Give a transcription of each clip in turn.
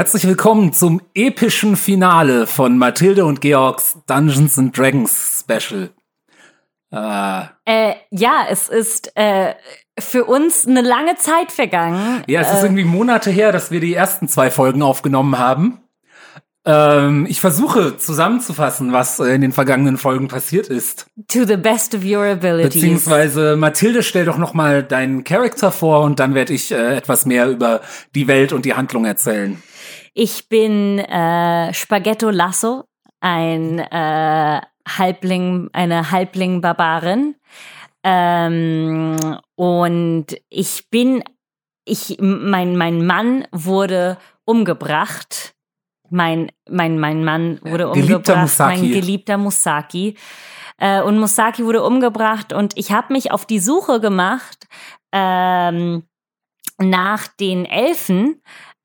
Herzlich willkommen zum epischen Finale von Mathilde und Georgs Dungeons and Dragons Special. Äh, äh, ja, es ist äh, für uns eine lange Zeit vergangen. Ja, es ist äh, irgendwie Monate her, dass wir die ersten zwei Folgen aufgenommen haben. Ähm, ich versuche zusammenzufassen, was in den vergangenen Folgen passiert ist. To the best of your abilities. Beziehungsweise Mathilde, stell doch noch mal deinen Charakter vor und dann werde ich äh, etwas mehr über die Welt und die Handlung erzählen. Ich bin äh, Spaghetto Lasso, ein äh, Halbling, eine Halbling-Barbarin. Ähm, und ich bin, ich, mein, mein Mann wurde umgebracht. Mein, mein, mein Mann wurde umgebracht. Musaki. Mein geliebter Musaki. Äh, und Musaki wurde umgebracht und ich habe mich auf die Suche gemacht ähm, nach den Elfen,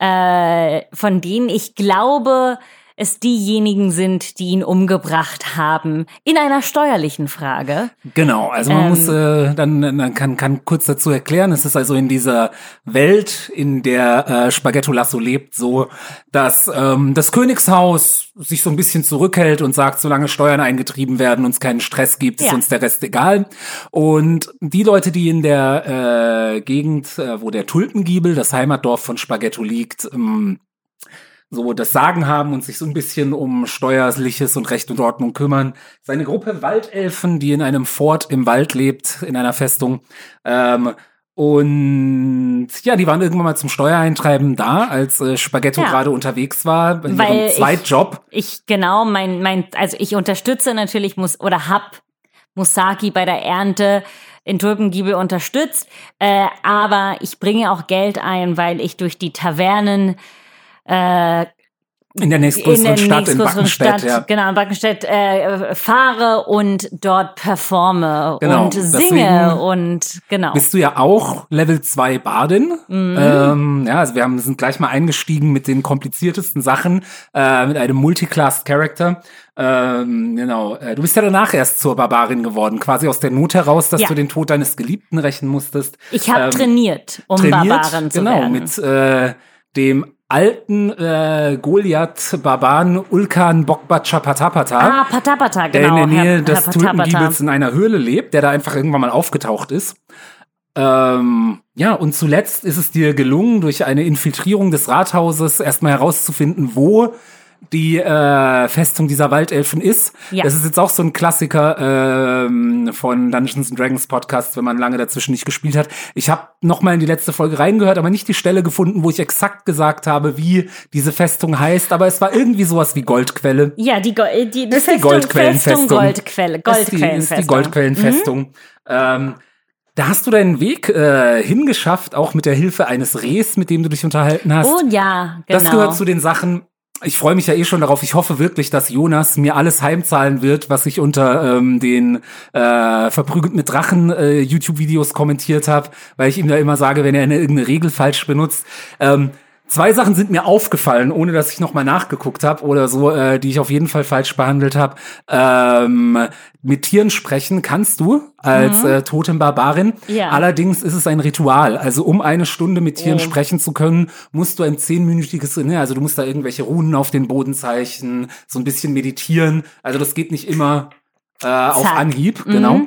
äh, von denen ich glaube, es diejenigen sind, die ihn umgebracht haben, in einer steuerlichen Frage. Genau, also man ähm, muss äh, dann, dann kann, kann kurz dazu erklären, es ist also in dieser Welt, in der äh, Spaghetto Lasso lebt, so, dass ähm, das Königshaus sich so ein bisschen zurückhält und sagt, solange Steuern eingetrieben werden, uns keinen Stress gibt, ist ja. uns der Rest egal. Und die Leute, die in der äh, Gegend, äh, wo der Tulpengiebel, das Heimatdorf von Spaghetto liegt, ähm, so das Sagen haben und sich so ein bisschen um steuerliches und Recht und Ordnung kümmern. Seine Gruppe Waldelfen, die in einem Fort im Wald lebt, in einer Festung. Ähm, und ja, die waren irgendwann mal zum Steuereintreiben da, als äh, Spaghetto ja. gerade unterwegs war, bei Weil ihrem Zweitjob. Ich, ich genau, mein, mein, also ich unterstütze natürlich muss oder hab Musaki bei der Ernte in Tulpengiebel unterstützt, äh, aber ich bringe auch Geld ein, weil ich durch die Tavernen äh, in der nächstgrößeren in der Stadt, nächstgrößeren in Backenstedt, Stadt, ja. genau, in Backenstedt äh, fahre und dort performe genau, und singe und genau. Bist du ja auch Level 2 Badin. Mhm. Ähm, ja, also wir haben, sind gleich mal eingestiegen mit den kompliziertesten Sachen, äh, mit einem Multiclass-Character. Ähm, genau. Äh, du bist ja danach erst zur Barbarin geworden, quasi aus der Not heraus, dass ja. du den Tod deines Geliebten rächen musstest. Ich habe ähm, trainiert, um trainiert, Barbarin zu genau, werden. Genau, mit äh, dem alten äh, Goliath Baban Ulkan Bokbacha Patapata. Ah, Patapata, genau. Der in der Nähe Herr, des Tulpengiebels in einer Höhle lebt, der da einfach irgendwann mal aufgetaucht ist. Ähm, ja, und zuletzt ist es dir gelungen, durch eine Infiltrierung des Rathauses erstmal herauszufinden, wo die äh, Festung dieser Waldelfen ist. Ja. Das ist jetzt auch so ein Klassiker ähm, von Dungeons and Dragons Podcast, wenn man lange dazwischen nicht gespielt hat. Ich habe noch mal in die letzte Folge reingehört, aber nicht die Stelle gefunden, wo ich exakt gesagt habe, wie diese Festung heißt. Aber es war irgendwie sowas wie Goldquelle. Ja, die, Go die, die, ist Festung, die Goldquellenfestung. Goldquelle, Goldquellenfestung. Ist die, ist die Goldquellenfestung. Mhm. Ähm, da hast du deinen Weg äh, hingeschafft, auch mit der Hilfe eines Rehs, mit dem du dich unterhalten hast. Oh ja, genau. Das gehört zu den Sachen, ich freue mich ja eh schon darauf. Ich hoffe wirklich, dass Jonas mir alles heimzahlen wird, was ich unter ähm, den äh, verprügelt mit Drachen äh, YouTube-Videos kommentiert habe, weil ich ihm da immer sage, wenn er eine irgendeine Regel falsch benutzt. Ähm, Zwei Sachen sind mir aufgefallen, ohne dass ich nochmal nachgeguckt habe oder so, äh, die ich auf jeden Fall falsch behandelt habe. Ähm, mit Tieren sprechen kannst du als mhm. äh, Totem-Barbarin. Ja. Allerdings ist es ein Ritual. Also um eine Stunde mit Tieren oh. sprechen zu können, musst du ein zehnminütiges, ne, also du musst da irgendwelche Runen auf den Boden zeichnen, so ein bisschen meditieren. Also das geht nicht immer äh, auf Anhieb, genau.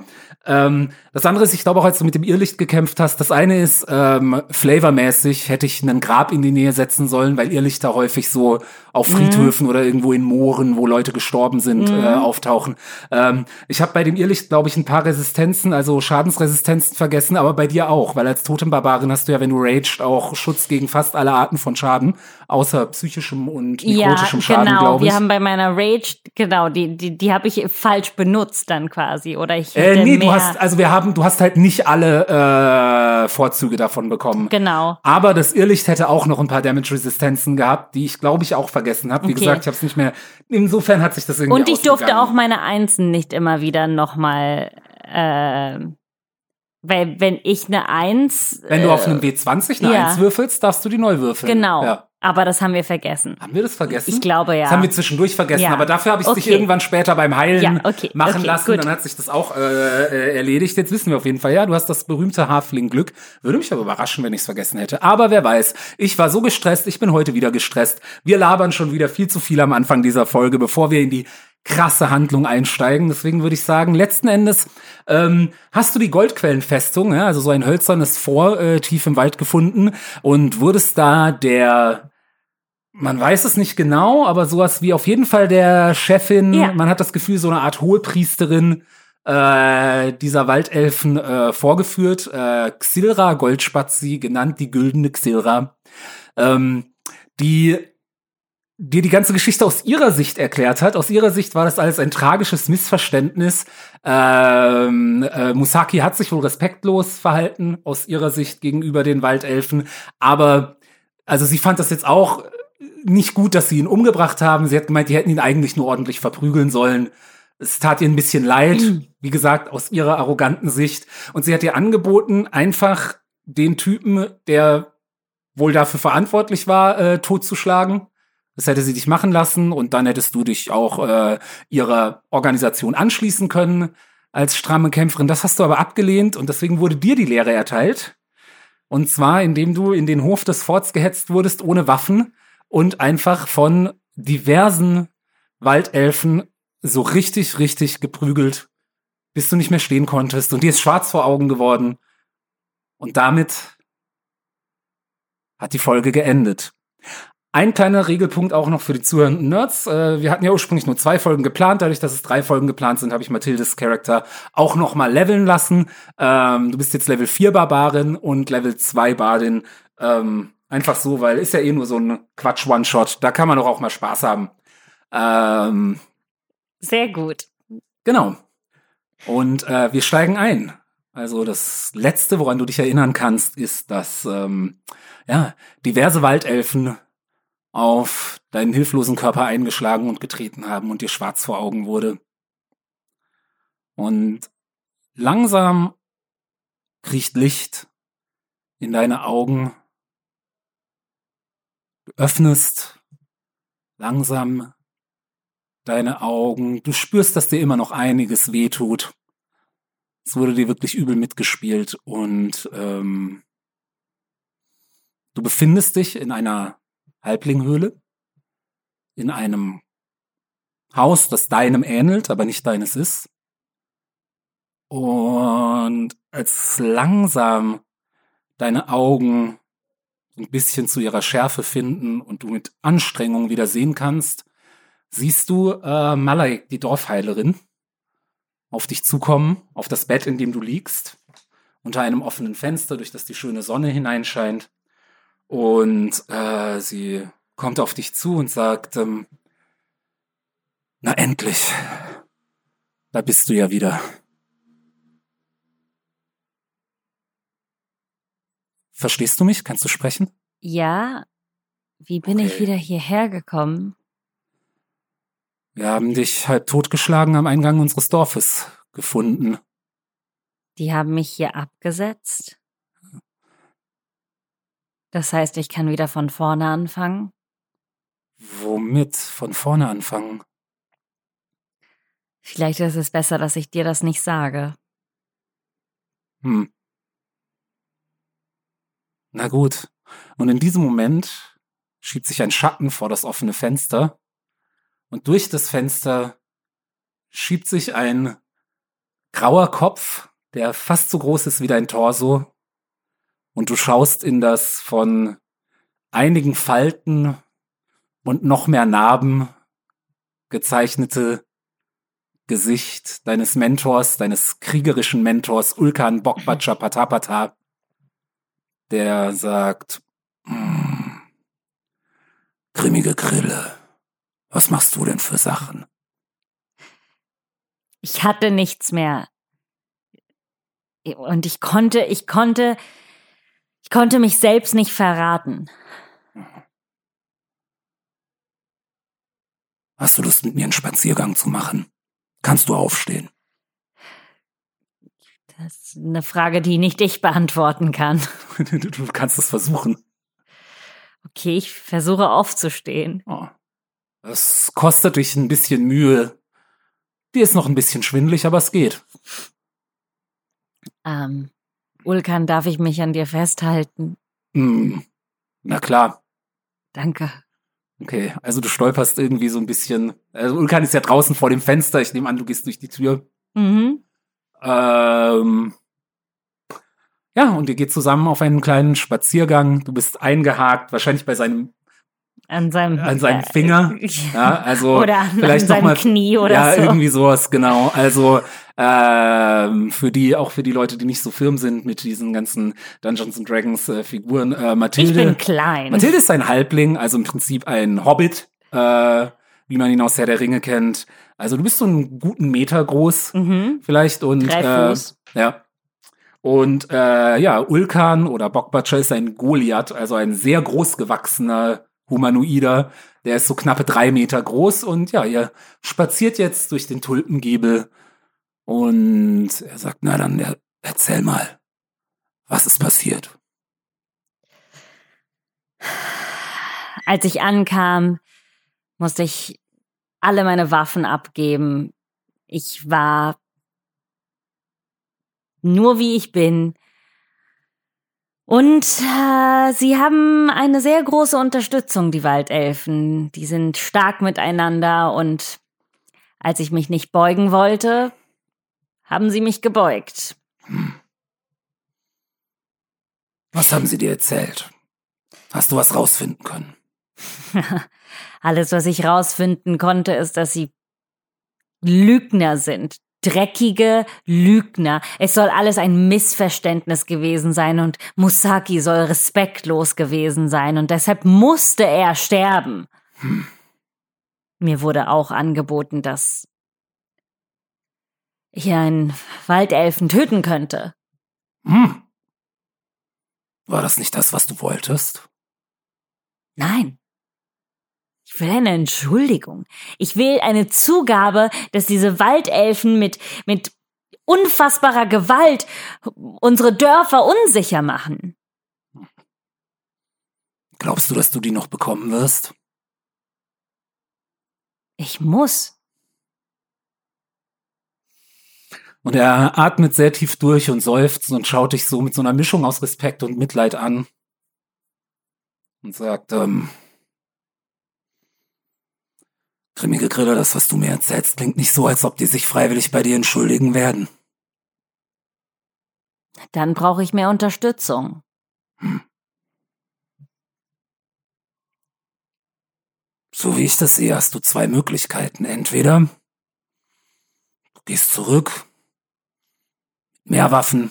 Ähm, das andere ist, ich glaube auch, als du mit dem Irrlicht gekämpft hast, das eine ist, ähm, flavormäßig hätte ich einen Grab in die Nähe setzen sollen, weil Irrlichter häufig so auf mhm. Friedhöfen mhm. oder irgendwo in Mooren, wo Leute gestorben sind, mhm. äh, auftauchen. Ähm, ich habe bei dem Irrlicht, glaube ich, ein paar Resistenzen, also Schadensresistenzen vergessen, aber bei dir auch, weil als Totembarbarin hast du ja, wenn du raged, auch Schutz gegen fast alle Arten von Schaden, außer psychischem und nekrotischem ja, Schaden, genau. glaube ich. Wir haben bei meiner Rage, genau, die, die, die habe ich falsch benutzt dann quasi, oder ich hätte äh, nee, mehr hast, also wir haben, du hast halt nicht alle äh, Vorzüge davon bekommen. Genau. Aber das Irrlicht hätte auch noch ein paar Damage-Resistenzen gehabt, die ich glaube ich auch vergessen habe. Wie okay. gesagt, ich habe es nicht mehr. Insofern hat sich das irgendwie. Und ich durfte auch meine Einsen nicht immer wieder nochmal. Äh, weil wenn ich eine Eins. Wenn du auf einem W20 eine ja. Eins würfelst, darfst du die neu würfeln. Genau. Ja. Aber das haben wir vergessen. Haben wir das vergessen? Ich glaube ja. Das haben wir zwischendurch vergessen, Ja. aber dafür habe ich es dich Okay. irgendwann später beim Heilen Ja, okay, machen okay, lassen. gut. Dann hat sich das auch äh, äh, erledigt. Jetzt wissen wir auf jeden Fall, ja, du hast das berühmte Hafling-Glück. Würde mich aber überraschen, wenn ich es vergessen hätte. Aber wer weiß, ich war so gestresst, ich bin heute wieder gestresst. Wir labern schon wieder viel zu viel am Anfang dieser Folge, bevor wir in die krasse Handlung einsteigen. Deswegen würde ich sagen, letzten Endes ähm, hast du die Goldquellenfestung, ja, also so ein hölzernes Vor äh, tief im Wald gefunden und wurdest da der man weiß es nicht genau, aber sowas wie auf jeden Fall der Chefin, Ja. man hat das Gefühl, so eine Art Hohepriesterin äh, dieser Waldelfen äh, vorgeführt. Äh, Xilra Goldspazi, genannt die güldene Xilra, ähm, die dir die ganze Geschichte aus ihrer Sicht erklärt hat. Aus ihrer Sicht war das alles ein tragisches Missverständnis. Ähm, äh, Musaki hat sich wohl respektlos verhalten aus ihrer Sicht gegenüber den Waldelfen, aber also sie fand das jetzt auch nicht gut, dass sie ihn umgebracht haben. Sie hat gemeint, die hätten ihn eigentlich nur ordentlich verprügeln sollen. Es tat ihr ein bisschen leid, wie gesagt, aus ihrer arroganten Sicht. Und sie hat ihr angeboten, einfach den Typen, der wohl dafür verantwortlich war, äh, totzuschlagen. Das hätte sie dich machen lassen und dann hättest du dich auch äh, ihrer Organisation anschließen können als stramme Kämpferin. Das hast du aber abgelehnt und deswegen wurde dir die Lehre erteilt. Und zwar, indem du in den Hof des Forts gehetzt wurdest ohne Waffen und einfach von diversen Waldelfen so richtig, richtig geprügelt, bis du nicht mehr stehen konntest. Und dir ist schwarz vor Augen geworden. Und damit hat die Folge geendet. Ein kleiner Regelpunkt auch noch für die zuhörenden Nerds. Äh, wir hatten ja ursprünglich nur zwei Folgen geplant. Dadurch, dass es drei Folgen geplant sind, habe ich Mathildes Charakter auch noch mal leveln lassen. Ähm, du bist jetzt Level 4 Barbarin und Level 2 Bardin. Ähm, einfach so, weil ist ja eh nur so ein Quatsch-One-Shot. Da kann man doch auch mal Spaß haben. Ähm, Sehr gut. Genau. Und äh, wir steigen ein. Also das Letzte, woran du dich erinnern kannst, ist, dass ähm, ja diverse Waldelfen auf deinen hilflosen Körper eingeschlagen und getreten haben und dir schwarz vor Augen wurde. Und langsam kriecht Licht in deine Augen. Du öffnest langsam deine Augen. Du spürst, dass dir immer noch einiges wehtut. Es wurde dir wirklich übel mitgespielt und ähm, du befindest dich in einer Halblinghöhle, in einem Haus, das deinem ähnelt, aber nicht deines ist. Und als langsam deine Augen ein bisschen zu ihrer Schärfe finden und du mit Anstrengung wieder sehen kannst, siehst du äh, Malay, die Dorfheilerin, auf dich zukommen, auf das Bett, in dem du liegst, unter einem offenen Fenster, durch das die schöne Sonne hineinscheint. Und äh, sie kommt auf dich zu und sagt, ähm, na endlich, da bist du ja wieder. Verstehst du mich? Kannst du sprechen? Ja, wie bin ich Okay. wieder hierher gekommen? Wir haben dich halb totgeschlagen am Eingang unseres Dorfes gefunden. Die haben mich hier abgesetzt. Das heißt, ich kann wieder von vorne anfangen. Womit von vorne anfangen? Vielleicht ist es besser, dass ich dir das nicht sage. Hm. Na gut. Und in diesem Moment schiebt sich ein Schatten vor das offene Fenster. Und durch das Fenster schiebt sich ein grauer Kopf, der fast so groß ist wie dein Torso. Und du schaust in das von einigen Falten und noch mehr Narben gezeichnete Gesicht deines Mentors, deines kriegerischen Mentors Ulkan Bokbacha Patapata, der sagt, "Mm, grimmige Grille, was machst du denn für Sachen? Ich hatte nichts mehr. Und ich konnte, ich konnte, ich konnte mich selbst nicht verraten. Hast du Lust, mit mir einen Spaziergang zu machen? Kannst du aufstehen? Das ist eine Frage, die nicht ich beantworten kann. du kannst es versuchen. Okay, ich versuche aufzustehen. Oh. Das kostet dich ein bisschen Mühe. Dir ist noch ein bisschen schwindlig, aber es geht. Ähm, Ulkan, darf ich mich an dir festhalten? Hm. Na klar. Danke. Okay, also du stolperst irgendwie so ein bisschen. Also Ulkan ist ja draußen vor dem Fenster. Ich nehme an, du gehst durch die Tür. Mhm. Ähm, ja, und ihr geht zusammen auf einen kleinen Spaziergang. Du bist eingehakt, wahrscheinlich bei seinem An seinem, an seinem äh, Finger. Ja, also oder an, vielleicht an seinem mal, Knie oder ja, so. irgendwie sowas, genau. Also ähm, für die, auch für die Leute, die nicht so firm sind mit diesen ganzen Dungeons and Dragons äh, Figuren, äh, Ich Mathilde. bin klein. Mathilde ist ein Halbling, also im Prinzip ein Hobbit, äh, wie man ihn aus Herr der Ringe kennt. Also du bist so einen guten Meter groß Mhm. vielleicht und Drei äh, Fuß. ja. Und äh, ja, Ulkan oder Bokbacher ist ein Goliath, also ein sehr groß gewachsener Humanoider. Der ist so knappe drei Meter groß und ja, ihr spaziert jetzt durch den Tulpengiebel und er sagt, na dann, er, erzähl mal, was ist passiert? Als ich ankam, musste ich alle meine Waffen abgeben. Ich war nur wie ich bin. Und äh, sie haben eine sehr große Unterstützung, die Waldelfen. Die sind stark miteinander und als ich mich nicht beugen wollte, haben sie mich gebeugt. Was haben sie dir erzählt? Hast du was rausfinden können? Alles, was ich rausfinden konnte, ist, dass sie Lügner sind. Dreckige Lügner. Es soll alles ein Missverständnis gewesen sein und Musaki soll respektlos gewesen sein und deshalb musste er sterben. Mir wurde auch angeboten, dass ich einen Waldelfen töten könnte. Hm. War das nicht das, was du wolltest? Nein. Ich will eine Entschuldigung. Ich will eine Zugabe, dass diese Waldelfen mit, mit unfassbarer Gewalt unsere Dörfer unsicher machen. Glaubst du, dass du die noch bekommen wirst? Ich muss. Und er atmet sehr tief durch und seufzt und schaut dich so mit so einer Mischung aus Respekt und Mitleid an. Und sagt, ähm, Grimmige Griller, das, was du mir erzählst, klingt nicht so, als ob die sich freiwillig bei dir entschuldigen werden. Dann brauche ich mehr Unterstützung. So wie ich das sehe, hast du zwei Möglichkeiten. Entweder du gehst zurück, mit mehr Waffen,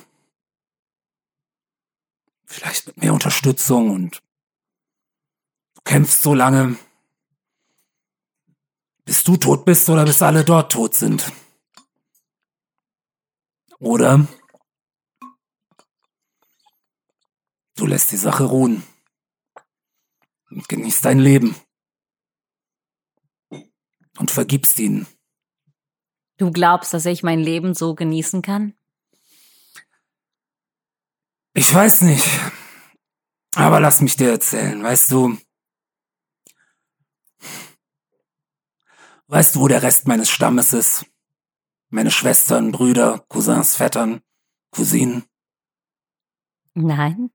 vielleicht mit mehr Unterstützung und du kämpfst so lange, bis du tot bist oder bis alle dort tot sind. Oder du lässt die Sache ruhen und genießt dein Leben und vergibst ihnen. Du glaubst, dass ich mein Leben so genießen kann? Ich weiß nicht. Aber lass mich dir erzählen, weißt du. Weißt du, wo der Rest meines Stammes ist? Meine Schwestern, Brüder, Cousins, Vettern, Cousinen, Nein.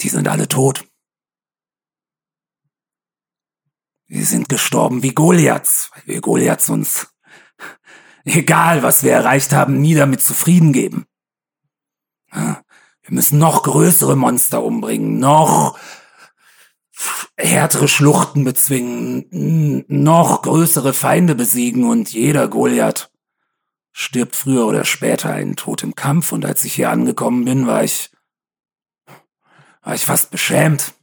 die sind alle tot. Sie sind gestorben wie Goliaths, weil wir Goliaths uns, egal was wir erreicht haben, nie damit zufrieden geben. Wir müssen noch größere Monster umbringen, noch härtere Schluchten bezwingen, noch größere Feinde besiegen und jeder Goliath stirbt früher oder später einen Tod im Kampf und als ich hier angekommen bin, war ich, war ich fast beschämt,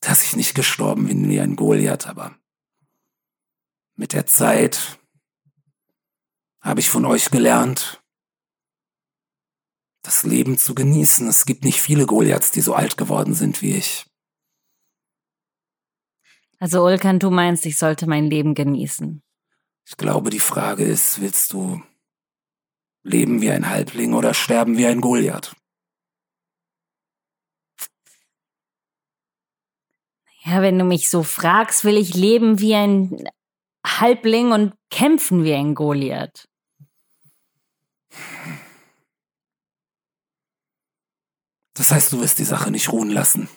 dass ich nicht gestorben bin wie ein Goliath, aber mit der Zeit habe ich von euch gelernt, das Leben zu genießen. Es gibt nicht viele Goliaths, die so alt geworden sind wie ich. Also Ulkan, du meinst, ich sollte mein Leben genießen. Ich glaube, die Frage ist, willst du leben wie ein Halbling oder sterben wie ein Goliath? Ja, wenn du mich so fragst, will ich leben wie ein Halbling und kämpfen wie ein Goliath. Das heißt, du wirst die Sache nicht ruhen lassen.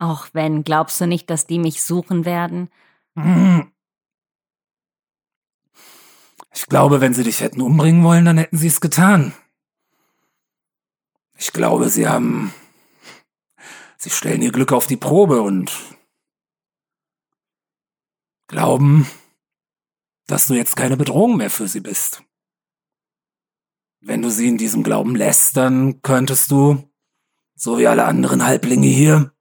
Auch wenn, glaubst du nicht, dass die mich suchen werden? Ich glaube, wenn sie dich hätten umbringen wollen, dann hätten sie es getan. Ich glaube, sie haben. Sie stellen ihr Glück auf die Probe und glauben, dass du jetzt keine Bedrohung mehr für sie bist. Wenn du sie in diesem Glauben lässt, dann könntest du, so wie alle anderen Halblinge hier,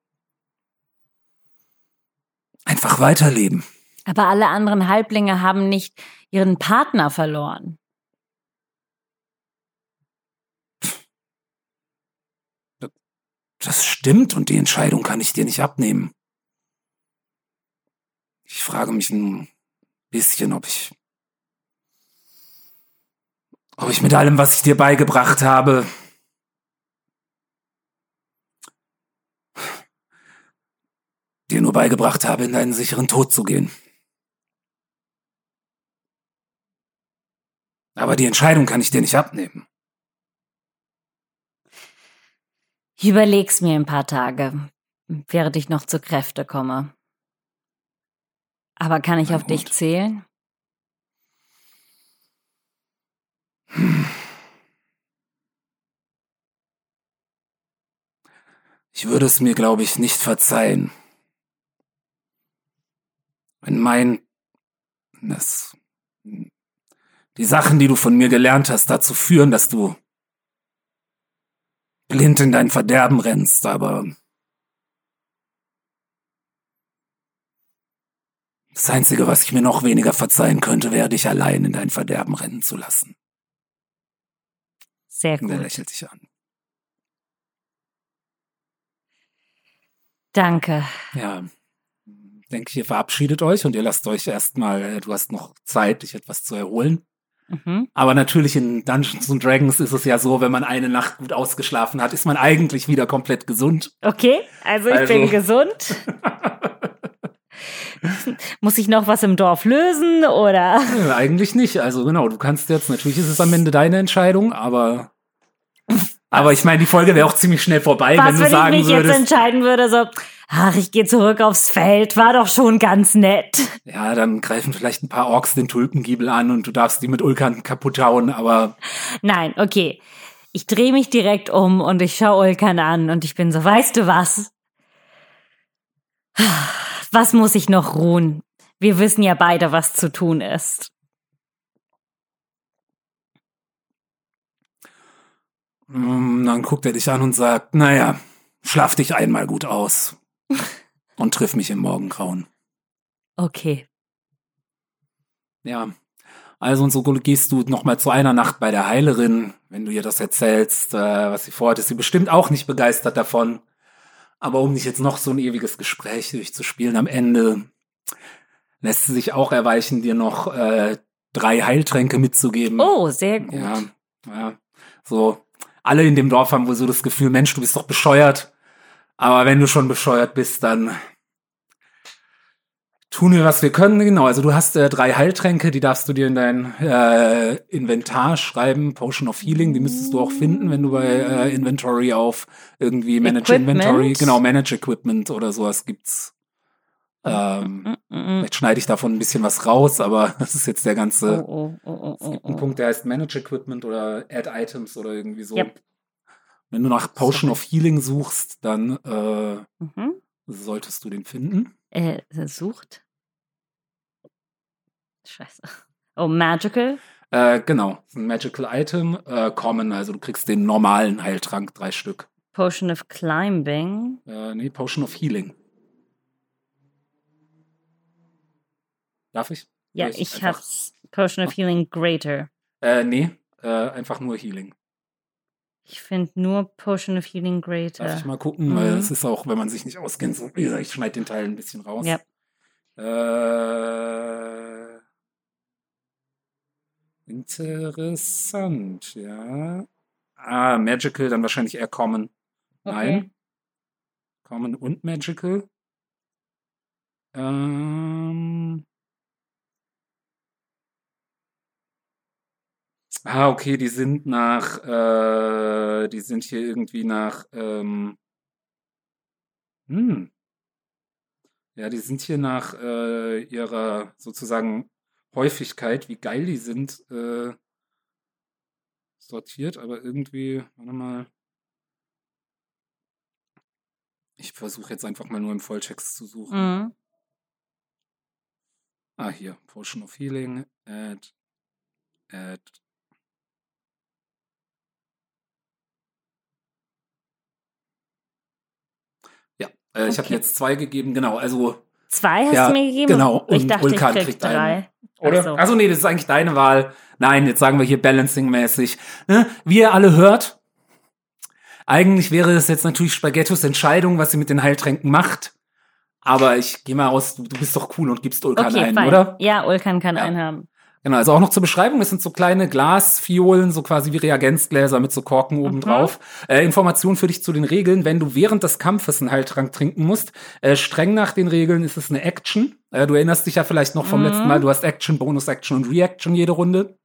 einfach weiterleben. Aber alle anderen Halblinge haben nicht ihren Partner verloren. Das stimmt und die Entscheidung kann ich dir nicht abnehmen. Ich frage mich ein bisschen, ob ich ob ich mit allem, was ich dir beigebracht habe, dir nur beigebracht habe, in deinen sicheren Tod zu gehen. Aber die Entscheidung kann ich dir nicht abnehmen. Ich überleg's mir ein paar Tage, während ich noch zu Kräfte komme. Aber kann ich Na auf dich gut. zählen? Ich würde es mir, glaube ich, nicht verzeihen. Wenn mein, das, die Sachen, die du von mir gelernt hast, dazu führen, dass du blind in dein Verderben rennst, aber das Einzige, was ich mir noch weniger verzeihen könnte, wäre dich allein in dein Verderben rennen zu lassen. Sehr Und er gut. lächelt dich an. Danke. Ja, denke ich, ihr verabschiedet euch und ihr lasst euch erstmal, äh, du hast noch Zeit, dich etwas zu erholen. Mhm. Aber natürlich in Dungeons and Dragons ist es ja so, wenn man eine Nacht gut ausgeschlafen hat, ist man eigentlich wieder komplett gesund. Okay, also ich Also- bin gesund. Muss ich noch was im Dorf lösen oder? Nö, eigentlich nicht. Also genau, du kannst jetzt, natürlich ist es am Ende deine Entscheidung, aber aber ich meine, die Folge wäre auch ziemlich schnell vorbei, wenn Was, du wenn ich sagen mich jetzt würdest. entscheiden würde, so, ach, ich gehe zurück aufs Feld, war doch schon ganz nett. Ja, dann greifen vielleicht ein paar Orks den Tulpengiebel an und du darfst die mit Ulkan kaputt hauen, aber Nein, okay. Ich drehe mich direkt um und ich schaue Ulkan an und ich bin so, weißt du was? Was muss ich noch ruhen? Wir wissen ja beide, was zu tun ist. mm, dann guckt er dich an und sagt, naja, schlaf dich einmal gut aus und triff mich im Morgengrauen. Okay. Ja. Also und so gehst du noch mal zu einer Nacht bei der Heilerin, wenn du ihr das erzählst, äh, was sie vorhat, ist sie bestimmt auch nicht begeistert davon. Aber um nicht jetzt noch so ein ewiges Gespräch durchzuspielen, am Ende lässt sie sich auch erweichen, dir noch äh, drei Heiltränke mitzugeben. Oh, sehr gut. Ja, ja. So, alle in dem Dorf haben wohl so das Gefühl, Mensch, du bist doch bescheuert. Aber wenn du schon bescheuert bist, dann tun wir, was wir können. Genau, also du hast äh, drei Heiltränke, die darfst du dir in dein äh, Inventar schreiben. Potion of Healing, die müsstest du auch finden, wenn du bei äh, Inventory auf irgendwie Manage Equipment? Inventory, genau, Manage Equipment oder sowas gibt's. Ähm, Mm, mm, vielleicht schneide ich davon ein bisschen was raus, aber das ist jetzt der ganze. Oh, oh, oh, Es gibt einen. Punkt, der heißt Manage Equipment oder Add Items oder irgendwie so. Yep. Wenn du nach Potion of Healing suchst, dann äh, Mhm. solltest du den finden. Äh, sucht. Scheiße. Oh, Magical. Äh, genau, ein Magical Item, äh, Common, also du kriegst den normalen Heiltrank, drei Stück. Potion of Climbing. Äh, nee, Potion of Healing. Darf ich? Ja, ich einfach- hab's. Potion of Healing Greater. Äh, nee, äh, einfach nur Healing. Ich finde nur Potion of Healing Darf Greater. ich mal gucken, Mhm. weil es ist auch, wenn man sich nicht auskennt, so, wie gesagt, ich schneide den Teil ein bisschen raus. Ja. Äh, interessant, ja. Ah, Magical, dann wahrscheinlich eher Common. Nein. Common und Magical. Ähm. Ah, okay, die sind nach, äh, die sind hier irgendwie nach, ähm, hm. Ja, die sind hier nach äh, ihrer sozusagen Häufigkeit, wie geil die sind, äh, sortiert, aber irgendwie, warte mal. Ich versuche jetzt einfach mal nur im Volltext zu suchen. Mhm. Ah, hier, Potion of Healing, add, add. Äh, ich habe Okay. jetzt zwei gegeben, genau, also, Zwei hast Ja, du mir gegeben? genau, Ich und dachte, Ulkan ich krieg kriegt drei. einen. oder? Ach so. Also nee, das ist eigentlich deine Wahl. Nein, jetzt sagen wir hier Balancing-mäßig. Ne? Wie ihr alle hört, eigentlich wäre es jetzt natürlich Spaghettos Entscheidung, was sie mit den Heiltränken macht. Aber ich gehe mal aus, du, bist doch cool und gibst Ulkan Okay, ein, fein. oder? Ja, Ulkan kann Ja. einen haben. Genau, also auch noch zur Beschreibung, es sind so kleine Glasfiolen, so quasi wie Reagenzgläser mit so Korken Mhm. oben drauf. Äh, Information für dich zu den Regeln, wenn du während des Kampfes einen Heiltrank trinken musst. Äh, streng nach den Regeln ist es eine Action. Äh, du erinnerst dich ja vielleicht noch vom Mhm. letzten Mal, du hast Action, Bonus-Action und Reaction jede Runde.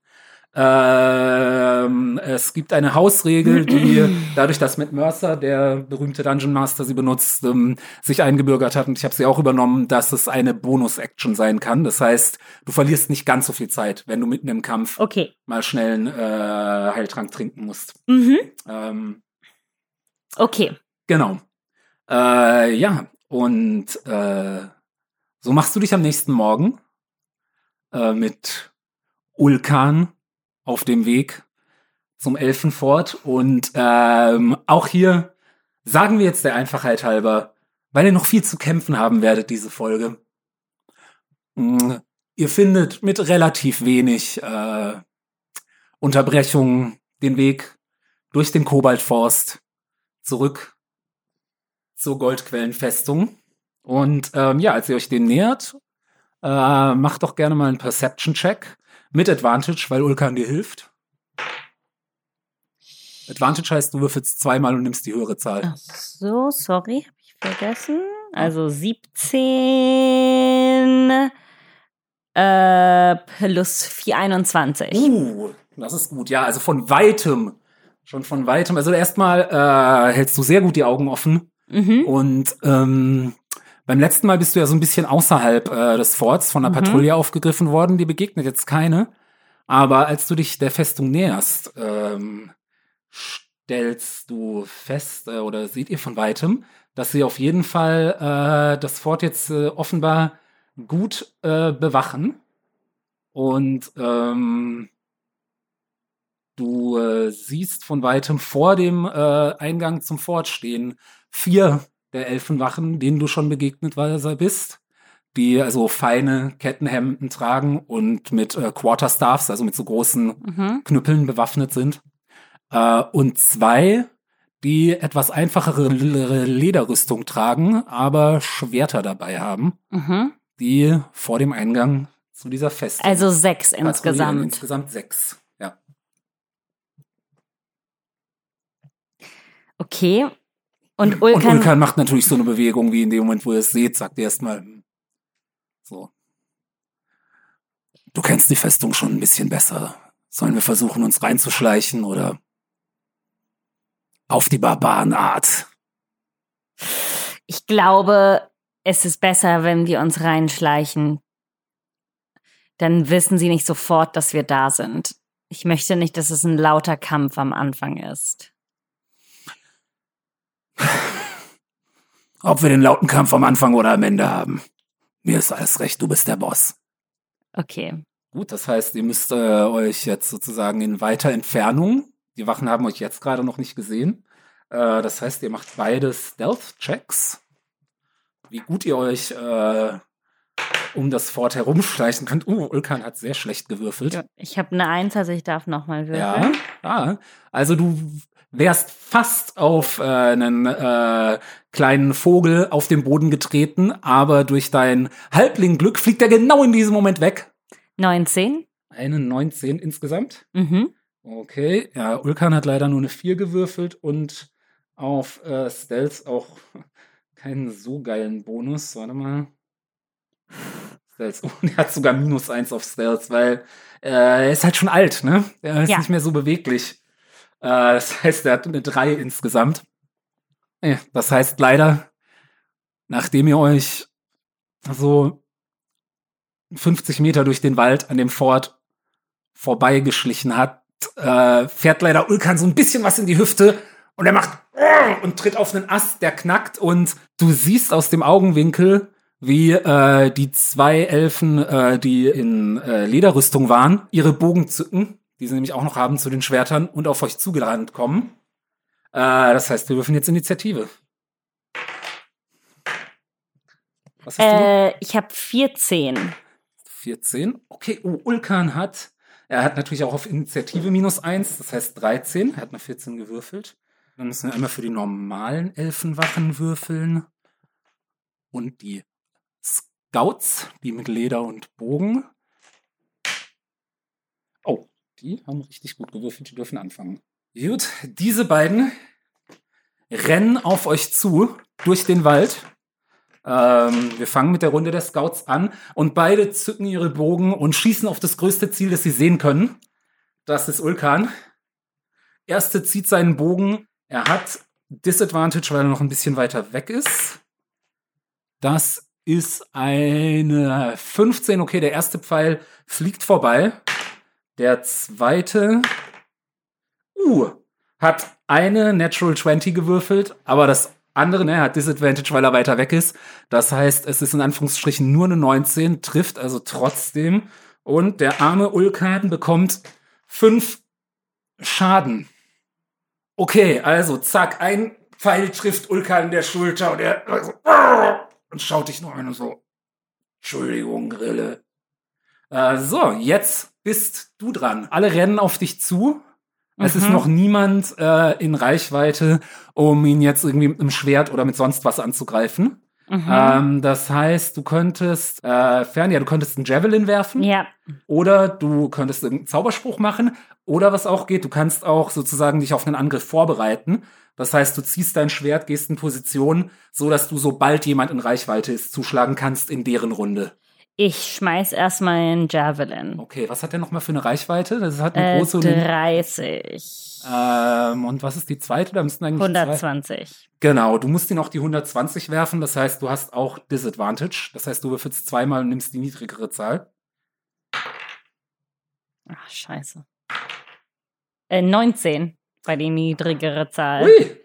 Ähm, es gibt eine Hausregel, die dadurch, dass Matt Mercer, der berühmte Dungeon Master, sie benutzt, ähm, sich eingebürgert hat und ich habe sie auch übernommen, dass es eine Bonus-Action sein kann. Das heißt, du verlierst nicht ganz so viel Zeit, wenn du mitten im Kampf Okay. mal schnell einen äh, Heiltrank trinken musst. Mhm. Ähm, Okay. genau. Äh, ja, und äh, so machst du dich am nächsten Morgen äh, mit Ulkan auf dem Weg zum Elfenfort. Und ähm, auch hier sagen wir jetzt der Einfachheit halber, weil ihr noch viel zu kämpfen haben werdet, diese Folge. Mm, Ihr findet mit relativ wenig äh, Unterbrechungen den Weg durch den Kobaltforst zurück zur Goldquellenfestung. Und ähm, ja, als ihr euch dem nähert, äh, macht doch gerne mal einen Perception-Check mit Advantage, weil Ulkan dir hilft. Advantage heißt, du würfelst zweimal und nimmst die höhere Zahl. Ach so, sorry, habe ich vergessen. Also 17 äh, plus 4, 21. Uh, das ist gut. Ja, also von weitem, schon von weitem. Also erstmal äh, hältst du sehr gut die Augen offen. Mhm. Und ähm, beim letzten Mal bist du ja so ein bisschen außerhalb äh, des Forts von einer Mhm. Patrouille aufgegriffen worden. Die begegnet jetzt keine. Aber als du dich der Festung näherst, ähm, stellst du fest äh, oder seht ihr von weitem, dass sie auf jeden Fall äh, das Fort jetzt äh, offenbar gut äh, bewachen. Und ähm, du äh, siehst von weitem vor dem äh, Eingang zum Fort stehen vier der Elfenwachen, denen du schon begegnet bist, die also feine Kettenhemden tragen und mit äh, Quarterstaffs, also mit so großen Mhm. Knüppeln bewaffnet sind. Äh, und zwei, die etwas einfachere Lederrüstung tragen, aber Schwerter dabei haben, Mhm. die vor dem Eingang zu dieser Festung Also sechs insgesamt. Insgesamt sechs, ja. Okay. Und Und Ulkan, Ulkan macht natürlich so eine Bewegung, wie in dem Moment, wo ihr es seht, sagt ihr erstmal hm, so. Du kennst die Festung schon ein bisschen besser. Sollen wir versuchen, uns reinzuschleichen oder auf die Barbarenart? ich glaube, es ist besser, wenn wir uns reinschleichen. Dann wissen sie nicht sofort, dass wir da sind. Ich möchte nicht, dass es ein lauter Kampf am Anfang ist. Ob wir den lauten Kampf am Anfang oder am Ende haben. Mir ist alles recht, du bist der Boss. Okay. Gut, das heißt, ihr müsst äh, euch jetzt sozusagen in weiter Entfernung, die Wachen haben euch jetzt gerade noch nicht gesehen, äh, das heißt, ihr macht beide Stealth-Checks. Wie gut ihr euch äh, um das Fort herumschleichen könnt. Uh, Ulkan hat sehr schlecht gewürfelt. Ich habe eine Eins, also ich darf nochmal Ja, würfeln. ja. Also du wärst fast auf äh, einen äh, kleinen Vogel auf den Boden getreten, aber durch dein Halbling-Glück fliegt er genau in diesem Moment weg. 19. Eine 19 insgesamt. Mhm. Okay, ja, Ulkan hat leider nur eine 4 gewürfelt und auf äh, Stealth auch keinen so geilen Bonus. Warte mal. Stealth. Oh, der hat sogar minus eins auf Stealth, weil äh, er ist halt schon alt, ne? Er ist Ja. nicht mehr so beweglich. Äh, das heißt, er hat eine 3 insgesamt. Ja, das heißt leider, nachdem ihr euch so 50 Meter durch den Wald an dem Fort vorbeigeschlichen habt, äh, fährt leider Ulkan so ein bisschen was in die Hüfte und er macht und tritt auf einen Ast, der knackt und du siehst aus dem Augenwinkel, wie äh, die zwei Elfen, äh, die in äh, Lederrüstung waren, ihre Bogen zücken, die sie nämlich auch noch haben zu den Schwertern und auf euch zugerannt kommen. Äh, das heißt, wir würfen jetzt Initiative. Was hast du? Äh, ich habe 14. 14. Okay, oh, Ulkan hat, er hat natürlich auch auf Initiative minus 1, das heißt 13. Er hat eine 14 gewürfelt. Dann müssen wir einmal für die normalen Elfenwachen würfeln. Und die Scouts, die mit Leder und Bogen. Oh, die haben richtig gut gewürfelt, die dürfen anfangen. Gut, diese beiden rennen auf euch zu durch den Wald. Ähm, wir fangen mit der Runde der Scouts an und beide zücken ihre Bogen und schießen auf das größte Ziel, das sie sehen können. Das ist Ulkan. Erste zieht seinen Bogen. Er hat Disadvantage, weil er noch ein bisschen weiter weg ist. Das ist eine 15. Okay, der erste Pfeil fliegt vorbei. Der zweite uh, hat eine Natural 20 gewürfelt, aber das andere, ne, hat Disadvantage, weil er weiter weg ist. Das heißt, es ist in Anführungsstrichen nur eine 19, trifft also trotzdem. Und der arme Ulkan bekommt fünf Schaden. Okay, also zack, ein Pfeil trifft Ulkan in der Schulter und er also, und schaut dich nur an und so. Entschuldigung, Grille. Äh, so, jetzt bist du dran. Alle rennen auf dich zu. Es ist Mhm. noch niemand äh, in Reichweite, um ihn jetzt irgendwie mit einem Schwert oder mit sonst was anzugreifen. Mhm. Ähm, das heißt, du könntest, äh, fern, ja, du könntest einen Javelin werfen. ja. Oder du könntest irgendeinen Zauberspruch machen. Oder was auch geht, du kannst auch sozusagen dich auf einen Angriff vorbereiten. Das heißt, du ziehst dein Schwert, gehst in Position, so dass du, sobald jemand in Reichweite ist, zuschlagen kannst in deren Runde. Ich schmeiß erstmal einen Javelin. Okay, was hat der nochmal für eine Reichweite? Das hat eine Äh, große und eine, 30. ähm, Und was ist die zweite? Da müssten eigentlich zwei. 120. Genau, du musst ihn auch die 120 werfen. Das heißt, du hast auch Disadvantage. Das heißt, du würfelst zweimal und nimmst die niedrigere Zahl. Ach, scheiße. Äh, 19 bei die niedrigere Zahl. Ui!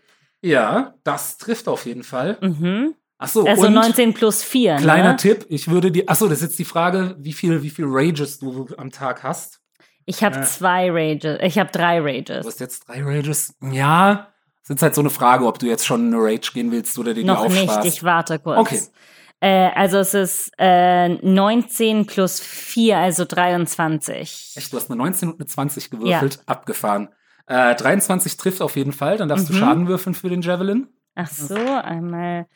Ja, das trifft auf jeden Fall. Mhm. Ach so, Also und 19 plus 4. kleiner ne? Tipp, ich würde die, ach so, das ist jetzt die Frage, wie viel, wie viel Rages du am Tag hast. Ich habe Äh. zwei Rages. Ich habe drei Du Rages. hast jetzt drei Rages. Ja, das ist halt so eine Frage, ob du jetzt schon in eine Rage gehen willst oder dir die Noch aufsparst. nicht, ich warte kurz. Okay. Äh, also es ist äh, 19 plus 4, also 23. Echt, du hast eine 19 und eine 20 gewürfelt, abgefahren. Äh, 23 trifft auf jeden Fall, dann darfst du Mhm. Schaden würfeln für den Javelin. Ach so, einmal.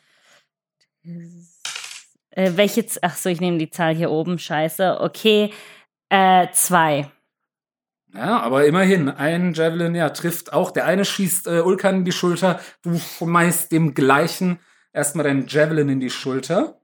Äh, welche? Ach so, ich nehme die Zahl hier oben. Scheiße. Okay. Äh, zwei. Ja, aber immerhin, ein Javelin, ja, trifft auch. Der eine schießt äh, Ulkan in die Schulter, du schmeißt dem gleichen erstmal deinen Javelin in die Schulter.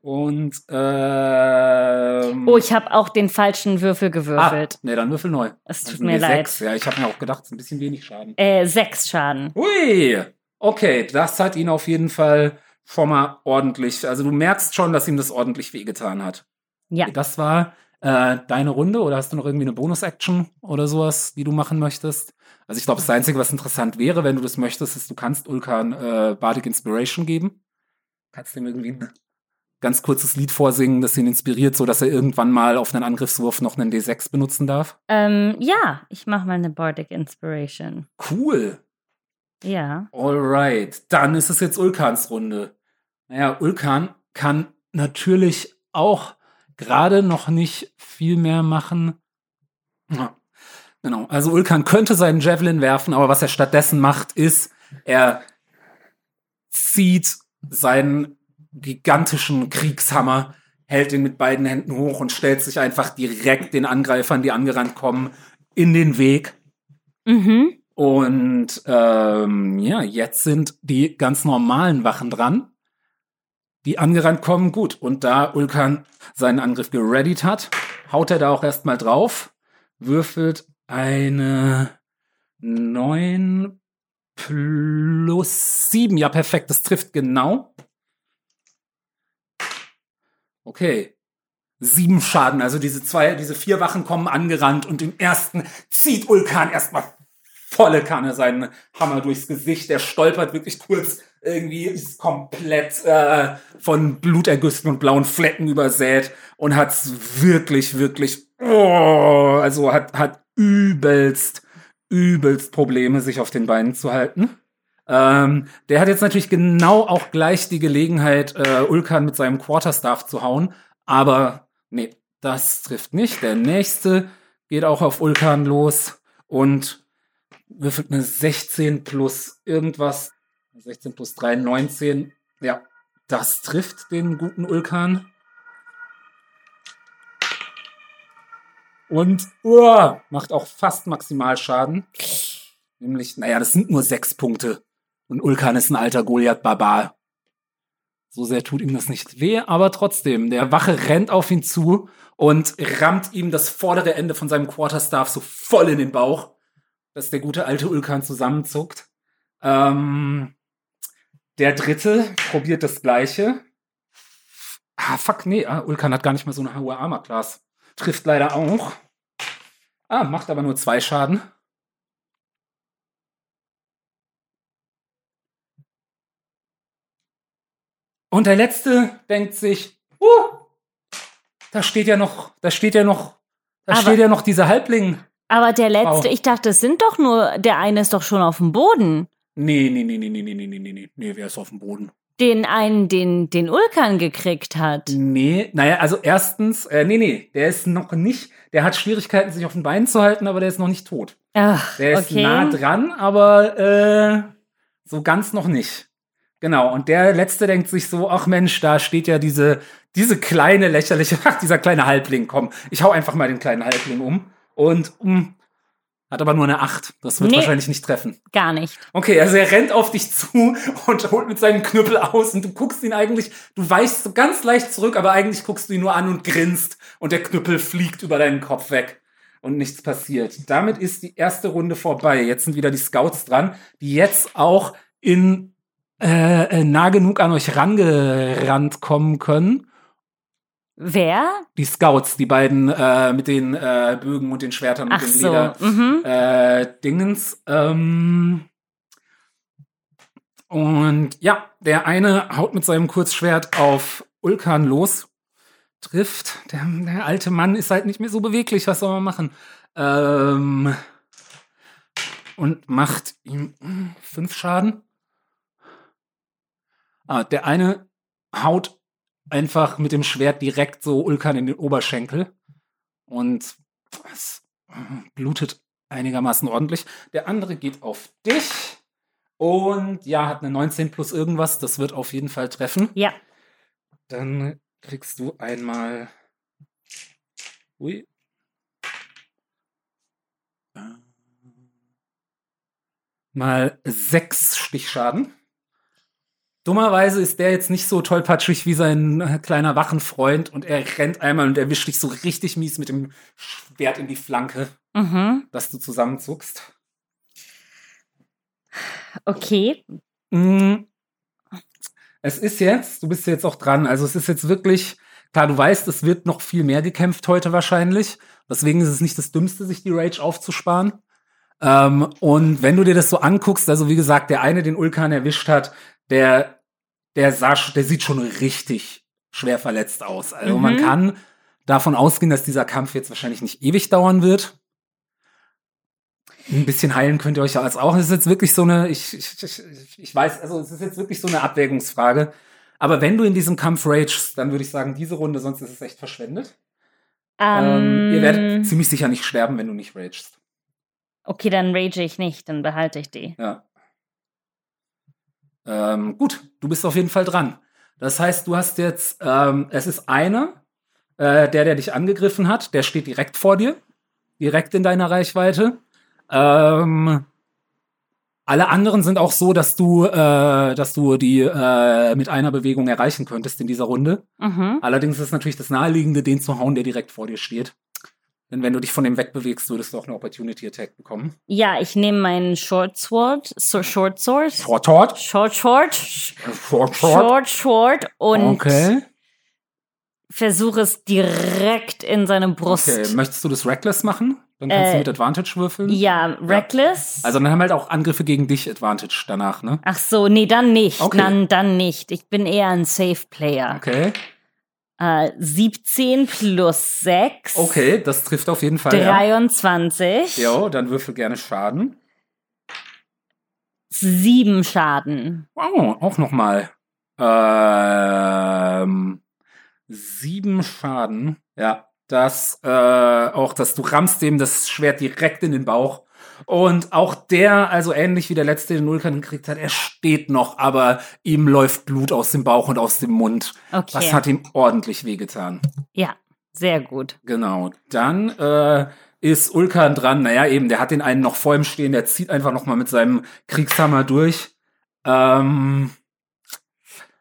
Und ähm, Oh, ich habe auch den falschen Würfel ah, gewürfelt. nee, dann würfel neu. Es tut sind mir leid. Sechs. Ja, ich habe mir auch gedacht, es ist ein bisschen wenig Schaden. Äh, sechs Schaden. Ui, okay, das hat ihn auf jeden Fall schon mal ordentlich. Also du merkst schon, dass ihm das ordentlich wehgetan hat. Ja. Das war äh, deine Runde oder hast du noch irgendwie eine Bonus-Action oder sowas, die du machen möchtest? Also ich glaube, das Einzige, was interessant wäre, wenn du das möchtest, ist, du kannst Ulkan äh, Bardic Inspiration geben. Kannst ihm irgendwie ein ganz kurzes Lied vorsingen, das ihn inspiriert, so dass er irgendwann mal auf einen Angriffswurf noch einen D6 benutzen darf. Ähm, ja, ich mache mal eine Bardic Inspiration. Cool. Ja. Alright, dann ist es jetzt Ulkans Runde. Naja, Ulkan kann natürlich auch gerade noch nicht viel mehr machen. Ja, genau, also Ulkan könnte seinen Javelin werfen, aber was er stattdessen macht, ist, er zieht seinen gigantischen Kriegshammer, hält ihn mit beiden Händen hoch und stellt sich einfach direkt den Angreifern, die angerannt kommen, in den Weg. Mhm. Und ähm, ja, jetzt sind die ganz normalen Wachen dran. Die angerannt kommen, gut. Und da Ulkan seinen Angriff gereadied hat, haut er da auch erstmal drauf, würfelt eine 9 plus 7. Ja, perfekt, das trifft genau. Okay. Sieben Schaden, also diese zwei, diese vier Wachen kommen angerannt und im ersten zieht Ulkan erstmal volle Kanne seinen Hammer durchs Gesicht. Der stolpert wirklich kurz irgendwie, ist komplett äh, von Blutergüssen und blauen Flecken übersät und hat's wirklich, wirklich, oh, also hat, hat übelst, übelst Probleme, sich auf den Beinen zu halten. Ähm, der hat jetzt natürlich genau auch gleich die Gelegenheit, äh, Ulkan mit seinem Quarterstaff zu hauen, aber nee, das trifft nicht. Der nächste geht auch auf Ulkan los und würfelt eine 16 plus irgendwas. 16 plus 3, 19. Ja, das trifft den guten Ulkan. Und uh, macht auch fast Maximalschaden. Nämlich, naja, das sind nur sechs Punkte. Und Ulkan ist ein alter Goliath-Barbar. So sehr tut ihm das nicht weh, aber trotzdem, der Wache rennt auf ihn zu und rammt ihm das vordere Ende von seinem Quarterstaff so voll in den Bauch dass der gute alte Ulkan zusammenzuckt. Ähm, der dritte probiert das gleiche. Ah, fuck, nee, ah, Ulkan hat gar nicht mal so eine hohe Armor Class. Trifft leider auch. Ah, macht aber nur zwei Schaden. Und der letzte denkt sich, uh, da steht ja noch, da steht ja noch, da aber steht ja noch dieser Halbling. Aber der letzte, oh. ich dachte, es sind doch nur, der eine ist doch schon auf dem Boden. Nee, nee, nee, nee, nee, nee, nee, nee, nee, nee, wer ist auf dem Boden? Den einen, den, den Ulkan gekriegt hat. Nee, naja, also erstens, äh, nee, nee, der ist noch nicht, der hat Schwierigkeiten, sich auf den Beinen zu halten, aber der ist noch nicht tot. Ach, der ist okay. nah dran, aber äh, so ganz noch nicht. Genau, und der letzte denkt sich so, ach Mensch, da steht ja diese, diese kleine lächerliche, ach, dieser kleine Halbling, komm, ich hau einfach mal den kleinen Halbling um und mh, hm, hat aber nur eine 8. Das wird nee, wahrscheinlich nicht treffen. Gar nicht. Okay, also er rennt auf dich zu und holt mit seinem Knüppel aus und du guckst ihn eigentlich, du weichst so ganz leicht zurück, aber eigentlich guckst du ihn nur an und grinst und der Knüppel fliegt über deinen Kopf weg und nichts passiert. Damit ist die erste Runde vorbei. Jetzt sind wieder die Scouts dran, die jetzt auch in äh, äh nah genug an euch rangerannt kommen können Wer? Die Scouts, die beiden äh, mit den äh, Bögen und den Schwertern Ach und den so. Leder mhm. äh, Dingens. Ähm, und ja, der eine haut mit seinem Kurzschwert auf Ulkan los, trifft. Der, der alte Mann ist halt nicht mehr so beweglich. Was soll man machen? Ähm, und macht ihm hm, fünf Schaden. Ah, der eine haut einfach mit dem Schwert direkt so Ulkan in den Oberschenkel. Und es blutet einigermaßen ordentlich. Der andere geht auf dich. Und ja, hat eine 19 plus irgendwas. Das wird auf jeden Fall treffen. Ja. Dann kriegst du einmal. Ui. Mal sechs Stichschaden. Dummerweise ist der jetzt nicht so tollpatschig wie sein äh, kleiner Wachenfreund und er rennt einmal und erwischt dich so richtig mies mit dem Schwert in die Flanke, mhm. dass du zusammenzuckst. Okay. Mm. Es ist jetzt, du bist jetzt auch dran, also es ist jetzt wirklich, klar, du weißt, es wird noch viel mehr gekämpft heute wahrscheinlich. Deswegen ist es nicht das Dümmste, sich die Rage aufzusparen. Ähm, und wenn du dir das so anguckst, also wie gesagt, der eine den Ulkan erwischt hat, der der sah, der sieht schon richtig schwer verletzt aus. Also mhm. man kann davon ausgehen, dass dieser Kampf jetzt wahrscheinlich nicht ewig dauern wird. Ein bisschen heilen könnt ihr euch ja als auch. Es ist jetzt wirklich so eine, ich, ich, ich, ich weiß, also es ist jetzt wirklich so eine Abwägungsfrage. Aber wenn du in diesem Kampf ragest, dann würde ich sagen, diese Runde, sonst ist es echt verschwendet. Um, ähm, ihr werdet ziemlich sicher nicht sterben, wenn du nicht ragest. Okay, dann rage ich nicht, dann behalte ich die. Ja. Ähm, gut, du bist auf jeden Fall dran. Das heißt, du hast jetzt, ähm, es ist einer, äh, der, der dich angegriffen hat, der steht direkt vor dir, direkt in deiner Reichweite. Ähm, Alle anderen sind auch so, dass du, äh, dass du die äh, mit einer Bewegung erreichen könntest in dieser Runde. Mhm. Allerdings ist es natürlich das Naheliegende, den zu hauen, der direkt vor dir steht. Denn wenn du dich von dem wegbewegst, würdest du auch eine Opportunity Attack bekommen. Ja, ich nehme meinen Short Sword, so Short Sword, Short, short. Short Short, Short, short. Short Short und Okay. versuche es direkt in seine Brust. Okay. Möchtest du das Reckless machen? Dann kannst Äh, du mit Advantage würfeln. Ja, Reckless. Also dann haben halt auch Angriffe gegen dich Advantage danach, ne? Ach so, nee, dann nicht. Okay. Dann, dann nicht. Ich bin eher ein Safe Player. Okay. Äh, 17 plus 6. Okay, das trifft auf jeden Fall. Ja. 23. Jo, dann würfel gerne Schaden. 7 Schaden. Wow, auch nochmal. Ähm, sieben Schaden. Ja, das äh, auch, dass du rammst dem das Schwert direkt in den Bauch. Und auch der, also ähnlich wie der letzte, den Vulkan gekriegt hat, er steht noch, aber ihm läuft Blut aus dem Bauch und aus dem Mund. Okay. Das hat ihm ordentlich wehgetan. Ja, sehr gut. Genau. Dann äh, ist Ulkan dran. Naja, eben, der hat den einen noch vor ihm stehen, der zieht einfach noch mal mit seinem Kriegshammer durch. Ähm,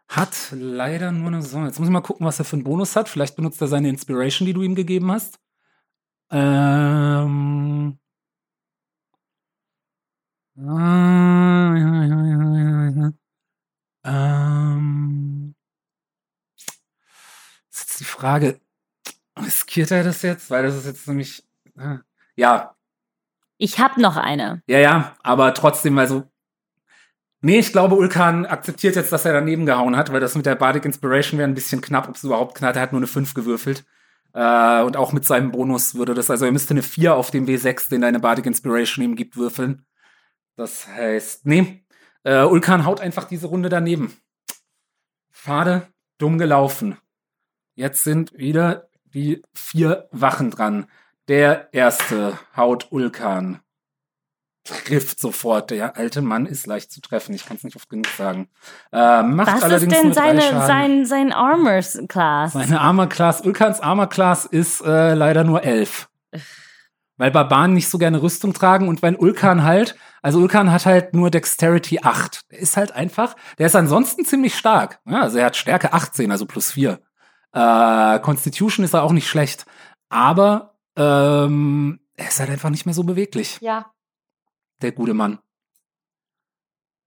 hat leider nur eine Sonne. Jetzt muss ich mal gucken, was er für einen Bonus hat. Vielleicht benutzt er seine Inspiration, die du ihm gegeben hast. Ähm. Ah, ja, ja, ja, ja, ja. Ähm. Ist jetzt die Frage, riskiert er das jetzt? Weil das ist jetzt nämlich. äh, Ja, Ich habe noch eine. ja, ja, aber trotzdem, also. Nee, ich glaube, Ulkan akzeptiert jetzt, dass er daneben gehauen hat, weil das mit der Bardic Inspiration wäre ein bisschen knapp, ob es überhaupt knallt. Er hat nur eine 5 gewürfelt. Äh, und auch mit seinem Bonus würde das, also er müsste eine 4 auf dem W6, den deine Bardic Inspiration ihm gibt, würfeln. Das heißt, nee, äh, Ulkan haut einfach diese Runde daneben. Schade, dumm gelaufen. Jetzt sind wieder die vier Wachen dran. Der erste haut Ulkan. Trifft sofort. Der alte Mann ist leicht zu treffen. Ich kann es nicht oft genug sagen. Äh, macht Was ist allerdings denn nur drei seine, sein, sein Armors Class? Seine Armor Class, Ulkans Armor Class ist äh, leider nur elf. Weil Barbaren nicht so gerne Rüstung tragen und wenn Ulkan halt, also Ulkan hat halt nur Dexterity 8. Der ist halt einfach, der ist ansonsten ziemlich stark. Ja, also er hat Stärke 18, also plus 4. Äh, Constitution ist er auch nicht schlecht. Aber ähm, er ist halt einfach nicht mehr so beweglich ja. der gute Mann.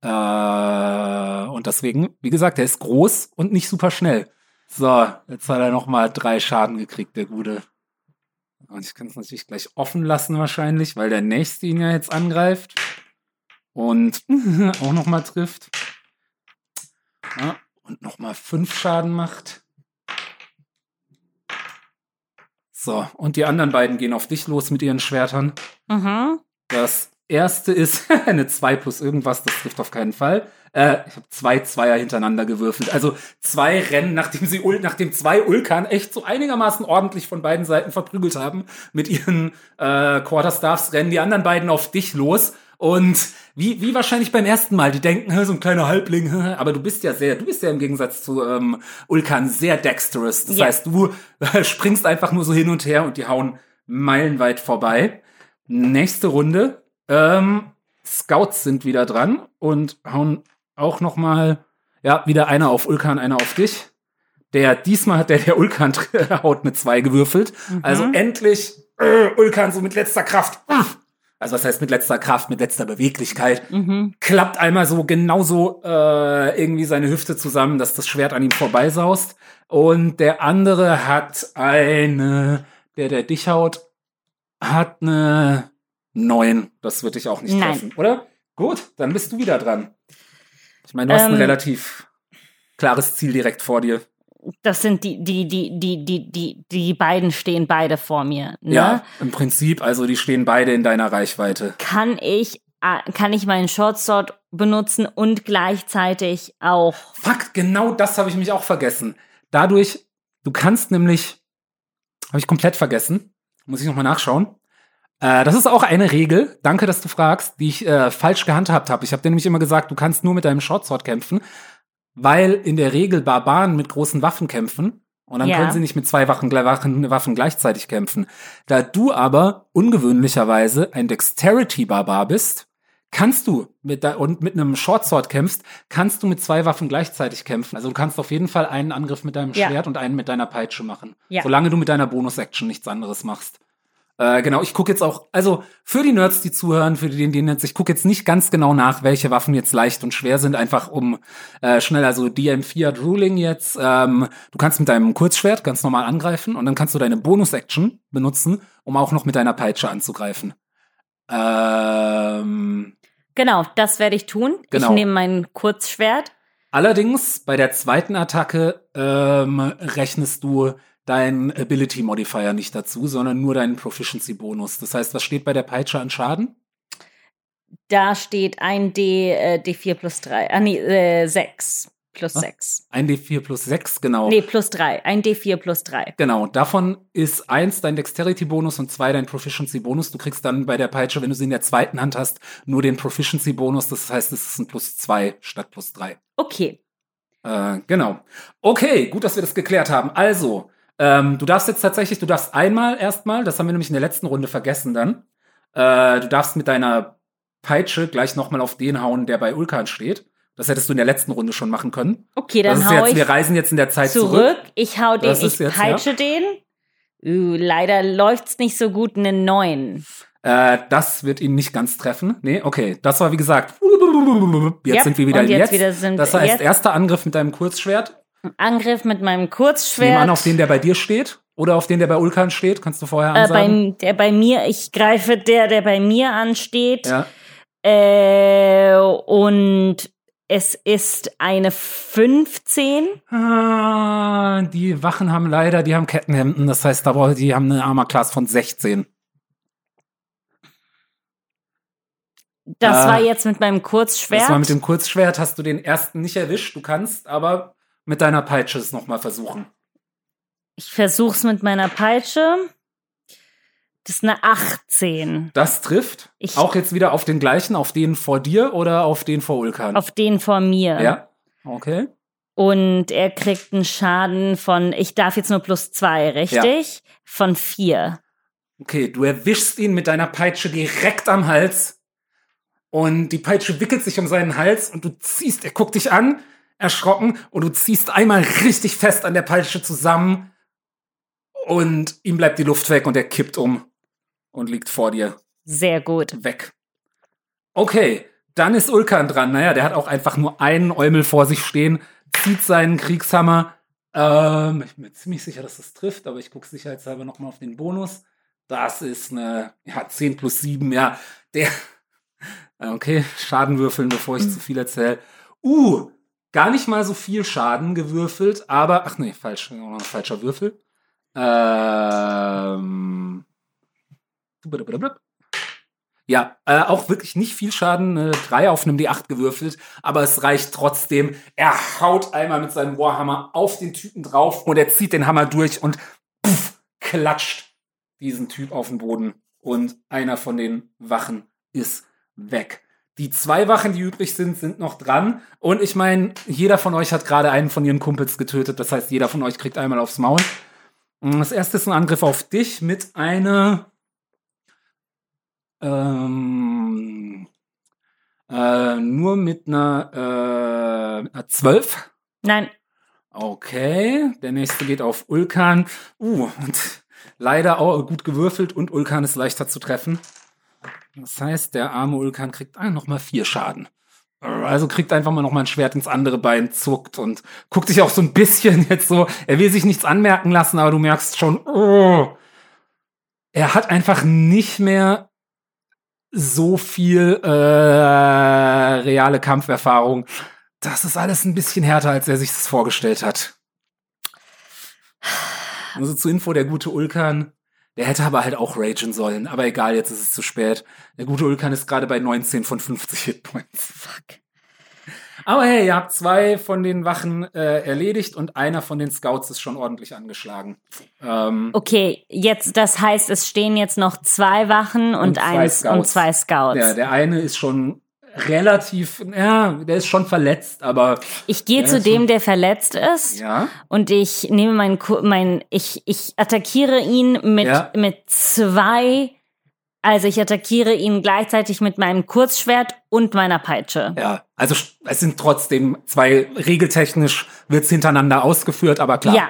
Äh, und deswegen, wie gesagt, er ist groß und nicht super schnell. So, jetzt hat er noch mal drei Schaden gekriegt, der gute. Und ich kann es natürlich gleich offen lassen wahrscheinlich, weil der nächste ihn ja jetzt angreift und auch noch mal trifft. Ja, und noch mal fünf Schaden macht. So, und die anderen beiden gehen auf dich los mit ihren Schwertern. Mhm. Das erste ist eine 2 plus irgendwas, das trifft auf keinen Fall. Äh, ich habe zwei Zweier hintereinander gewürfelt. Also zwei Rennen, nachdem sie Ul nachdem zwei Ulkan echt so einigermaßen ordentlich von beiden Seiten verprügelt haben mit ihren äh, Quarterstaffs, rennen die anderen beiden auf dich los. Und wie, wie wahrscheinlich beim ersten Mal, die denken, "Hä, so ein kleiner Halbling, hä?" aber du bist ja sehr, du bist ja im Gegensatz zu ähm, Ulkan sehr dexterous. Das Ja. heißt, du äh, springst einfach nur so hin und her und die hauen meilenweit vorbei. Nächste Runde. Ähm, Scouts sind wieder dran und hauen auch noch mal, ja, wieder einer auf Ulkan, einer auf dich. Der diesmal hat der der Ulkan haut mit zwei gewürfelt. Also endlich äh, Ulkan so mit letzter Kraft. Also was heißt mit letzter Kraft, mit letzter Beweglichkeit Mhm. klappt einmal so genauso äh, irgendwie seine Hüfte zusammen, dass das Schwert an ihm vorbeisaust. Und der andere hat eine, der, der dich haut, hat eine neun. Das wird dich auch nicht Nein. treffen, oder? Gut, dann bist du wieder dran. Ich meine, du hast ein Ähm. relativ klares Ziel direkt vor dir. Das sind die, die, die, die, die, die, die beiden stehen beide vor mir. Ne? Ja, im Prinzip, also die stehen beide in deiner Reichweite. Kann ich, äh, kann ich meinen Short Sword benutzen und gleichzeitig auch. Fuck, genau das habe ich mich auch vergessen. Dadurch, du kannst nämlich, habe ich komplett vergessen, muss ich nochmal nachschauen. Äh, das ist auch eine Regel, danke, dass du fragst, die ich äh, falsch gehandhabt habe. Ich habe dir nämlich immer gesagt, du kannst nur mit deinem Shortsword kämpfen, weil in der Regel Barbaren mit großen Waffen kämpfen und dann Ja. können sie nicht mit zwei Waffen, Waffen, Waffen gleichzeitig kämpfen. Da du aber ungewöhnlicherweise ein Dexterity-Barbar bist, kannst du mit da und mit einem Shortsword kämpfst, kannst du mit zwei Waffen gleichzeitig kämpfen. Also du kannst auf jeden Fall einen Angriff mit deinem Ja. Schwert und einen mit deiner Peitsche machen. Ja. Solange du mit deiner Bonus-Action nichts anderes machst. Äh, genau, ich gucke jetzt auch, also für die Nerds, die zuhören, für die, die Nerds, ich gucke jetzt nicht ganz genau nach, welche Waffen jetzt leicht und schwer sind, einfach um äh, schnell, also DM4 hat Ruling jetzt, ähm, du kannst mit deinem Kurzschwert ganz normal angreifen und dann kannst du deine Bonus-Action benutzen, um auch noch mit deiner Peitsche anzugreifen. Ähm, Genau, das werde ich tun. Genau. Ich nehme mein Kurzschwert. Allerdings bei der zweiten Attacke ähm, rechnest du deinen Ability Modifier nicht dazu, sondern nur deinen Proficiency Bonus. Das heißt, was steht bei der Peitsche an Schaden? Da steht ein D, äh, D4 plus 3. Ah, nee, äh, 6 plus Was? 6. Ein D4 plus 6, genau. Nee, plus 3. Ein D4 plus 3. Genau, davon ist eins dein Dexterity-Bonus und zwei dein Proficiency-Bonus. Du kriegst dann bei der Peitsche, wenn du sie in der zweiten Hand hast, nur den Proficiency-Bonus. Das heißt, es ist ein plus zwei statt plus drei. Okay. Äh, genau. Okay, gut, dass wir das geklärt haben. Also, ähm, du darfst jetzt tatsächlich, du darfst einmal erstmal, das haben wir nämlich in der letzten Runde vergessen dann, äh, du darfst mit deiner Peitsche gleich nochmal auf den hauen, der bei Ulkan steht. Das hättest du in der letzten Runde schon machen können. Okay, Das dann hau jetzt, ich wir reisen jetzt in der Zeit zurück. zurück. Ich hau den, ich jetzt, peitsche den. Uh, leider läuft's nicht so gut, einen neuen. Äh, das wird ihn nicht ganz treffen. Nee, okay. Das war wie gesagt. Jetzt Yep, sind wir wieder jetzt Jetzt. wieder sind das heißt, jetzt- erster Angriff mit deinem Kurzschwert. Angriff mit meinem Nehmen Kurzschwert. an auf den, der bei dir steht. Oder auf den, der bei Ulkan steht. Kannst du vorher äh, ansagen? bei, der bei mir, ich greife der, der bei mir ansteht. ja. Äh, und es ist eine 15. Ah, die Wachen haben leider, die haben Kettenhemden. Das heißt, die haben eine Armor-Class von 16. Das Ah. war jetzt mit meinem Kurzschwert. Das war mit dem Kurzschwert, hast du den ersten nicht erwischt. Du kannst aber mit deiner Peitsche es nochmal versuchen. ich versuch's mit meiner Peitsche. Das ist eine 18. Das trifft. Ich- auch jetzt wieder auf den gleichen, auf den vor dir oder auf den vor Ulkan? Auf den vor mir. Ja. Okay. Und er kriegt einen Schaden von, ich darf jetzt nur plus zwei, richtig? Von vier. Okay, du erwischst ihn mit deiner Peitsche direkt am Hals und die Peitsche wickelt sich um seinen Hals und du ziehst, er guckt dich an, erschrocken und du ziehst einmal richtig fest an der Peitsche zusammen und ihm bleibt die Luft weg und er kippt um und liegt vor dir Sehr gut. weg. Okay, dann ist Ulkan dran. Naja, der hat auch einfach nur einen Eumel vor sich stehen, zieht seinen Kriegshammer. Ähm, ich bin mir ziemlich sicher, dass das trifft, aber ich gucke sicherheitshalber nochmal auf den Bonus. Das ist eine, ja, 10 plus 7, ja. Der, okay, Schaden würfeln, bevor ich zu viel erzähle. Uh, gar nicht mal so viel Schaden gewürfelt, aber, ach nee, falsch, falscher Würfel. Ähm, ja, äh, auch wirklich nicht viel Schaden, äh, drei auf einem D8 gewürfelt, aber es reicht trotzdem. Er haut einmal mit seinem Warhammer auf den Typen drauf und er zieht den Hammer durch und puff, klatscht diesen Typ auf den Boden und einer von den Wachen ist weg. Die zwei Wachen, die übrig sind, sind noch dran. Und ich meine, jeder von euch hat gerade einen von ihren Kumpels getötet. Das heißt, jeder von euch kriegt einmal aufs Maul. Und Das erste ist ein Angriff auf dich mit einer ähm, äh, nur mit einer, äh, einer 12. Nein, Okay, der nächste geht auf Ulkan. Uh, und leider auch gut gewürfelt und Ulkan ist leichter zu treffen. Das heißt, der arme Ulkan kriegt ah, noch mal vier Schaden. Also kriegt einfach mal noch mal ein Schwert ins andere Bein, zuckt und guckt sich auch so ein bisschen jetzt so. Er will sich nichts anmerken lassen, aber du merkst schon, oh, er hat einfach nicht mehr so viel äh, reale Kampferfahrung. Das ist alles ein bisschen härter, als er sich das vorgestellt hat. Also zur Info, der gute Ulkan, der hätte aber halt auch ragen sollen. Aber egal, jetzt ist es zu spät. Der gute Ulkan ist gerade bei 19 von 50 Hitpoints. fuck. Aber hey, ihr habt zwei von den Wachen äh, erledigt und einer von den Scouts ist schon ordentlich angeschlagen. Ähm, Okay, jetzt, das heißt, es stehen jetzt noch zwei Wachen und, Und zwei eins Scouts. und zwei Scouts. der, der eine ist schon relativ, ja, der ist schon verletzt, aber ich gehe zu dem, der verletzt ist. ja. Und ich nehme mein, Ku- mein ich, ich attackiere ihn mit, Ja. mit zwei Also ich attackiere ihn gleichzeitig mit meinem Kurzschwert und meiner Peitsche. Ja, also es sind trotzdem zwei, regeltechnisch wird's hintereinander ausgeführt, aber klar. Ja.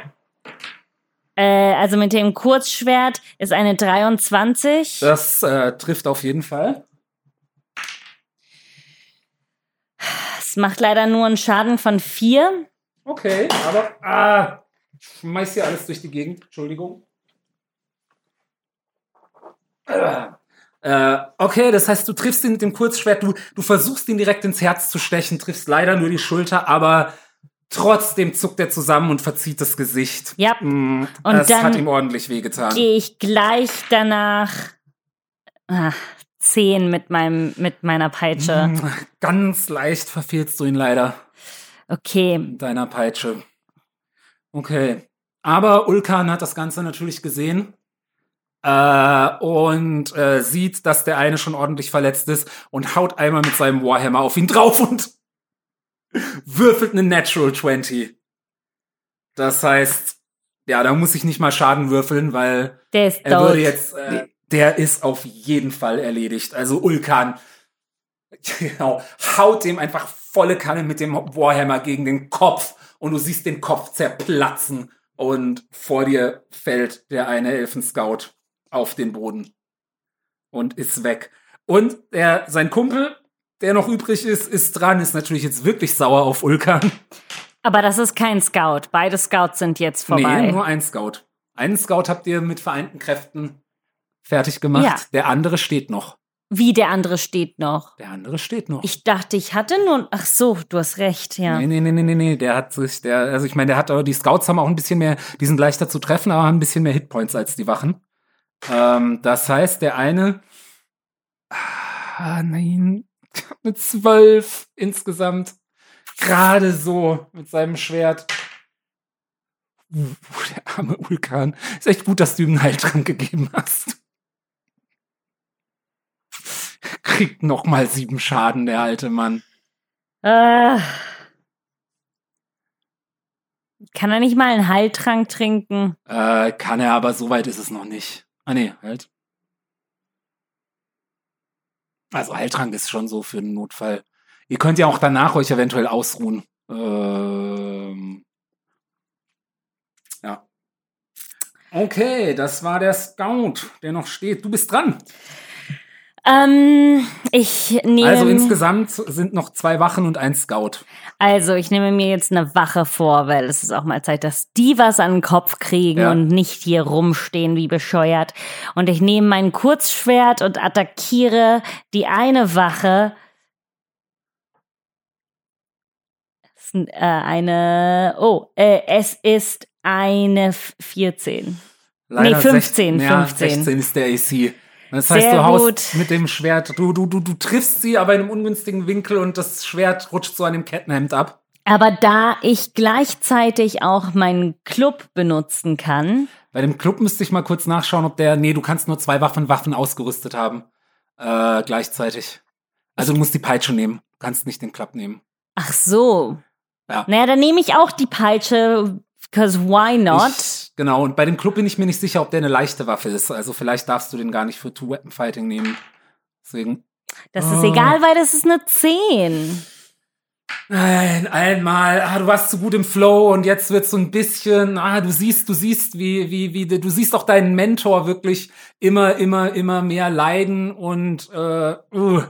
Äh, also mit dem Kurzschwert ist eine 23. Das äh, trifft auf jeden Fall. Es macht leider nur einen Schaden von 4. Okay, aber ah, schmeiß hier alles durch die Gegend. Entschuldigung. Äh, okay, das heißt, du triffst ihn mit dem Kurzschwert, du, du versuchst ihn direkt ins Herz zu stechen, triffst leider nur die Schulter, aber trotzdem zuckt er zusammen und verzieht das Gesicht. Ja. Mm, Und das hat ihm ordentlich wehgetan. Gehe ich gleich danach ah, 10 mit, meinem, mit meiner Peitsche. Ganz leicht verfehlst du ihn leider Okay. mit deiner Peitsche. Okay. Aber Ulkan hat das Ganze natürlich gesehen. Äh, und äh, sieht, dass der eine schon ordentlich verletzt ist und haut einmal mit seinem Warhammer auf ihn drauf und würfelt eine Natural 20. Das heißt, ja, da muss ich nicht mal Schaden würfeln, weil Der ist er würde jetzt, äh, der ist auf jeden Fall erledigt. Also Ulkan, genau, haut dem einfach volle Kanne mit dem Warhammer gegen den Kopf und du siehst den Kopf zerplatzen und vor dir fällt der eine Elfenscout auf den Boden und ist weg. Und der, sein Kumpel, der noch übrig ist, ist dran, ist natürlich jetzt wirklich sauer auf Ulkan. Aber das ist kein Scout. Beide Scouts sind jetzt vorbei. Nee, nur ein Scout. Einen Scout habt ihr mit vereinten Kräften fertig gemacht. Ja. Der andere steht noch. Wie der andere steht noch. Der andere steht noch. Ich dachte, ich hatte nur. Ach so, du hast recht, ja. Nee, nee, nee, nee, nee, nee, der hat sich, der, also ich meine, der hat, die Scouts haben auch ein bisschen mehr, die sind leichter zu treffen, aber haben ein bisschen mehr Hitpoints als die Wachen. Ähm, das heißt, der eine, ah, nein, mit zwölf insgesamt, gerade so mit seinem Schwert. Uh, der arme Ulkan. Ist echt gut, dass du ihm einen Heiltrank gegeben hast. Kriegt noch mal sieben Schaden, der alte Mann. Äh, kann er nicht mal einen Heiltrank trinken? Äh, kann er, aber so weit ist es noch nicht. Ah, nee, halt. Also Heiltrank ist schon so für einen Notfall. Ihr könnt ja auch danach euch eventuell ausruhen. Ähm, ja. Okay, das war der Scout, der noch steht. Du bist dran. Ähm, ich nehme. Also insgesamt sind noch zwei Wachen und ein Scout. Also, ich nehme mir jetzt eine Wache vor, weil es ist auch mal Zeit, dass die was an den Kopf kriegen Ja. und nicht hier rumstehen wie bescheuert. Und ich nehme mein Kurzschwert und attackiere die eine Wache. Es ist, äh, eine. Oh, äh, es ist eine F- 14. Nee, 15, 16, ja, 15. 16 ist der AC. Das heißt, Sehr du haust gut. mit dem Schwert, du, du, du, du triffst sie, aber in einem ungünstigen Winkel und das Schwert rutscht so an dem Kettenhemd ab. Aber da ich gleichzeitig auch meinen Club benutzen kann, Bei dem Club müsste ich mal kurz nachschauen, ob der, nee, du kannst nur zwei Waffen, Waffen ausgerüstet haben. Äh, gleichzeitig. Also du musst die Peitsche nehmen. Du kannst nicht den Club nehmen. ach so. Ja. Naja, dann nehme ich auch die Peitsche, because why not? Ich, genau, und bei dem Club bin ich mir nicht sicher, ob der eine leichte Waffe ist. Also vielleicht darfst du den gar nicht für Two-Weapon-Fighting nehmen. Deswegen. das ist Oh. egal, weil das ist eine 10. Nein, einmal, ah, du warst zu gut im Flow und jetzt wird so ein bisschen, ah, du siehst, du siehst, wie, wie, wie, du siehst auch deinen Mentor wirklich immer, immer, immer mehr leiden und äh, uh,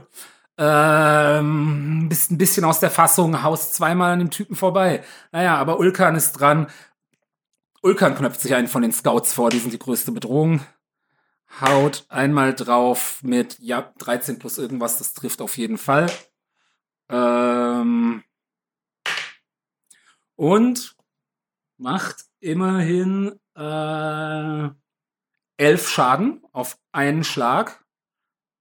ähm, bist ein bisschen aus der Fassung, haust zweimal an dem Typen vorbei. Naja, aber Ulkan ist dran. Ulkan knöpft sich einen von den Scouts vor, die sind die größte Bedrohung. Haut einmal drauf mit, ja, 13 plus irgendwas, das trifft auf jeden Fall. Ähm, und macht immerhin äh, elf Schaden auf einen Schlag.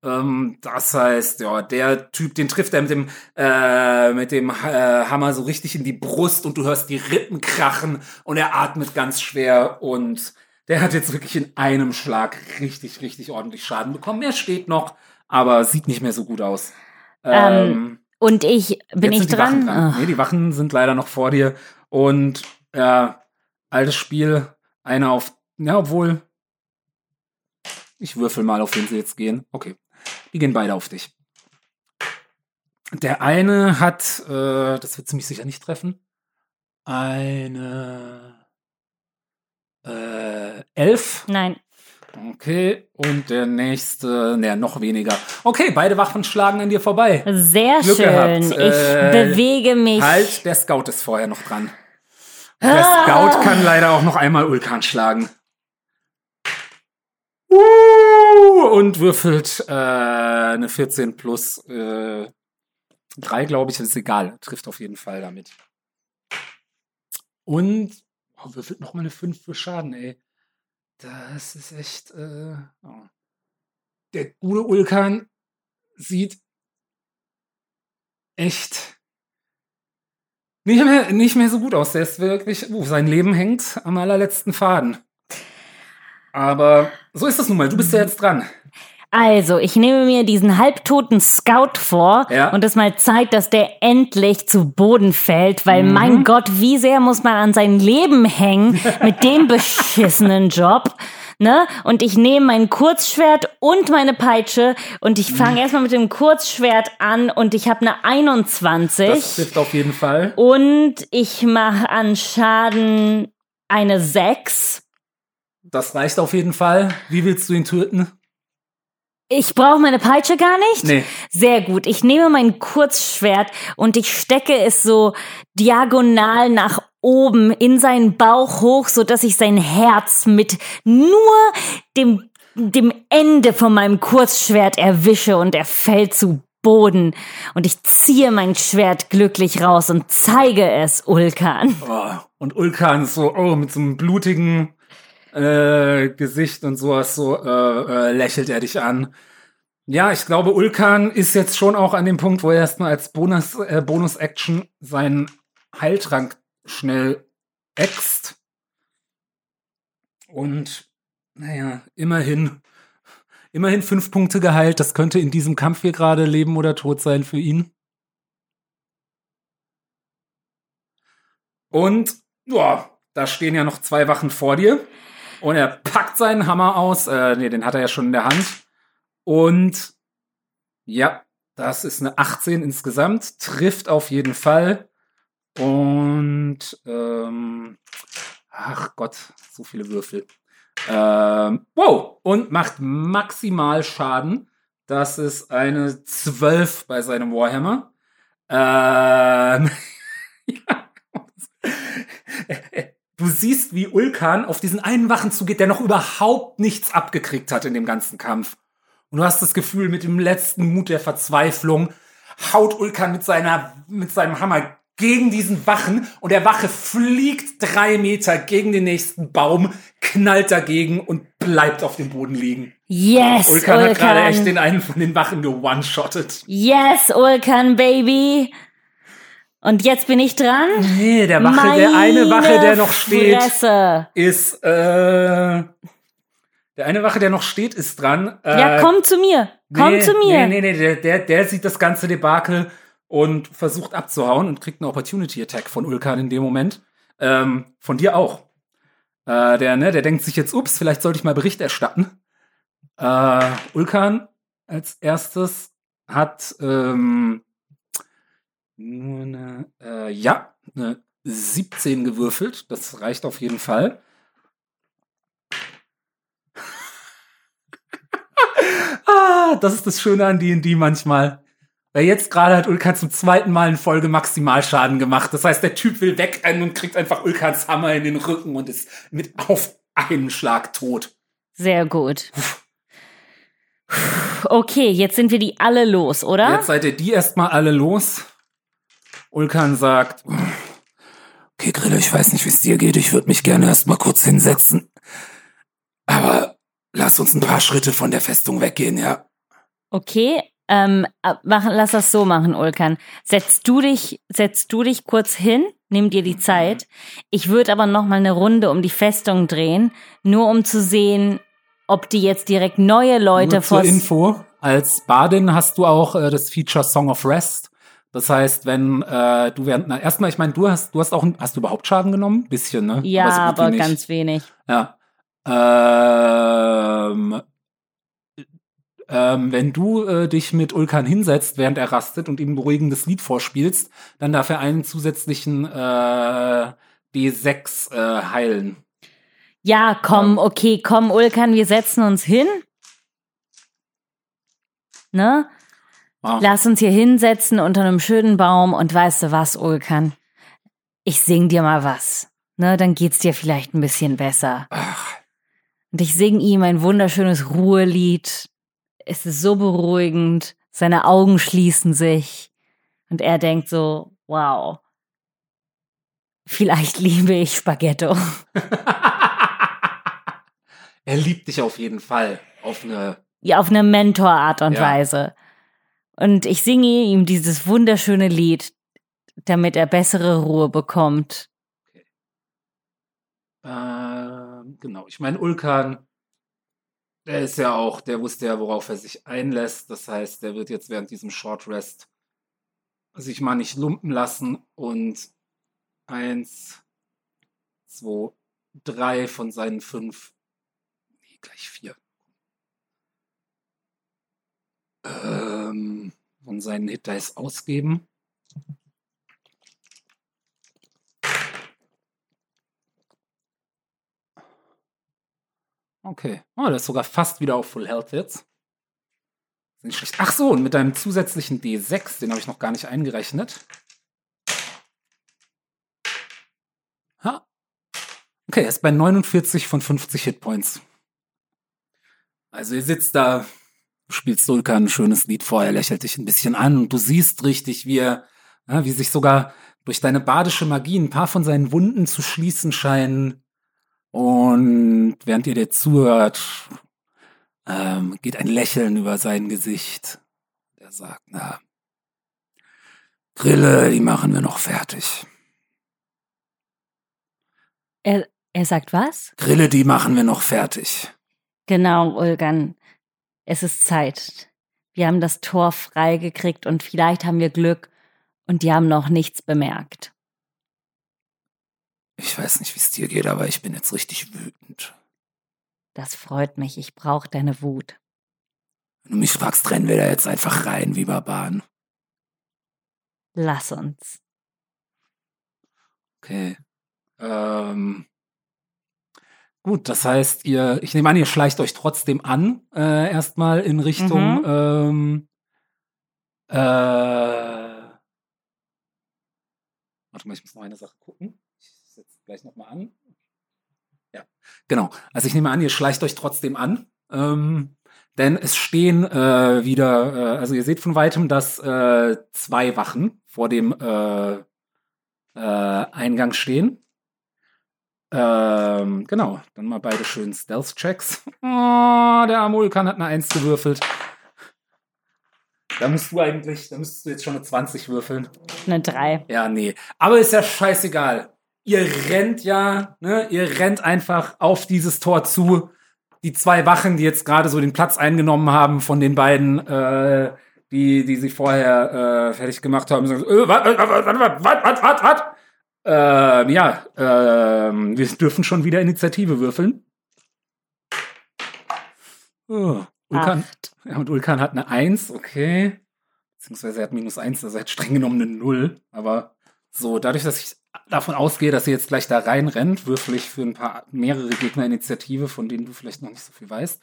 Ähm, das heißt, ja, der Typ, den trifft er mit dem, äh, mit dem äh, Hammer so richtig in die Brust und du hörst die Rippen krachen und er atmet ganz schwer und der hat jetzt wirklich in einem Schlag richtig, richtig ordentlich Schaden bekommen. Er steht noch, aber sieht nicht mehr so gut aus. Ähm, Und ich, bin ich Wachen dran? Nee, die Wachen sind leider noch vor dir. Und ja, altes Spiel, einer auf, ja, obwohl. Ich würfel mal, auf wen sie jetzt gehen. Okay. Die gehen beide auf dich. Der eine hat, äh, das wird ziemlich sicher nicht treffen, eine äh, elf. Nein. Okay, und der nächste, naja, noch weniger. Okay, beide Waffen schlagen an dir vorbei. Sehr Glück schön. gehabt. Ich Äh, bewege mich. Halt, der Scout ist vorher noch dran. Der Ah. Scout kann leider auch noch einmal Ulkan schlagen. Uh, und würfelt äh, eine 14 plus äh, 3, glaube ich, ist egal. Trifft auf jeden Fall damit. Und oh, würfelt noch mal eine 5 für Schaden, ey. Das ist echt. Äh, oh. Der gute Ulkan sieht echt nicht mehr, nicht mehr so gut aus. Der ist wirklich, uh, sein Leben hängt am allerletzten Faden. Aber so ist das nun mal. Du bist ja jetzt dran. Also, ich nehme mir diesen halbtoten Scout vor Ja. und es mal Zeit, dass der endlich zu Boden fällt, weil Mhm. mein Gott, wie sehr muss man an sein Leben hängen mit dem beschissenen Job. Ne? Und ich nehme mein Kurzschwert und meine Peitsche und ich fange Mhm. erstmal mit dem Kurzschwert an und ich habe eine 21 Das trifft auf jeden Fall. und ich mache an Schaden eine 6. Das reicht auf jeden Fall. Wie willst du ihn töten? Ich brauche meine Peitsche gar nicht. Nee. Sehr gut. Ich nehme mein Kurzschwert und ich stecke es so diagonal nach oben in seinen Bauch hoch, so dass ich sein Herz mit nur dem dem Ende von meinem Kurzschwert erwische und er fällt zu Boden und ich ziehe mein Schwert glücklich raus und zeige es Ulkan. Oh, und Ulkan ist so, oh, mit so einem blutigen äh, Gesicht und sowas, so äh, äh, lächelt er dich an. Ja, ich glaube, Ulkan ist jetzt schon auch an dem Punkt, wo er erstmal als Bonus, äh, Bonus-Action seinen Heiltrank schnell äxt. Und, naja, immerhin, immerhin fünf Punkte geheilt. Das könnte in diesem Kampf hier gerade Leben oder Tod sein für ihn. Und, ja, da stehen ja noch zwei Wachen vor dir. Und er packt seinen Hammer aus. Äh, nee, den hat er ja schon in der Hand. Und ja, das ist eine 18 insgesamt. Trifft auf jeden Fall. Und ähm, ach Gott, so viele Würfel. Ähm, wow, und macht maximal Schaden. Das ist eine 12 bei seinem Warhammer. Ähm, ja. Du siehst, wie Ulkan auf diesen einen Wachen zugeht, der noch überhaupt nichts abgekriegt hat in dem ganzen Kampf. Und du hast das Gefühl, mit dem letzten Mut der Verzweiflung haut Ulkan mit, seiner, mit seinem Hammer gegen diesen Wachen und der Wache fliegt drei Meter gegen den nächsten Baum, knallt dagegen und bleibt auf dem Boden liegen. Yes, Ulkan, hat gerade echt Ulkan. den einen von den Wachen geone-shottet. Yes, Ulkan, Baby. Und jetzt bin ich dran. Nee, der Wache, der eine Wache, der noch steht, Fresse. ist, äh, der eine Wache, der noch steht, ist dran. Äh, Ja, komm zu mir. Komm nee, zu mir. Nee, nee, nee, der, der, der sieht das ganze Debakel und versucht abzuhauen und kriegt einen Opportunity Attack von Ulkan in dem Moment. Ähm, von dir auch. Äh, der, ne, der denkt sich jetzt, ups, vielleicht sollte ich mal Bericht erstatten. Äh, Ulkan als erstes hat ähm, nur eine, äh, ja, eine 17 gewürfelt. Das reicht auf jeden Fall. ah, das ist das Schöne an D&D manchmal. Weil jetzt gerade hat Ulkan zum zweiten Mal in Folge Maximalschaden gemacht. Das heißt, der Typ will wegrennen und kriegt einfach Ulkans Hammer in den Rücken und ist mit auf einen Schlag tot. Sehr gut. Okay, jetzt sind wir die alle los, oder? Jetzt seid ihr die erstmal alle los. Ulkan sagt, okay, Grille, ich weiß nicht, wie es dir geht. Ich würde mich gerne erstmal kurz hinsetzen. Aber lass uns ein paar Schritte von der Festung weggehen, ja. Okay, ähm, äh, mach, lass das so machen, Ulkan. Setzt du dich, setzt du dich kurz hin, nimm dir die Zeit. Ich würde aber noch mal eine Runde um die Festung drehen, nur um zu sehen, ob die jetzt direkt neue Leute Nur zur vor Info, als Badin hast du auch äh, das Feature Song of Rest. Das heißt, wenn äh, du während, na, erstmal, ich meine, du hast, du hast auch, hast du überhaupt Schaden genommen? Bisschen, ne? Ja, aber nicht. ganz wenig. Ja. Ähm, Ähm, wenn du äh, dich mit Ulkan hinsetzt, während er rastet und ihm ein beruhigendes Lied vorspielst, dann darf er einen zusätzlichen äh, D6 äh, heilen. Ja, komm, okay, komm, Ulkan, wir setzen uns hin. Ne? Ah. Lass uns hier hinsetzen unter einem schönen Baum und weißt du was, Ulkan? Ich sing dir mal was. Ne, dann geht's dir vielleicht ein bisschen besser. Ach, Und ich sing ihm ein wunderschönes Ruhelied. Es ist so beruhigend. Seine Augen schließen sich. Und er denkt so, wow. Vielleicht liebe ich Spaghetto. er liebt dich auf jeden Fall. Auf eine. Ja, auf eine Mentorart und Ja. Weise. Und ich singe ihm dieses wunderschöne Lied, damit er bessere Ruhe bekommt. Äh, genau. Ich meine, Ulkan, der ist ja auch, der wusste ja, worauf er sich einlässt. Das heißt, der wird jetzt während diesem Short Rest sich mal nicht lumpen lassen und eins, zwei, drei von seinen fünf, nee, gleich vier. Ähm, von seinen Hit Dice ausgeben. Okay. Oh, der ist sogar fast wieder auf Full Health jetzt. Nicht schlecht. Ach so, und mit deinem zusätzlichen D6, den habe ich noch gar nicht eingerechnet. Ha. Okay, er ist bei 49 von 50 Hitpoints. Also ihr sitzt da, du spielst Sulka ein schönes Lied vor, er lächelt dich ein bisschen an und du siehst richtig, wie er, ja, wie sich sogar durch deine badische Magie ein paar von seinen Wunden zu schließen scheinen. Und während ihr dir zuhört, ähm, geht ein Lächeln über sein Gesicht. Er sagt, na, Grille, die machen wir noch fertig. Er, er sagt was? Grille, die machen wir noch fertig. Genau, Ulgan. Es ist Zeit. Wir haben das Tor freigekriegt und vielleicht haben wir Glück und die haben noch nichts bemerkt. Ich weiß nicht, wie es dir geht, aber ich bin jetzt richtig wütend. Das freut mich. Ich brauche deine Wut. Wenn du mich fragst, rennen wir da jetzt einfach rein wie Barbaren. Lass uns. Okay. Ähm, gut, das heißt, ihr, ich nehme an, ihr schleicht euch trotzdem an, äh, erstmal in Richtung, Mhm. ähm, äh, warte mal, ich muss noch eine Sache gucken. Ich setze gleich nochmal an. Ja, genau. Also ich nehme an, ihr schleicht euch trotzdem an. Ähm, denn es stehen äh, wieder, äh, also ihr seht von weitem, dass äh, zwei Wachen vor dem äh, äh, Eingang stehen. Ähm, genau, dann mal beide schön Stealth-Checks. Oh, der Amulkan hat eine Eins gewürfelt. Da musst du eigentlich, da müsstest du jetzt schon eine 20 würfeln. Eine Drei. Ja, nee. Aber ist ja scheißegal. Ihr rennt ja, ne? Ihr rennt einfach auf dieses Tor zu. Die zwei Wachen, die jetzt gerade so den Platz eingenommen haben von den beiden, äh, die, die sie vorher äh, fertig gemacht haben, sagen, äh, warte, warte, warte, warte, warte, warte, warte. Ähm, ja, ähm, wir dürfen schon wieder Initiative würfeln. Oh, Ulkan, ja, und Ulkan hat eine Eins, okay. Beziehungsweise er hat minus eins, also er hat streng genommen eine Null. Aber so, dadurch, dass ich davon ausgehe, dass ihr jetzt gleich da reinrennt, würfel ich für ein paar mehrere Gegner Initiative, von denen du vielleicht noch nicht so viel weißt.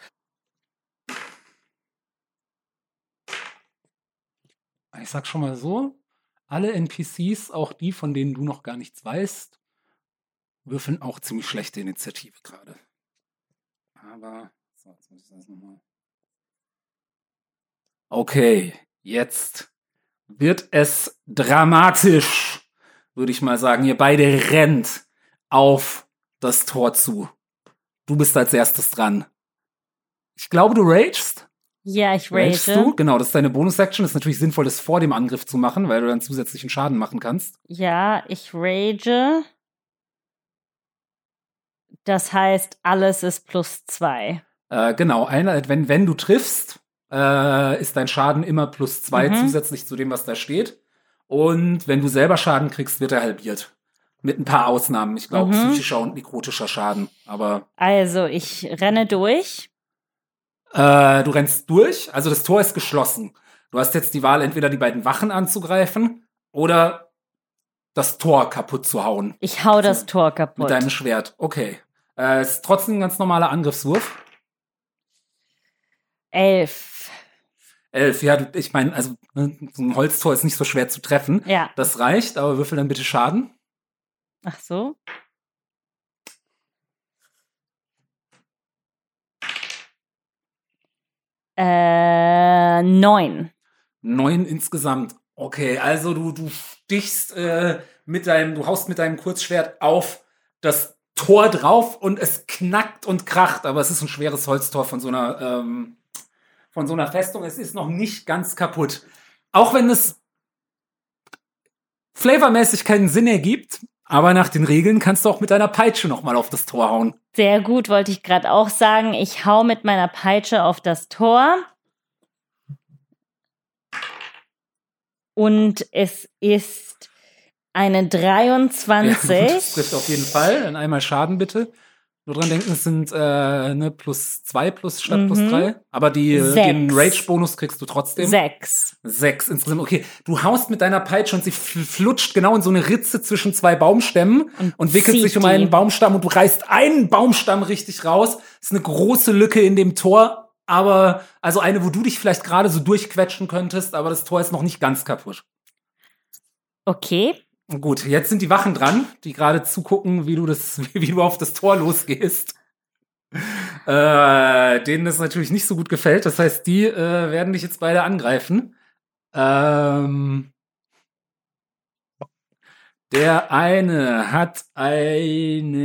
Ich sag schon mal so, alle NPCs, auch die, von denen du noch gar nichts weißt, würfeln auch ziemlich schlechte Initiative gerade. Aber, so, jetzt muss ich das nochmal. Okay, jetzt wird es dramatisch, würde ich mal sagen. Ihr beide rennt auf das Tor zu. Du bist als erstes dran. Ich glaube, du ragest. Ja, ich rage. du? Genau, das ist deine Bonus-Action. Ist natürlich sinnvoll, das vor dem Angriff zu machen, weil du dann zusätzlichen Schaden machen kannst. Ja, ich rage. Das heißt, alles ist plus zwei. Äh, genau, einer, wenn, wenn du triffst, äh, ist dein Schaden immer plus zwei Mhm. zusätzlich zu dem, was da steht. Und wenn du selber Schaden kriegst, wird er halbiert. Mit ein paar Ausnahmen. Ich glaube, Mhm. psychischer und nekrotischer Schaden. Aber Also, ich renne durch. Äh, du rennst durch, also das Tor ist geschlossen. Du hast jetzt die Wahl, entweder die beiden Wachen anzugreifen oder das Tor kaputt zu hauen. Ich hau das Tor kaputt. Mit deinem Schwert. Okay. Äh, ist trotzdem ein ganz normaler Angriffswurf. Elf. Elf, ja, du- ich meine, also ne, so ein Holztor ist nicht so schwer zu treffen. Ja. Das reicht, aber würfel dann bitte Schaden. Ach so. Äh, neun. Neun insgesamt. Okay, also du, du stichst äh, mit deinem, du haust mit deinem Kurzschwert auf das Tor drauf und es knackt und kracht, aber es ist ein schweres Holztor von so einer, ähm, von so einer Festung. Es ist noch nicht ganz kaputt. Auch wenn es flavormäßig keinen Sinn ergibt, aber nach den Regeln kannst du auch mit deiner Peitsche nochmal auf das Tor hauen. Sehr gut, wollte ich gerade auch sagen. Ich hau mit meiner Peitsche auf das Tor. Und es ist eine Ja, 23. das trifft auf jeden Fall. Dann einmal Schaden bitte. Nur dran denken, es sind äh, ne, plus zwei plus statt plus Mhm. drei. Aber die, äh, Sechs. den Rage-Bonus kriegst du trotzdem. Sechs. Sechs insgesamt. Okay, du haust mit deiner Peitsche und sie fl- flutscht genau in so eine Ritze zwischen zwei Baumstämmen und, Und wickelt sich um die. einen Baumstamm und du reißt einen Baumstamm richtig raus. ist eine große Lücke in dem Tor, aber also eine, wo du dich vielleicht gerade so durchquetschen könntest, aber das Tor ist noch nicht ganz kaputt. Okay. Gut, jetzt sind die Wachen dran, die gerade zugucken, wie du das, wie du auf das Tor losgehst. Äh, denen das natürlich nicht so gut gefällt. Das heißt, die äh, werden dich jetzt beide angreifen. Ähm, der eine hat eine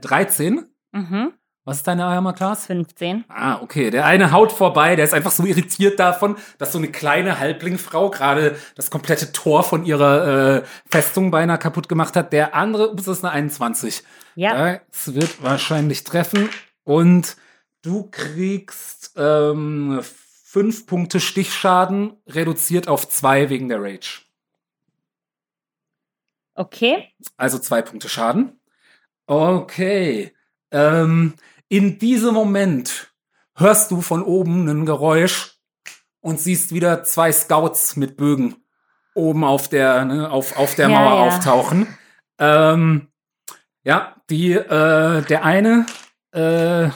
13. Mhm. Was ist deine Armor Class? 15. Ah, okay. Der eine haut vorbei, der ist einfach so irritiert davon, dass so eine kleine Halblingfrau gerade das komplette Tor von ihrer äh, Festung beinahe kaputt gemacht hat. Der andere, ups, das ist eine 21. Ja. Das wird wahrscheinlich treffen. Und du kriegst ähm, fünf Punkte Stichschaden, reduziert auf zwei wegen der Rage. Okay. Also zwei Punkte Schaden. Okay. Ähm, in diesem Moment hörst du von oben ein Geräusch und siehst wieder zwei Scouts mit Bögen oben auf der, ne, auf, auf der Ja, Mauer ja. auftauchen. Ähm, ja, die, äh, der eine, äh,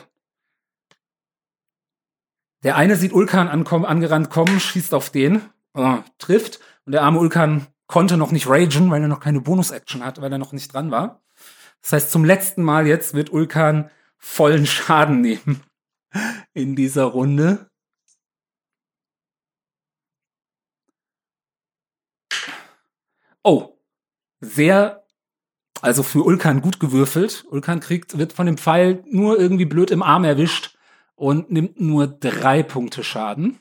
der eine sieht Ulkan ankommen, angerannt kommen, schießt auf den, äh, trifft. Und der arme Ulkan konnte noch nicht ragen, weil er noch keine Bonus-Action hat, weil er noch nicht dran war. Das heißt, zum letzten Mal jetzt wird Ulkan vollen Schaden nehmen in dieser Runde. Oh, sehr, also für Ulkan gut gewürfelt. Ulkan kriegt, wird von dem Pfeil nur irgendwie blöd im Arm erwischt und nimmt nur drei Punkte Schaden.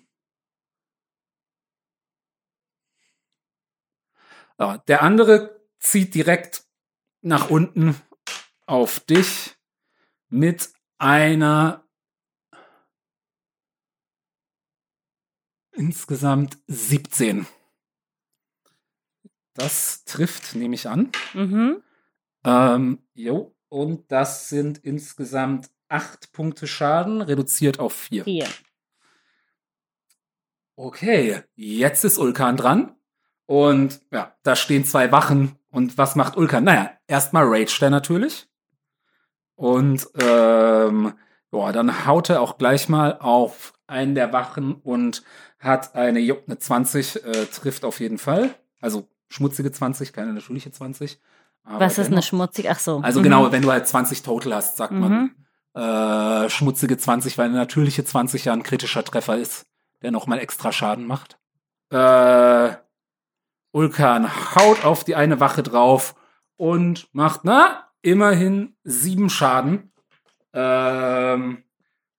Der andere zieht direkt nach unten auf dich mit einer insgesamt 17. Das trifft, nehme ich an. Mhm. Ähm, jo, und das sind insgesamt acht Punkte Schaden, reduziert auf vier. Vier. Okay, jetzt ist Ulkan dran. Und ja, da stehen zwei Wachen. Und was macht Ulkan? Naja, erstmal rage der natürlich. Und ähm, ja, dann haut er auch gleich mal auf einen der Wachen und hat eine, eine 20, äh, trifft auf jeden Fall. Also schmutzige 20, keine natürliche 20. Aber Was ist eine dennoch. schmutzige? Ach so. Also Mhm. genau, wenn du halt 20 total hast, sagt man Mhm. äh, schmutzige 20, weil eine natürliche 20 ja ein kritischer Treffer ist, der nochmal extra Schaden macht. Äh, Ulkan haut auf die eine Wache drauf und macht, na, immerhin sieben Schaden. Ähm,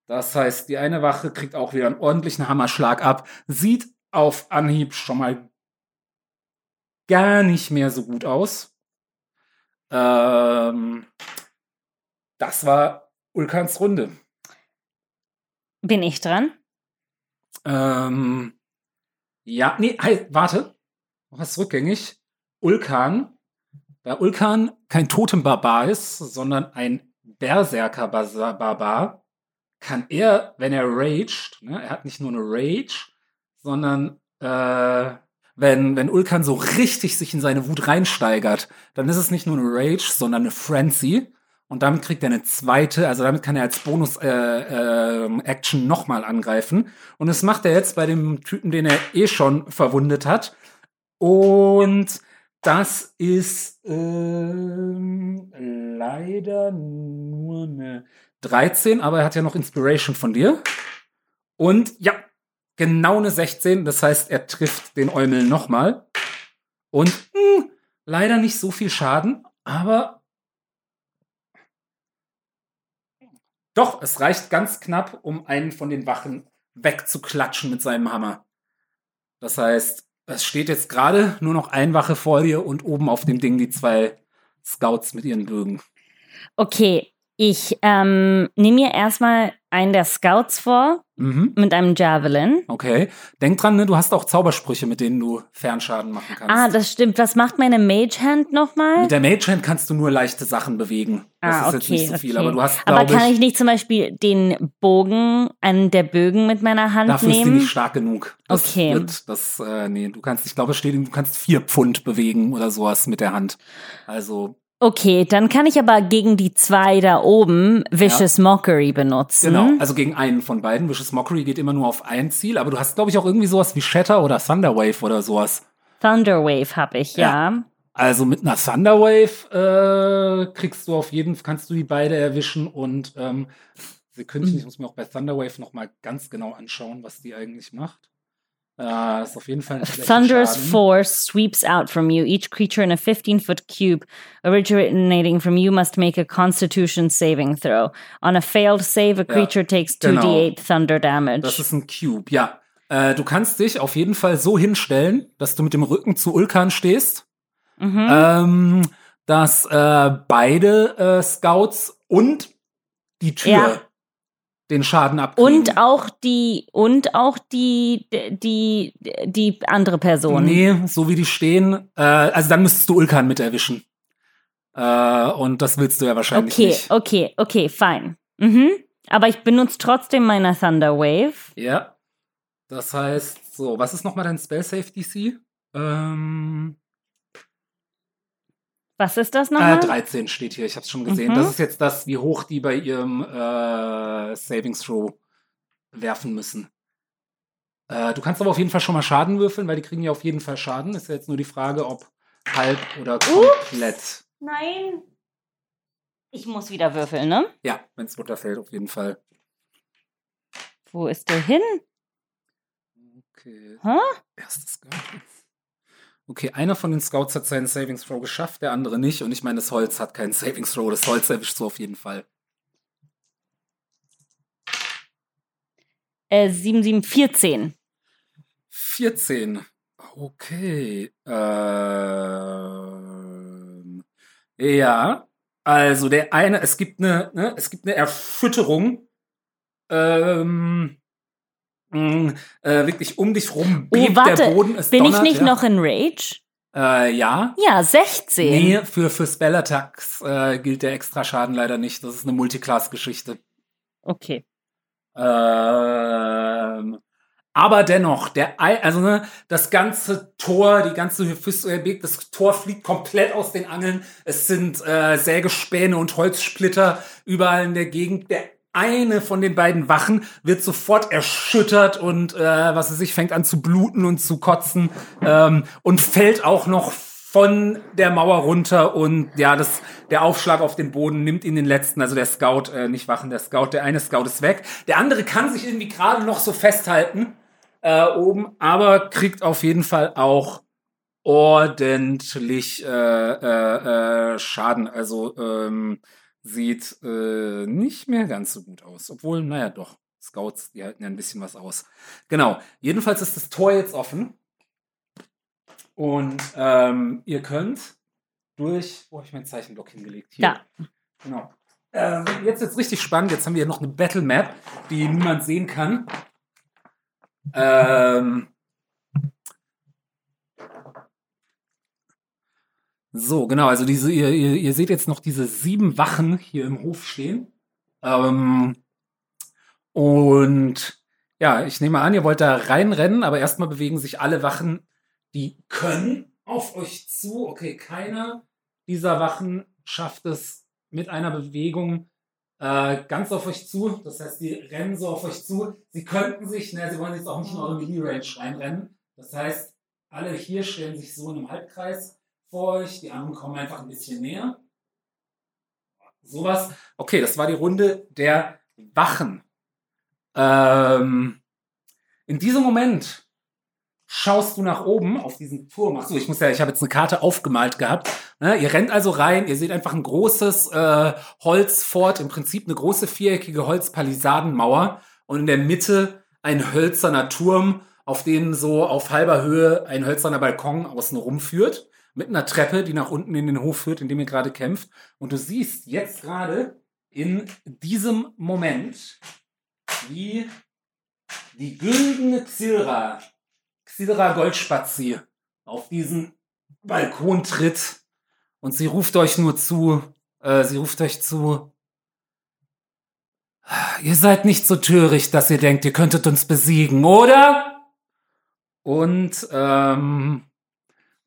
das heißt, die eine Wache kriegt auch wieder einen ordentlichen Hammerschlag ab. Sieht auf Anhieb schon mal gar nicht mehr so gut aus. Ähm, das war Ulkans Runde. Bin ich dran? Ähm, ja, nee, halt, warte. Noch was rückgängig. Ulkan. Da Ulkan kein Totembarbar ist, sondern ein Berserker-Barbar, kann er, wenn er raged, ne, er hat nicht nur eine Rage, sondern äh, wenn, wenn Ulkan so richtig sich in seine Wut reinsteigert, dann ist es nicht nur eine Rage, sondern eine Frenzy. Und damit kriegt er eine zweite, also damit kann er als Bonus-Action äh, äh, nochmal angreifen. Und das macht er jetzt bei dem Typen, den er eh schon verwundet hat. Und das ist ähm, leider nur eine 13, aber er hat ja noch Inspiration von dir. Und ja, genau eine 16. Das heißt, er trifft den Eumel nochmal. Und mh, hm, leider nicht so viel Schaden, aber doch, es reicht ganz knapp, um einen von den Wachen wegzuklatschen mit seinem Hammer. Das heißt, es steht jetzt gerade nur noch ein Wache vor dir und oben auf dem Ding die zwei Scouts mit ihren Bögen. Okay, ich ähm, nehme mir erstmal einen der Scouts vor mhm. mit einem Javelin. Okay. Denk dran, ne, du hast auch Zaubersprüche, mit denen du Fernschaden machen kannst. Ah, das stimmt. Was macht meine Mage Hand nochmal? Mit der Mage Hand kannst du nur leichte Sachen bewegen. Das ah, ist okay, jetzt nicht so viel, okay. aber du hast. Aber kann ich, ich nicht zum Beispiel den Bogen, einen der Bögen mit meiner Hand dafür nehmen? Dafür ist die nicht stark genug. Das okay. Wird, das, äh, nee, du kannst, ich glaube, es steht, du kannst vier Pfund bewegen oder sowas mit der Hand. Also Okay, dann kann ich aber gegen die zwei da oben Vicious ja. Mockery benutzen. Genau, also gegen einen von beiden. Vicious Mockery geht immer nur auf ein Ziel, aber du hast, glaube ich, auch irgendwie sowas wie Shatter oder Thunderwave oder sowas. Thunderwave habe ich, ja. ja. Also mit einer Thunderwave äh, kriegst du auf jeden Fall, kannst du die beide erwischen und ähm, Sekündchen, ich muss mir auch bei Thunderwave nochmal ganz genau anschauen, was die eigentlich macht. Uh, ist auf jeden Fall Thunderous force sweeps out from you. Each creature in a 15 foot cube originating from you must make a constitution saving throw. On a failed save, a creature ja, takes 2d8 genau. thunder damage. Das ist ein Cube, ja. Äh, du kannst dich auf jeden Fall so hinstellen, dass du mit dem Rücken zu Ulkan stehst. Mhm. Ähm, dass äh, beide äh, Scouts und die Tür ja den Schaden abkriegen. Und auch die und auch die die die andere Person. Nee, so wie die stehen, äh, also dann müsstest du Ulkan mit erwischen. Äh, und das willst du ja wahrscheinlich okay, nicht. Okay, okay, okay, fein. Mhm. Aber ich benutze trotzdem meine Thunder Wave. Ja. Das heißt, so, was ist nochmal dein Spell Safe DC? Ähm, was ist das nochmal? Äh, 13 steht hier, ich habe es schon gesehen. Mhm. Das ist jetzt das, wie hoch die bei ihrem äh, Savings Throw werfen müssen. Äh, du kannst aber auf jeden Fall schon mal Schaden würfeln, weil die kriegen ja auf jeden Fall Schaden. Ist ja jetzt nur die Frage, ob halb oder komplett. Ups. Nein. Ich muss wieder würfeln, ne? Ja, wenn es runterfällt, auf jeden Fall. Wo ist der hin? Okay. Hä? Erstes Garten. Okay, einer von den Scouts hat seinen Savings Throw geschafft, der andere nicht. Und ich meine, das Holz hat keinen Savings Throw. Das Holz erwischt so auf jeden Fall. Äh, 7, 7, 14. 14. Okay. Ähm, ja. Also der eine, es gibt eine, ne, es gibt eine Erschütterung. Ähm, mh, äh, wirklich um dich rum bebt oh, warte, der Boden. Es bin donnert, ich nicht ja. noch in Rage? Äh, ja. Ja, 16. Nee, für, für Spell-Attacks äh, gilt der Extraschaden leider nicht. Das ist eine Multiclass-Geschichte. Okay. Ähm, aber dennoch, der, also ne, das ganze Tor, die ganze Hephaestus, das Tor fliegt komplett aus den Angeln. Es sind äh, Sägespäne und Holzsplitter überall in der Gegend. Der eine von den beiden Wachen wird sofort erschüttert und äh, was weiß ich, fängt an zu bluten und zu kotzen ähm, und fällt auch noch von der Mauer runter und ja, das, der Aufschlag auf den Boden nimmt ihn den letzten, also der Scout, äh, nicht Wachen, der Scout, der eine Scout ist weg. Der andere kann sich irgendwie gerade noch so festhalten äh, oben, aber kriegt auf jeden Fall auch ordentlich äh, äh, äh, Schaden. Also ähm, sieht äh, nicht mehr ganz so gut aus. Obwohl, naja, doch. Scouts, die halten ja ein bisschen was aus. Genau. Jedenfalls ist das Tor jetzt offen. Und ähm, ihr könnt durch. Wo habe ich meinen Zeichenblock hingelegt? Hier. Ja. Genau. Ähm, jetzt ist richtig spannend. Jetzt haben wir noch eine Battle Map, die niemand sehen kann. Ähm, So, genau, also diese, ihr, ihr, seht jetzt noch diese sieben Wachen hier im Hof stehen. Ähm, Und ja, ich nehme an, ihr wollt da reinrennen, aber erstmal bewegen sich alle Wachen, die können, auf euch zu. Okay, keiner dieser Wachen schafft es mit einer Bewegung äh, ganz auf euch zu. Das heißt, die rennen so auf euch zu. Sie könnten sich, ne, sie wollen jetzt auch nicht in eure Mini-Range reinrennen. Das heißt, alle hier stellen sich so in einem Halbkreis euch. Die anderen kommen einfach ein bisschen näher. Sowas. Okay, das war die Runde der Wachen. Ähm, in diesem Moment schaust du nach oben auf diesen Turm. Achso, ich muss ja, ich habe jetzt eine Karte aufgemalt gehabt. Ne? Ihr rennt also rein, ihr seht einfach ein großes äh, Holzfort, im Prinzip eine große viereckige Holzpalisadenmauer und in der Mitte ein hölzerner Turm, auf den so auf halber Höhe ein hölzerner Balkon außen rumführt, mit einer Treppe, die nach unten in den Hof führt, in dem ihr gerade kämpft. Und du siehst jetzt gerade in diesem Moment, wie die güldene Xilra Sidra Goldspazi auf diesen Balkon tritt und sie ruft euch nur zu, äh, sie ruft euch zu, ihr seid nicht so töricht, dass ihr denkt, ihr könntet uns besiegen, oder? Und ähm,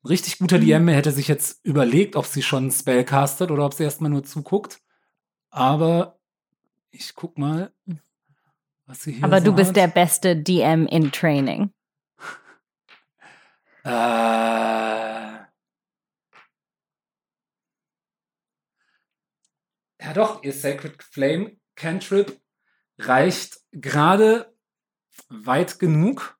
richtig guter DM hätte sich jetzt überlegt, ob sie schon Spell castet oder ob sie erstmal nur zuguckt. Aber ich guck mal, was sie hier Aber so du bist der beste DM in Training. Äh, ja doch, ihr Sacred Flame Cantrip reicht gerade weit genug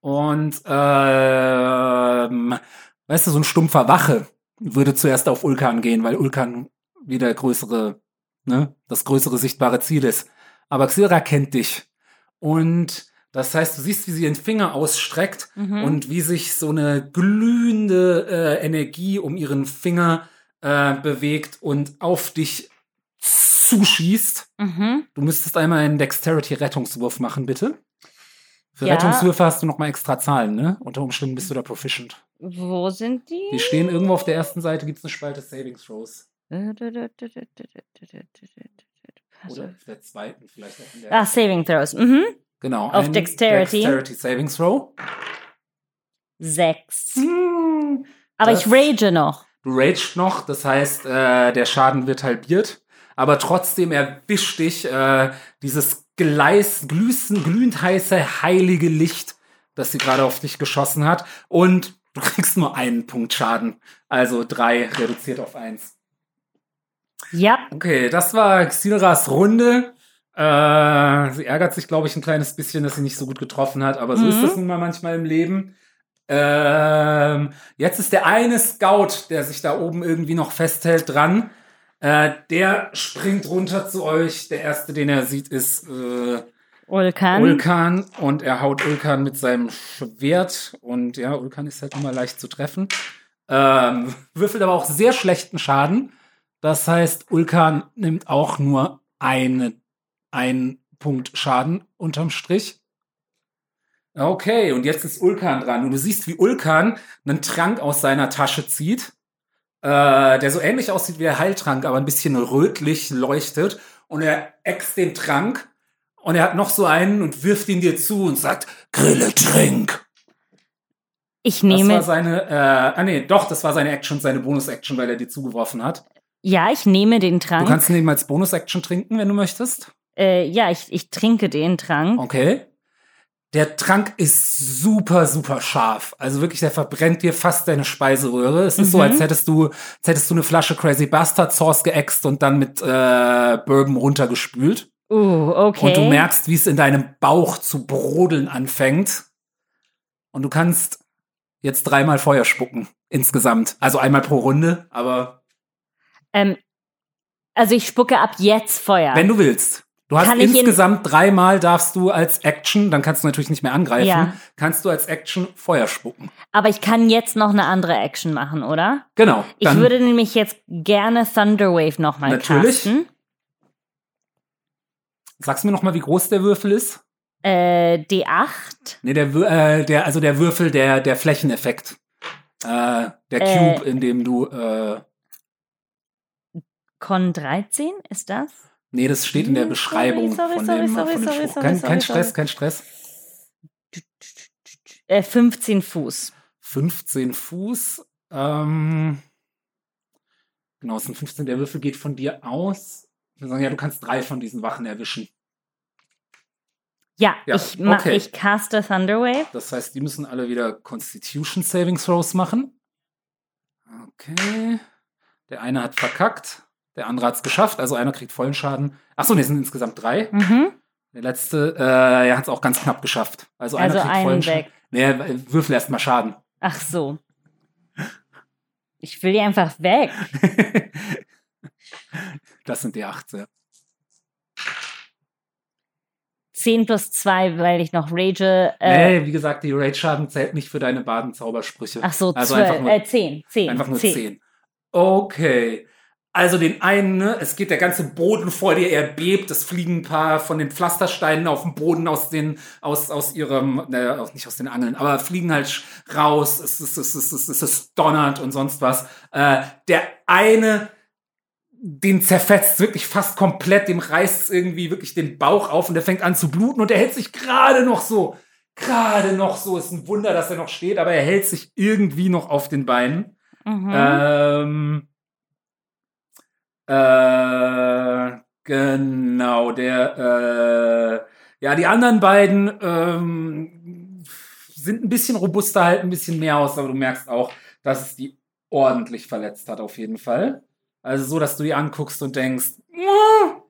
und ähm, weißt du, so ein stumpfer Wache würde zuerst auf Ulkan gehen, weil Ulkan wieder größere, ne, das größere sichtbare Ziel ist. Aber Xilra kennt dich und das heißt, du siehst, wie sie ihren Finger ausstreckt Mhm. und wie sich so eine glühende äh, Energie um ihren Finger äh, bewegt und auf dich zuschießt. Mhm. Du müsstest einmal einen Dexterity-Rettungswurf machen, bitte. Für Ja. Rettungswürfe hast du noch mal extra Zahlen, ne? Unter Umständen bist du da proficient. Wo sind die? Die stehen irgendwo auf der ersten Seite, gibt's eine Spalte Saving Throws. Also, Oder auf der zweiten vielleicht. auch in der- Ah, Saving Throws. Mhm. genau. auf Dexterity. Dexterity Saving Throw. Sechs. Hm. Aber ich rage noch. Du ragest noch, das heißt, äh, der Schaden wird halbiert. Aber trotzdem erwischt dich äh, dieses Gleis, glüßen, glühend heiße, heilige Licht, das sie gerade auf dich geschossen hat. Und du kriegst nur einen Punkt Schaden. Also drei reduziert auf eins. Ja. Okay, das war Xilras Runde. Äh, sie ärgert sich, glaube ich, ein kleines bisschen, dass sie nicht so gut getroffen hat, aber so Mhm. ist das nun mal manchmal im Leben. Ähm, jetzt ist der eine Scout, der sich da oben irgendwie noch festhält, dran. Äh, der springt runter zu euch. Der erste, den er sieht, ist äh, Ulkan. Ulkan und er haut Ulkan mit seinem Schwert und ja, Ulkan ist halt immer leicht zu treffen. Ähm, würfelt aber auch sehr schlechten Schaden. Das heißt, Ulkan nimmt auch nur eine, einen Punkt Schaden unterm Strich. Okay, und jetzt ist Ulkan dran. Und du siehst, wie Ulkan einen Trank aus seiner Tasche zieht, äh, der so ähnlich aussieht wie der Heiltrank, aber ein bisschen rötlich leuchtet. Und er äxt den Trank und er hat noch so einen und wirft ihn dir zu und sagt, Grille, trink. Ich Das war nehme, seine, äh, ah nee, doch, das war seine Action, seine Bonus-Action, weil er dir zugeworfen hat. ja, ich nehme den Du Trank. kannst ihn eben als Bonus-Action trinken, wenn du möchtest. Äh, ja, ich, ich trinke den Trank. Okay. Der Trank ist super, super scharf. Also wirklich, der verbrennt dir fast deine Speiseröhre. Es ist so, Mhm. als hättest du, als hättest du eine Flasche Crazy Bastard Sauce geäxt und dann mit äh, Bourbon runtergespült. Uh, okay. Und du merkst, wie es in deinem Bauch zu brodeln anfängt. Und du kannst jetzt dreimal Feuer spucken. Insgesamt. Also einmal pro Runde, aber ähm, also ich spucke ab jetzt Feuer. wenn du willst. Du hast ich in- insgesamt dreimal darfst du als Action, dann kannst du natürlich nicht mehr angreifen, Ja. kannst du als Action Feuer spucken. Aber ich kann jetzt noch eine andere Action machen, oder? Genau. Ich würde nämlich jetzt gerne Thunderwave nochmal Natürlich. Sagst du mir noch mal, wie groß der Würfel ist? Äh, D8. Nee, der, äh, der also der Würfel, der der Flächeneffekt. Äh, der Cube, Äh. in dem du äh, Con 13 ist das? Nee, das steht in der Hm, Beschreibung sorry, von sorry, dem, sorry, von dem sorry, sorry, kein. Stress, kein Stress. Äh, 15 Fuß. 15 Fuß. Ähm, genau, es sind 15. Der Würfel geht von dir aus. Ich würde sagen, ja, du kannst drei von diesen Wachen erwischen. Ja, Ja, ich, mach, okay. ich caste Thunderwave. Das heißt, die müssen alle wieder Constitution Saving Throws machen. Okay. Der eine hat verkackt. Der andere hat es geschafft. Also einer kriegt vollen Schaden. Achso, es sind insgesamt drei. Mhm. Der letzte, äh, er hat es auch ganz knapp geschafft. Also, Also einer kriegt vollen einen Schaden. weg. Nee, würfel erst mal Schaden. Ach so. Ich will die einfach weg. das sind die acht, ja. 10 plus 2, weil ich noch rage. Äh, nee, wie gesagt, die Rage-Schaden zählt nicht für deine Badenzaubersprüche. Ach so, also 12, einfach nur, äh, 10. 10. einfach nur 10. Okay. Also den einen, ne, es geht der ganze Boden vor dir, er bebt, es fliegen ein paar von den Pflastersteinen auf den Boden aus den, aus, aus ihrem, ne, auch nicht aus den Angeln, aber fliegen halt raus, es ist, es ist, es ist, es ist donnert und sonst was. Äh, der eine, den zerfetzt wirklich fast komplett, dem reißt irgendwie wirklich den Bauch auf und der fängt an zu bluten und er hält sich gerade noch so, gerade noch so, ist ein Wunder, dass er noch steht, aber er hält sich irgendwie noch auf den Beinen. Mhm. Ähm, äh, genau, der, äh, ja, die anderen beiden ähm, sind ein bisschen robuster, halt ein bisschen mehr aus, aber du merkst auch, dass es die ordentlich verletzt hat, auf jeden Fall. Also so, dass du die anguckst und denkst, "Ja,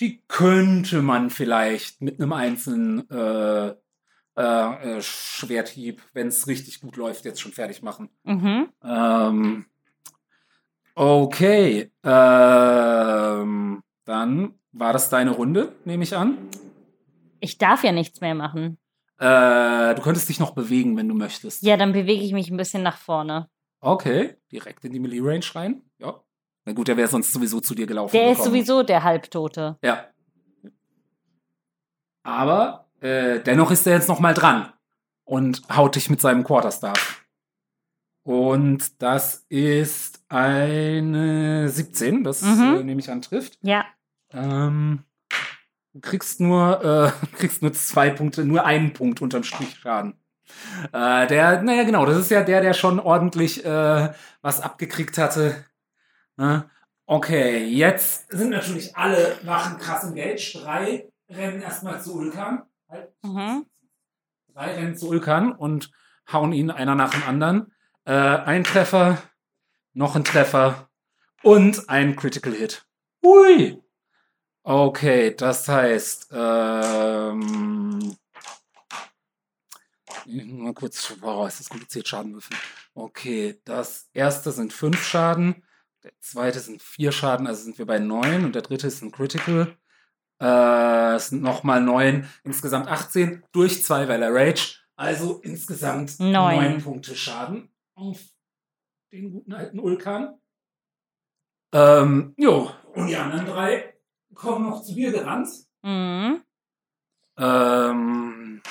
die könnte man vielleicht mit einem einzelnen äh, äh, äh, Schwerthieb, wenn es richtig gut läuft, jetzt schon fertig machen. Mhm. Ähm, okay. Ähm, dann war das deine Runde, nehme ich an. Ich darf ja nichts mehr machen. Äh, du könntest dich noch bewegen, wenn du möchtest. Ja, dann bewege ich mich ein bisschen nach vorne. Okay, direkt in die Melee Range rein. Ja. Na gut, der wäre sonst sowieso zu dir gelaufen. Der ist gekommen. sowieso der Halbtote. Ja. Aber äh, dennoch ist er jetzt noch mal dran und haut dich mit seinem Quarterstaff. Und das ist eine 17, das Mhm. äh, nehme ich an trifft. Ja. Ähm, du kriegst nur, äh, kriegst nur zwei Punkte, nur einen Punkt unterm Strich Schaden. Äh, der, naja, genau, das ist ja der, der schon ordentlich äh, was abgekriegt hatte. Ne? Okay, jetzt sind natürlich alle Wachen krass engaged. Drei rennen erstmal zu Ulkan. Halt. Mhm. Drei rennen zu Ulkan und hauen ihn einer nach dem anderen. Äh, ein Treffer, noch ein Treffer und ein Critical Hit. Ui! Okay, das heißt, ähm, mal kurz, wow, ist das kompliziert, Schadenwürfel. Okay, das erste sind fünf Schaden, der zweite sind vier Schaden, also sind wir bei neun und der dritte ist ein Critical. Äh, es sind nochmal neun, insgesamt 18 durch zwei, weil er Rage. Also insgesamt Neun. neun Punkte Schaden auf den guten alten Ulkan. Ähm, jo, und die anderen drei kommen noch zu dir gerannt. Mhm. Ähm,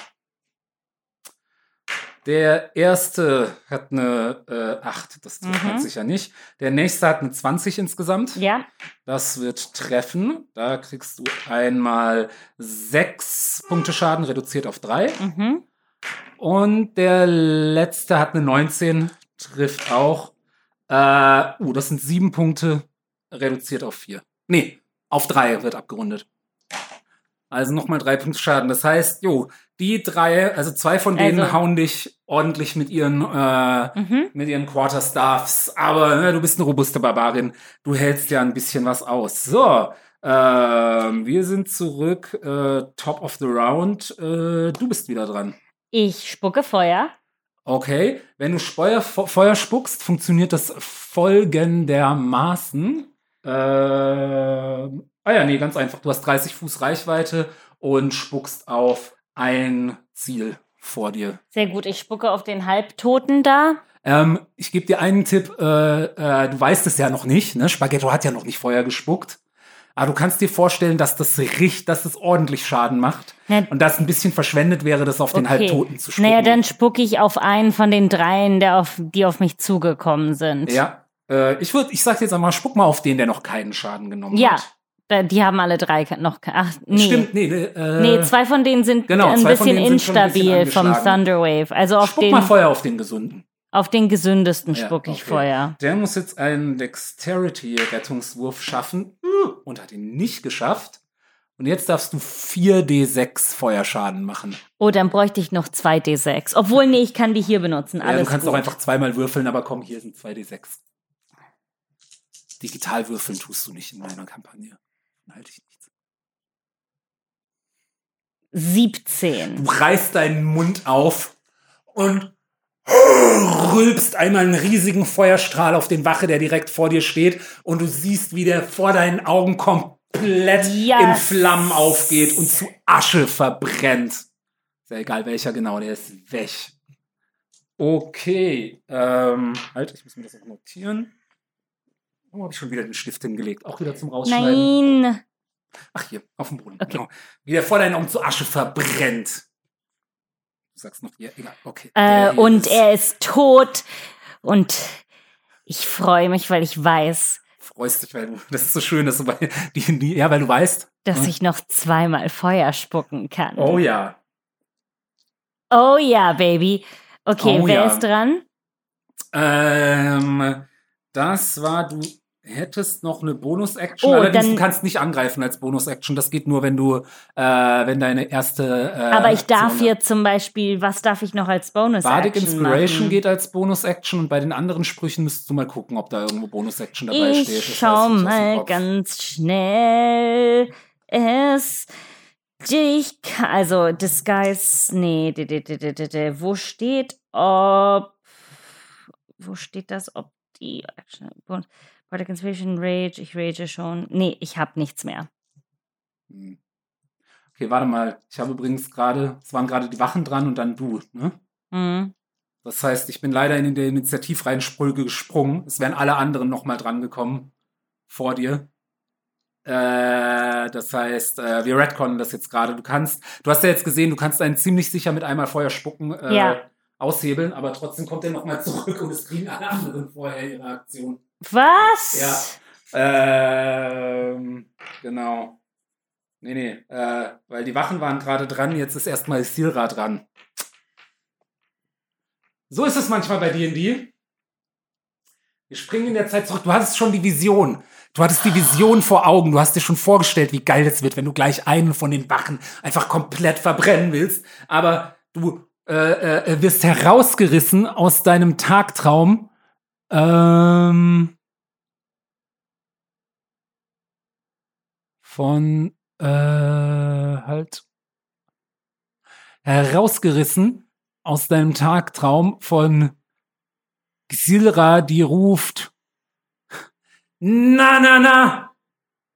der erste hat eine äh, 8, das trifft Mhm. man sicher nicht. Der nächste hat eine 20 insgesamt. Ja. Das wird treffen. Da kriegst du einmal 6 Punkte Schaden reduziert auf 3. Mhm. Und der letzte hat eine 19, trifft auch. Äh, uh, das sind 7 Punkte reduziert auf 4. Nee, auf 3 wird abgerundet. Also nochmal 3 Punkte Schaden. Das heißt, jo, die drei, also zwei von denen Also- hauen dich ordentlich mit ihren, äh, Mhm. mit ihren Quarterstaffs. Aber ne, du bist eine robuste Barbarin. Du hältst ja ein bisschen was aus. So, ähm, wir sind zurück. Äh, top of the round. Äh, du bist wieder dran. Ich spucke Feuer. Okay, wenn du Feuer, Feuer spuckst, funktioniert das folgendermaßen. Äh, ah ja, nee, ganz einfach. Du hast 30 Fuß Reichweite und spuckst auf ein Ziel vor dir. Sehr gut. Ich spucke auf den Halbtoten da. Ähm, ich gebe dir einen Tipp, äh, äh, du weißt es ja noch nicht, ne? Spaghetto hat ja noch nicht Feuer gespuckt. Aber du kannst dir vorstellen, dass das richtig, dass das ordentlich Schaden macht. Na, Und dass ein bisschen verschwendet wäre, das auf den okay. Halbtoten zu spucken. Naja, dann spucke ich auf einen von den dreien, der auf, die auf mich zugekommen sind. Ja. Äh, ich würde, ich sag jetzt einmal, spuck mal auf den, der noch keinen Schaden genommen Ja. hat. Äh, Die haben alle drei noch. Ach, nee. Stimmt, nee, nee, äh, Nee, zwei von denen sind genau, ein bisschen schon ein bisschen instabil vom. Thunderwave. Also auf Spuck den, mal Feuer auf den gesunden. auf den gesündesten Ja, spuck ich okay. Feuer. Der muss jetzt einen Dexterity-Rettungswurf schaffen und hat ihn nicht geschafft. Und jetzt darfst du 4d6 Feuerschaden machen. Oh, dann bräuchte ich noch zwei D6. Obwohl, nee, ich kann die hier benutzen. Ja, Alles du kannst gut. auch einfach zweimal würfeln, aber komm, hier sind 2d6. Digital würfeln tust du nicht in meiner Kampagne. Dann halte ich nichts. 17. Du reißt deinen Mund auf und rülpst einmal einen riesigen Feuerstrahl auf den Wache, der direkt vor dir steht. Und du siehst, wie der vor deinen Augen komplett Yes. in Flammen aufgeht und zu Asche verbrennt. Ist ja egal welcher genau, der ist weg. Okay. Ähm, halt, ich muss mir das auch notieren. Oh, habe ich schon wieder den Stift hingelegt. Auch wieder zum Rausschneiden. Nein. Ach, hier, auf dem Boden. Okay. Genau. Wie der vor deinen Augen zu Asche verbrennt. Du sagst noch hier, egal, okay. Äh, und ist- er ist tot. Und ich freue mich, weil ich weiß, Freust dich, weil du, das ist so schön, dass du bei, die, die, ja, weil du weißt. dass ich noch zweimal Feuer spucken kann. Oh ja. Oh ja, Baby. Okay, Oh wer ja. ist dran? Ähm, das war, du hättest noch eine Bonus-Action, Oh, allerdings dann- du kannst nicht angreifen als Bonus-Action. Das geht nur, wenn du, äh, wenn deine erste. Äh, Aber ich darf jetzt zum Beispiel, was darf ich noch als bonus Bardic Inspiration machen? geht als Bonus-Action und bei den anderen Sprüchen müsstest du mal gucken, ob da irgendwo Bonus-Action dabei Ich steht. Schau ich dem mal ganz schnell. Es. Ich kann, also Disguise, nee, d, d, d, d, d, d, wo steht, ob, wo steht das, ob die Action, Bardic Inspiration, Rage, ich rage schon, nee, ich hab nichts mehr. Hm. Okay, warte mal. Ich habe übrigens gerade, es waren gerade die Wachen dran und dann du, ne? Hm. Das heißt, ich bin leider in der Initiativreihenfolge gesprungen. Es wären alle anderen nochmal dran gekommen vor dir. Äh, das heißt, äh, wir retconnen das jetzt gerade. Du kannst, du hast ja jetzt gesehen, du kannst einen ziemlich sicher mit einmal Feuer spucken äh, Ja. aushebeln, aber trotzdem kommt er nochmal zurück und es kriegen alle anderen vorher ihre Aktion. Was? Ähm, genau. Nee, nee, äh, weil die Wachen waren gerade dran, jetzt ist erstmal Silra dran. So ist es manchmal bei D&D. Wir springen in der Zeit zurück. Du hattest schon die Vision. Du hattest die Vision vor Augen. Du hast dir schon vorgestellt, wie geil das wird, wenn du gleich einen von den Wachen einfach komplett verbrennen willst. Aber du äh, äh, wirst herausgerissen aus deinem Tagtraum. Ähm, von äh, halt herausgerissen aus deinem Tagtraum von Xilra, die ruft Na, na, na,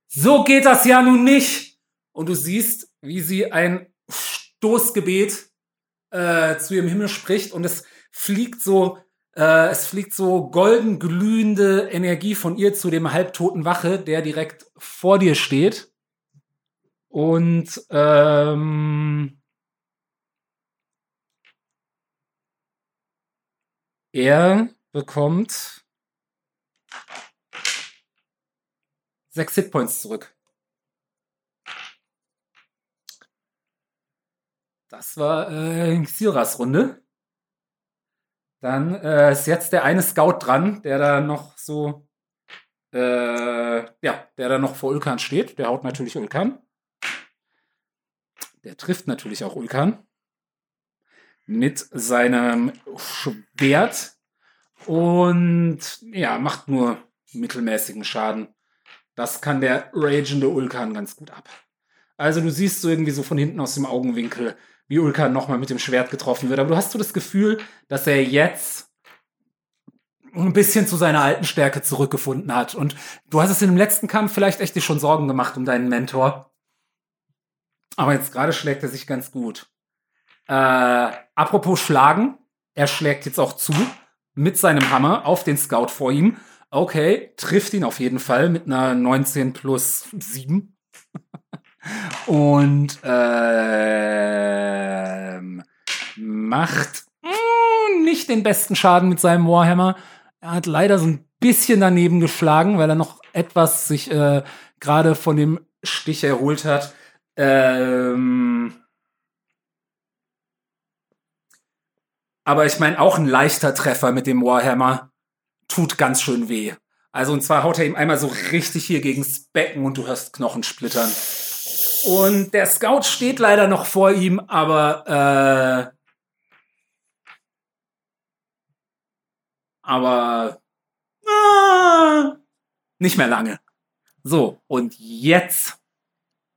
so geht das ja nun nicht. Und du siehst, wie sie ein Stoßgebet äh, zu ihrem Himmel spricht und es fliegt so, äh, es fliegt so golden glühende Energie von ihr zu dem halbtoten Wache, der direkt vor dir steht. Und ähm, er bekommt sechs Hitpoints zurück. Das war äh, Xiras Runde. Dann äh, ist jetzt der eine Scout dran, der da noch so, äh, ja, der da noch vor Ulkan steht. Der haut natürlich Ulkan. Der trifft natürlich auch Ulkan. Mit seinem Schwert. Und ja, macht nur mittelmäßigen Schaden. Das kann der ragende Ulkan ganz gut ab. Also du siehst so irgendwie so von hinten aus dem Augenwinkel, wie Ulkan nochmal mit dem Schwert getroffen wird. Aber du hast so das Gefühl, dass er jetzt ein bisschen zu seiner alten Stärke zurückgefunden hat. Und du hast es in dem letzten Kampf vielleicht echt dir schon Sorgen gemacht um deinen Mentor. Aber jetzt gerade schlägt er sich ganz gut. Äh, apropos Schlagen, er schlägt jetzt auch zu mit seinem Hammer auf den Scout vor ihm. Okay, trifft ihn auf jeden Fall mit einer 19 plus 7. Und ähm, macht mm, nicht den besten Schaden mit seinem Warhammer. Er hat leider so ein bisschen daneben geschlagen, weil er noch etwas sich äh, gerade von dem Stich erholt hat. Ähm, aber ich meine, auch ein leichter Treffer mit dem Warhammer tut ganz schön weh. Also und zwar haut er ihm einmal so richtig hier gegens Becken und du hörst Knochen splittern. Und der Scout steht leider noch vor ihm, aber äh, aber ah, nicht mehr lange. So, und jetzt.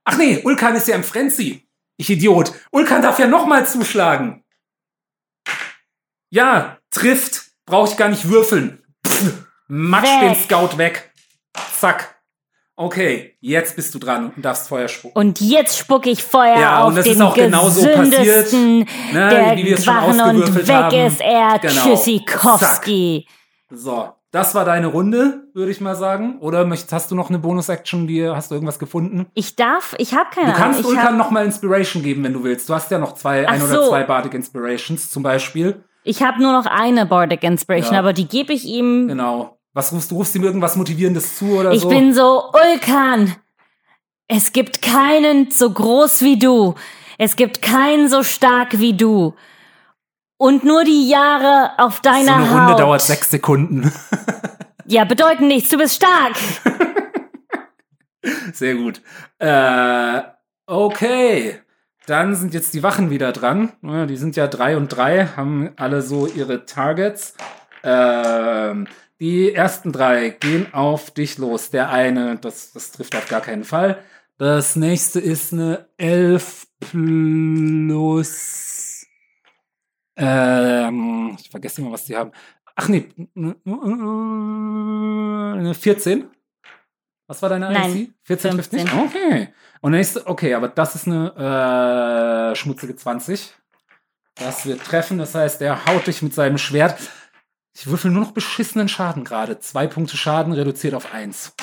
Ach nee, Ulkan ist ja im Frenzy. Ich Idiot. Ulkan darf ja nochmal zuschlagen. Ja, trifft. Brauche ich gar nicht würfeln. Pff, matsch Weg. den Scout weg. Zack. Okay, jetzt bist du dran und darfst Feuer spucken. Und jetzt spucke ich Feuer Ja, und auf das den ist auch genauso passiert, ne, der wie wir es schon Wachen und ausgewürfelt weg haben. ist er, Genau. Tschüssikowski. So, das war deine Runde, würde ich mal sagen. Oder möchtest, hast du noch eine Bonus-Action, die hast du irgendwas gefunden? Ich darf, ich habe keine Du kannst Ahnung. Ulkan habe noch mal Inspiration geben, wenn du willst. Du hast ja noch zwei, Ach ein oder so. zwei Bardic Inspirations zum Beispiel. ich hab nur noch eine Bardic Inspiration, Ja. aber die gebe ich ihm. Genau. Was rufst du? Rufst ihm irgendwas Motivierendes zu oder Ich so? bin so, Ulkan, es gibt keinen so groß wie du. Es gibt keinen so stark wie du. Und nur die Jahre auf so deiner eine Haut. Runde dauert sechs Sekunden. Ja, bedeuten nichts, du bist stark. Sehr gut. Äh, okay. Dann sind jetzt die Wachen wieder dran. Die sind ja drei und drei, haben alle so ihre Targets. Ähm, die ersten drei gehen auf dich los. Der eine, das, das trifft auf gar keinen Fall. Das nächste ist eine 11 plus. Ähm, ich vergesse immer, was die haben. Ach nee, eine 14. Was war deine Nein, IC? 14 trifft nicht? 15. Okay. Und nächste, okay, aber das ist eine äh, schmutzige 20. Das wird treffen, das heißt, er haut dich mit seinem Schwert. Ich würfel nur noch beschissenen Schaden gerade. Zwei Punkte Schaden reduziert auf eins.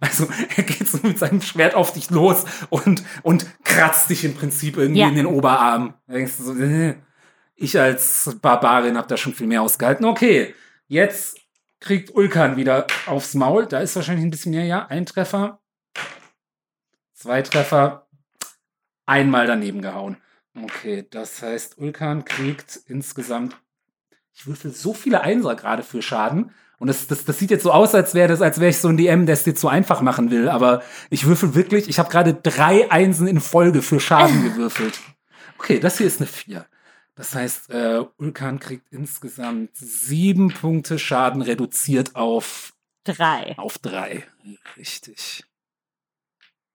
Also er geht so mit seinem Schwert auf dich los und, und kratzt dich im Prinzip irgendwie Ja. in den Oberarm. Da denkst du so, äh, ich als Barbarin hab da schon viel mehr ausgehalten. Okay, jetzt kriegt Ulkan wieder aufs Maul. Da ist wahrscheinlich ein bisschen mehr, ja. Ein Treffer, zwei Treffer, einmal daneben gehauen. Okay, das heißt, Ulkan kriegt insgesamt. Ich würfel so viele Einser gerade für Schaden. Und das, das, das sieht jetzt so aus, als wäre das, als wäre ich so ein DM, der es dir zu einfach machen will. Aber ich würfel wirklich, ich habe gerade drei Einsen in Folge für Schaden gewürfelt. Okay, das hier ist eine vier. Das heißt, äh, Ulkan kriegt insgesamt sieben Punkte Schaden reduziert auf, Drei. auf drei. Richtig.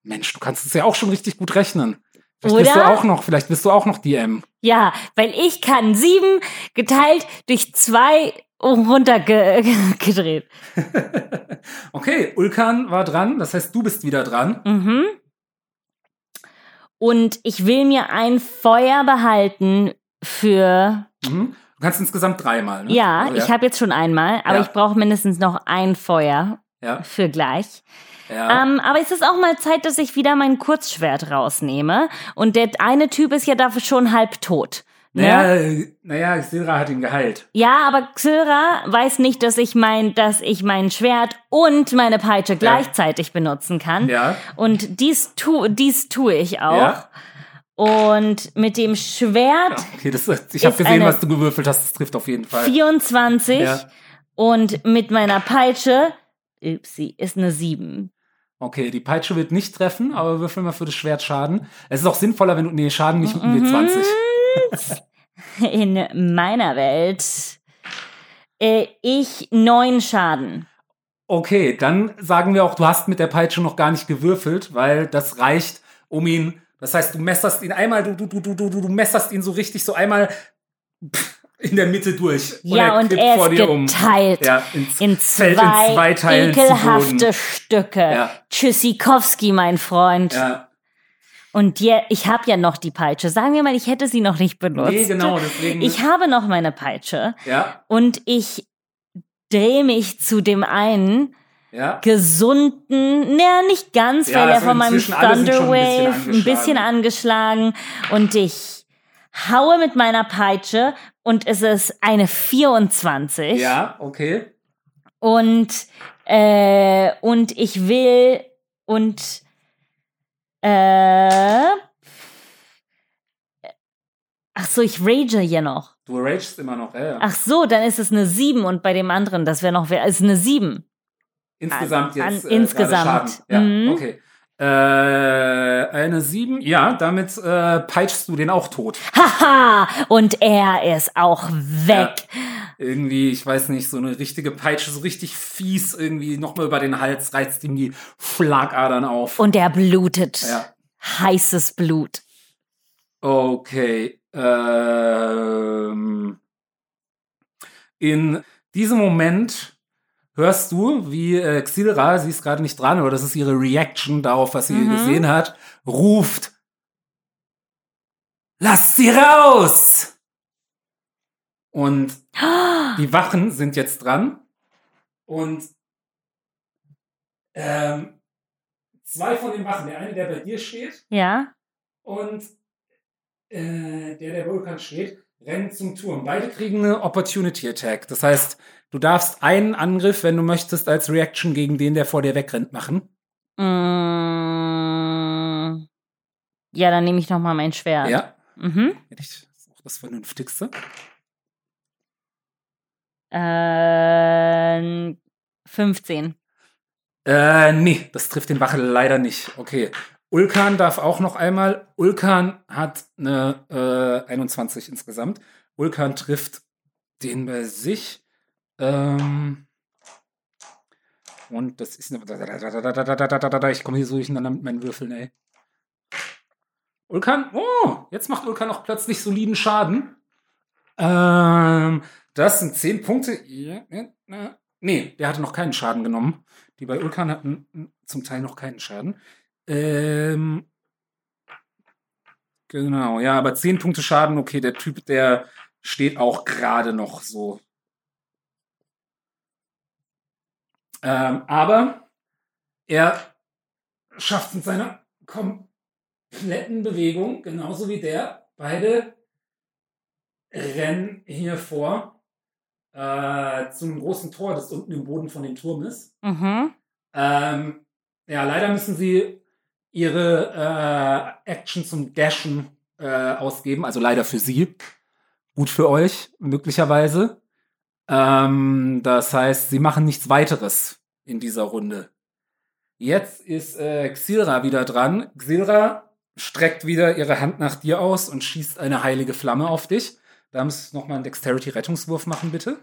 Mensch, du kannst es ja auch schon richtig gut rechnen. Vielleicht bist du Oder? auch noch, vielleicht bist du auch noch DM. Ja, weil ich kann sieben geteilt durch zwei runtergedreht. okay, Ulkan war dran, das heißt, du bist wieder dran. Mhm. Und ich will mir ein Feuer behalten für. Mhm. Du kannst insgesamt dreimal, ne? Ja, Also, ich habe jetzt schon einmal, aber Ja. ich brauche mindestens noch ein Feuer Ja, für gleich. Ja. Ähm, aber es ist auch mal Zeit, dass ich wieder mein Kurzschwert rausnehme. Und der eine Typ ist ja dafür schon halb tot. Ne? naja, naja, Silra hat ihn geheilt. Ja, aber Xylra weiß nicht, dass ich mein, dass ich mein Schwert und meine Peitsche gleichzeitig benutzen kann. Ja. Und dies tu, dies tue ich auch. Ja. Und mit dem Schwert Okay, das, ich habe gesehen, was du gewürfelt hast. Das trifft auf jeden Fall. 24 Ja. und mit meiner Peitsche, upsie, ist eine 7. Okay, die Peitsche wird nicht treffen, aber würfel mal für das Schwert Schaden. Es ist auch sinnvoller, wenn du. Nee, Schaden nicht mit einem W20. In meiner Welt äh, ich neun Schaden. Okay, dann sagen wir auch, du hast mit der Peitsche noch gar nicht gewürfelt, weil das reicht, um ihn. Das heißt, du messerst ihn einmal, du, du, du, du, du, du messerst ihn so richtig so einmal pff, in der Mitte durch. Ja, und kippt er vor ist dir um. geteilt Ja, ins, in zwei, in zwei Teilen ekelhafte. Stücke. Ja. Tschüssikowski, mein Freund. Ja, Und je, ich habe ja noch die Peitsche. Sagen wir mal, ich hätte sie noch nicht benutzt. nee, genau, deswegen. Ich habe noch meine Peitsche ja, und ich drehe mich zu dem einen ja. gesunden, naja, nicht ganz, Ja, weil er von meinem schon ein Thunderwave ein bisschen angeschlagen und ich haue mit meiner Peitsche und es ist eine 24 Ja, okay. und äh, und ich will Und äh, ach so, ich rage hier noch. Du ragest immer noch, ja, ja. Ach so, dann ist es eine 7 und bei dem anderen, das wäre noch, ist eine 7. Insgesamt an- jetzt. an- äh, insgesamt. Ja, Mhm. okay. Äh, eine 7, ja, damit äh, peitschst du den auch tot. Haha, und er ist auch weg. Irgendwie, ich weiß nicht, so eine richtige Peitsche, so richtig fies, irgendwie nochmal über den Hals, reißt ihm die Schlagadern auf. Und er blutet. ja. Heißes Blut. Okay. Ähm, in diesem Moment hörst du, wie äh, Xilra, sie ist gerade nicht dran, aber das ist ihre Reaction darauf, was sie Mhm. gesehen hat, ruft. Lass sie raus! Und die Wachen sind jetzt dran. Und ähm, zwei von den Wachen, der eine, der bei dir steht, Ja. und äh, der, der Vulkan steht, rennen zum Turm. Beide kriegen eine Opportunity Attack. Das heißt, du darfst einen Angriff, wenn du möchtest, als Reaction gegen den, der vor dir wegrennt, machen. Mm. Ja, dann nehme ich noch mal mein Schwert. Ja. Mhm. Das ist auch das Vernünftigste. Äh, 15. Äh, nee, das trifft den Wache leider nicht. Okay. Ulkan darf auch noch einmal. Ulkan hat eine äh, 21 insgesamt. Ulkan trifft den bei sich. Ähm, und das ist eine. Ich komme hier so durcheinander mit meinen Würfeln, ey. Ulkan, oh, jetzt macht Ulkan auch plötzlich soliden Schaden. Ähm, das sind 10 Punkte. Nee, der hatte noch keinen Schaden genommen. Die bei Ulkan hatten zum Teil noch keinen Schaden. Ähm, genau, ja, aber 10 Punkte Schaden, okay, der Typ, der steht auch gerade noch so. Ähm, aber er schafft mit seiner kompletten Bewegung, genauso wie der, beide rennen hier vor äh, zum großen Tor, das unten im Boden von dem Turm ist. Mhm. Ähm, ja, leider müssen sie ihre äh, Action zum Dashen äh, ausgeben. Also leider für sie. Gut für euch, möglicherweise. Ähm, das heißt, sie machen nichts weiteres in dieser Runde. Jetzt ist äh, Xilra wieder dran. Xilra streckt wieder ihre Hand nach dir aus und schießt eine heilige Flamme auf dich. Da müsstest du nochmal einen Dexterity-Rettungswurf machen, bitte.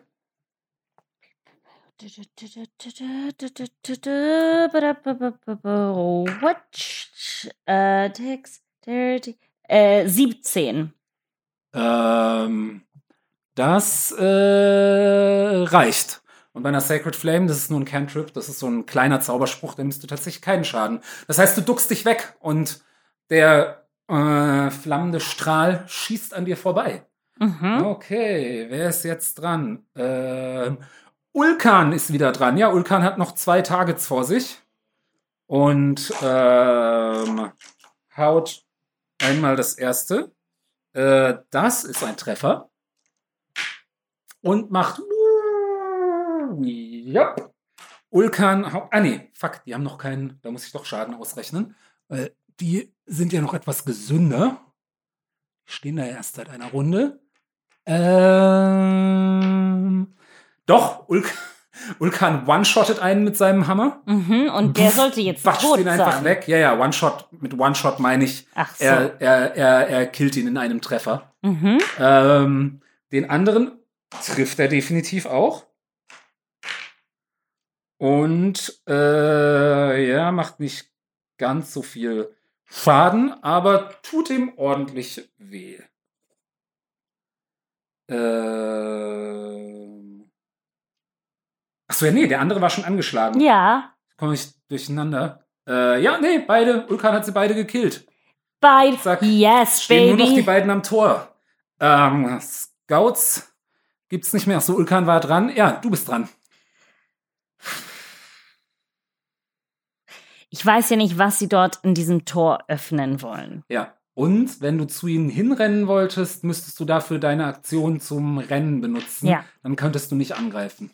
What? Äh, Dexterity. Äh, 17. Ähm, das äh, reicht. Und bei einer Sacred Flame, das ist nur ein Cantrip, das ist so ein kleiner Zauberspruch, da nimmst du tatsächlich keinen Schaden. Das heißt, du duckst dich weg und der äh, flammende Strahl schießt an dir vorbei. Mhm. Okay, wer ist jetzt dran? Ähm, Ulkan ist wieder dran. Ja, Ulkan hat noch zwei Targets vor sich. Und ähm, haut einmal das erste. Äh, das ist ein Treffer. Und macht. Ja. Ulkan. Ah, nee, fuck, die haben noch keinen. Da muss ich doch Schaden ausrechnen. Weil die sind ja noch etwas gesünder. Die stehen da erst seit einer Runde. Ähm, doch, Ulk, Ulkan one-shottet einen mit seinem Hammer. Mhm. Und der sollte jetzt Watscht tot ihn einfach sein. weg. Ja, ja, One-Shot. Mit One-Shot meine ich, Ach so. er, er, er, er killt ihn in einem Treffer. Mhm. Ähm, den anderen trifft er definitiv auch. Und äh, ja, macht nicht ganz so viel Schaden, aber tut ihm ordentlich weh. Ähm. Achso, ja, nee, der andere war schon angeschlagen. Ja. Komme ich durcheinander. Äh, ja, nee, beide. Ulkan hat sie beide gekillt. Beide. Yes, Stehen nur noch die baby. beiden am Tor. Ähm, Scouts gibt's nicht mehr. Achso, Ulkan war dran. Ja, du bist dran. Ich weiß ja nicht, was sie dort in diesem Tor öffnen wollen. Ja. Und wenn du zu ihnen hinrennen wolltest, müsstest du dafür deine Aktion zum Rennen benutzen. Ja. Dann könntest du nicht angreifen.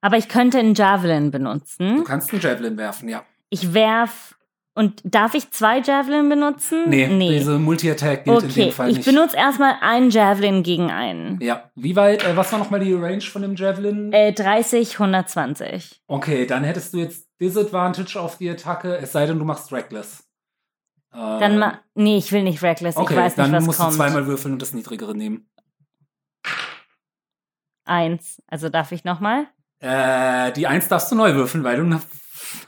Aber ich könnte einen Javelin Du benutzen. kannst einen Javelin werfen, ja. Ich werf Und darf ich zwei Javelin benutzen? Nee, diese Multi-Attack gilt in Okay, dem Fall ich nicht. benutze erstmal einen Javelin gegen einen. ja, wie weit, äh, was war nochmal die Range von dem Javelin? Äh, 30, 120. Okay, dann hättest du jetzt Disadvantage auf die Attacke, es sei denn, du machst Reckless. Äh, Dann ma Nee, ich will nicht Reckless. Okay, ich weiß nicht, dann was musst kommt. du zweimal würfeln und das niedrigere nehmen. Eins. Also darf ich nochmal? Äh, die Eins darfst du neu würfeln, weil du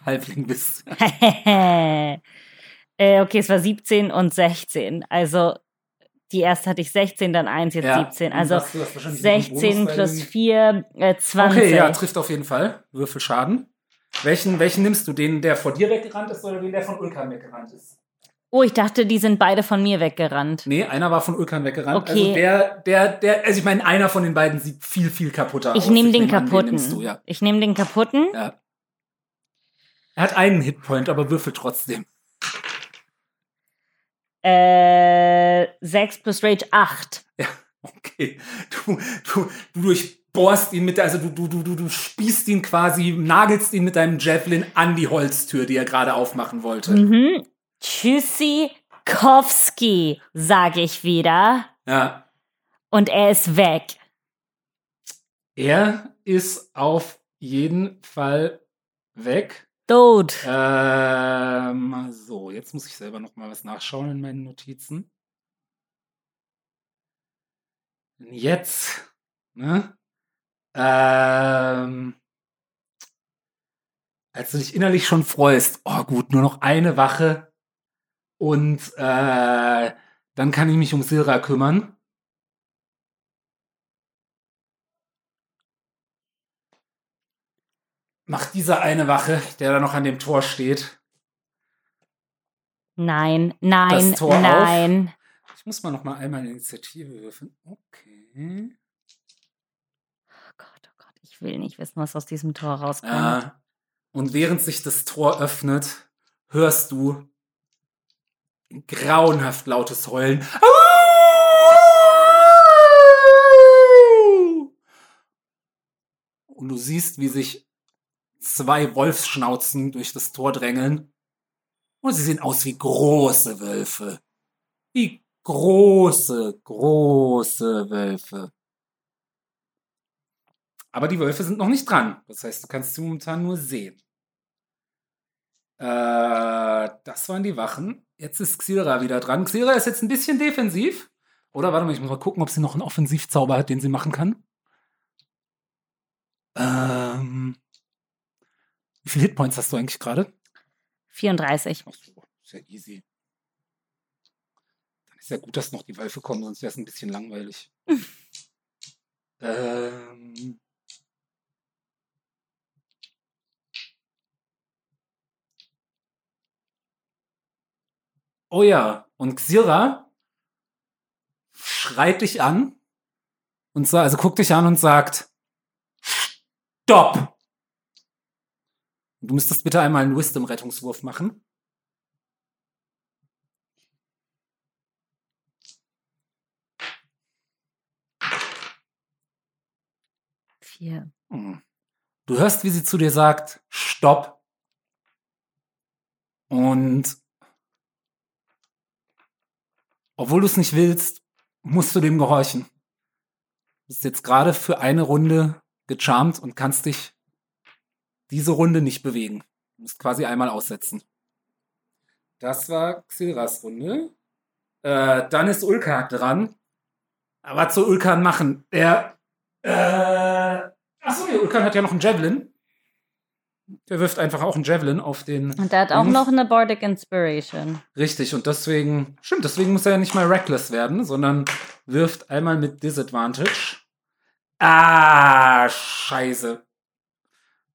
Halbling bist. äh, okay, es war 17 und 16. Also die erste hatte ich 16, dann 1, jetzt Ja, 17. und Also hast du das wahrscheinlich noch einen 16 Bonus, weil plus du- 4, äh, 20. Okay, ja, trifft auf jeden Fall. Würfelschaden. Welchen, welchen nimmst du? Den, der vor dir weggerannt ist oder den, der von Ulkan weggerannt ist? oh, ich dachte, die sind beide von mir weggerannt. Nee, einer war von Ulkan weggerannt. Okay. Also der, der, der, also ich meine, einer von den beiden sieht viel, viel kaputter aus. Ich nehme den an, kaputten. du, ja. Ich nehme den kaputten. ja. Er hat einen Hitpoint, aber würfelt trotzdem. Äh, 6 plus Rage 8. Okay. Du, du, du durchbohrst ihn mit also du, du, du, du, spießt ihn quasi, nagelst ihn mit deinem Javelin an die Holztür, die er gerade aufmachen wollte. Mhm. Tschüssikowski, sage ich wieder. Ja. Und er ist weg. Er ist auf jeden Fall weg. Dude. Ähm, so, jetzt muss ich selber noch mal was nachschauen in meinen Notizen. Jetzt, ne? Ähm, als du dich innerlich schon freust, oh gut, nur noch eine Wache und äh, dann kann ich mich um Silra kümmern. Macht dieser eine Wache, der da noch an dem Tor steht, Nein, nein, Das Tor auf. nein. Ich muss mal noch mal einmal eine Initiative würfeln. Okay. Oh Gott, oh Gott, ich will nicht wissen, was aus diesem Tor rauskommt. Ja. Und während sich das Tor öffnet, hörst du ein grauenhaft lautes Heulen. Und du siehst, wie sich zwei Wolfsschnauzen durch das Tor drängeln. Und sie sehen aus wie große Wölfe. Wie große, große Wölfe. Aber die Wölfe sind noch nicht dran. Das heißt, du kannst sie momentan nur sehen. Äh, das waren die Wachen. Jetzt ist Xilra wieder dran. Xilra ist jetzt ein bisschen defensiv. Oder warte mal, ich muss mal gucken, ob sie noch einen Offensivzauber hat, den sie machen kann. Ähm, wie viele Hitpoints hast du eigentlich gerade? 34. Ach so, ist ja easy. Dann ist ja gut, dass noch die Wölfe kommen, sonst wäre es ein bisschen langweilig. ähm. Oh ja, und Xira schreit dich an und so, also guckt dich an und sagt, Stopp! Du müsstest bitte einmal einen Wisdom-Rettungswurf machen. Vier. Hm. Du hörst, wie sie zu dir sagt, Stopp. Und obwohl du es nicht willst, musst du dem gehorchen. Du bist jetzt gerade für eine Runde gecharmt und kannst dich diese Runde nicht bewegen. Du musst quasi einmal aussetzen. Das war Xilras Runde. Äh, dann ist Ulkan dran. Aber was soll Ulkan machen? Er. Äh, achso, nee, Ulkan hat ja noch einen Javelin. Der wirft einfach auch einen Javelin auf den. Und er hat auch Dings. noch eine Bardic Inspiration. Richtig, und deswegen. Stimmt, deswegen muss er ja nicht mal reckless werden, sondern wirft einmal mit Disadvantage. Ah, scheiße.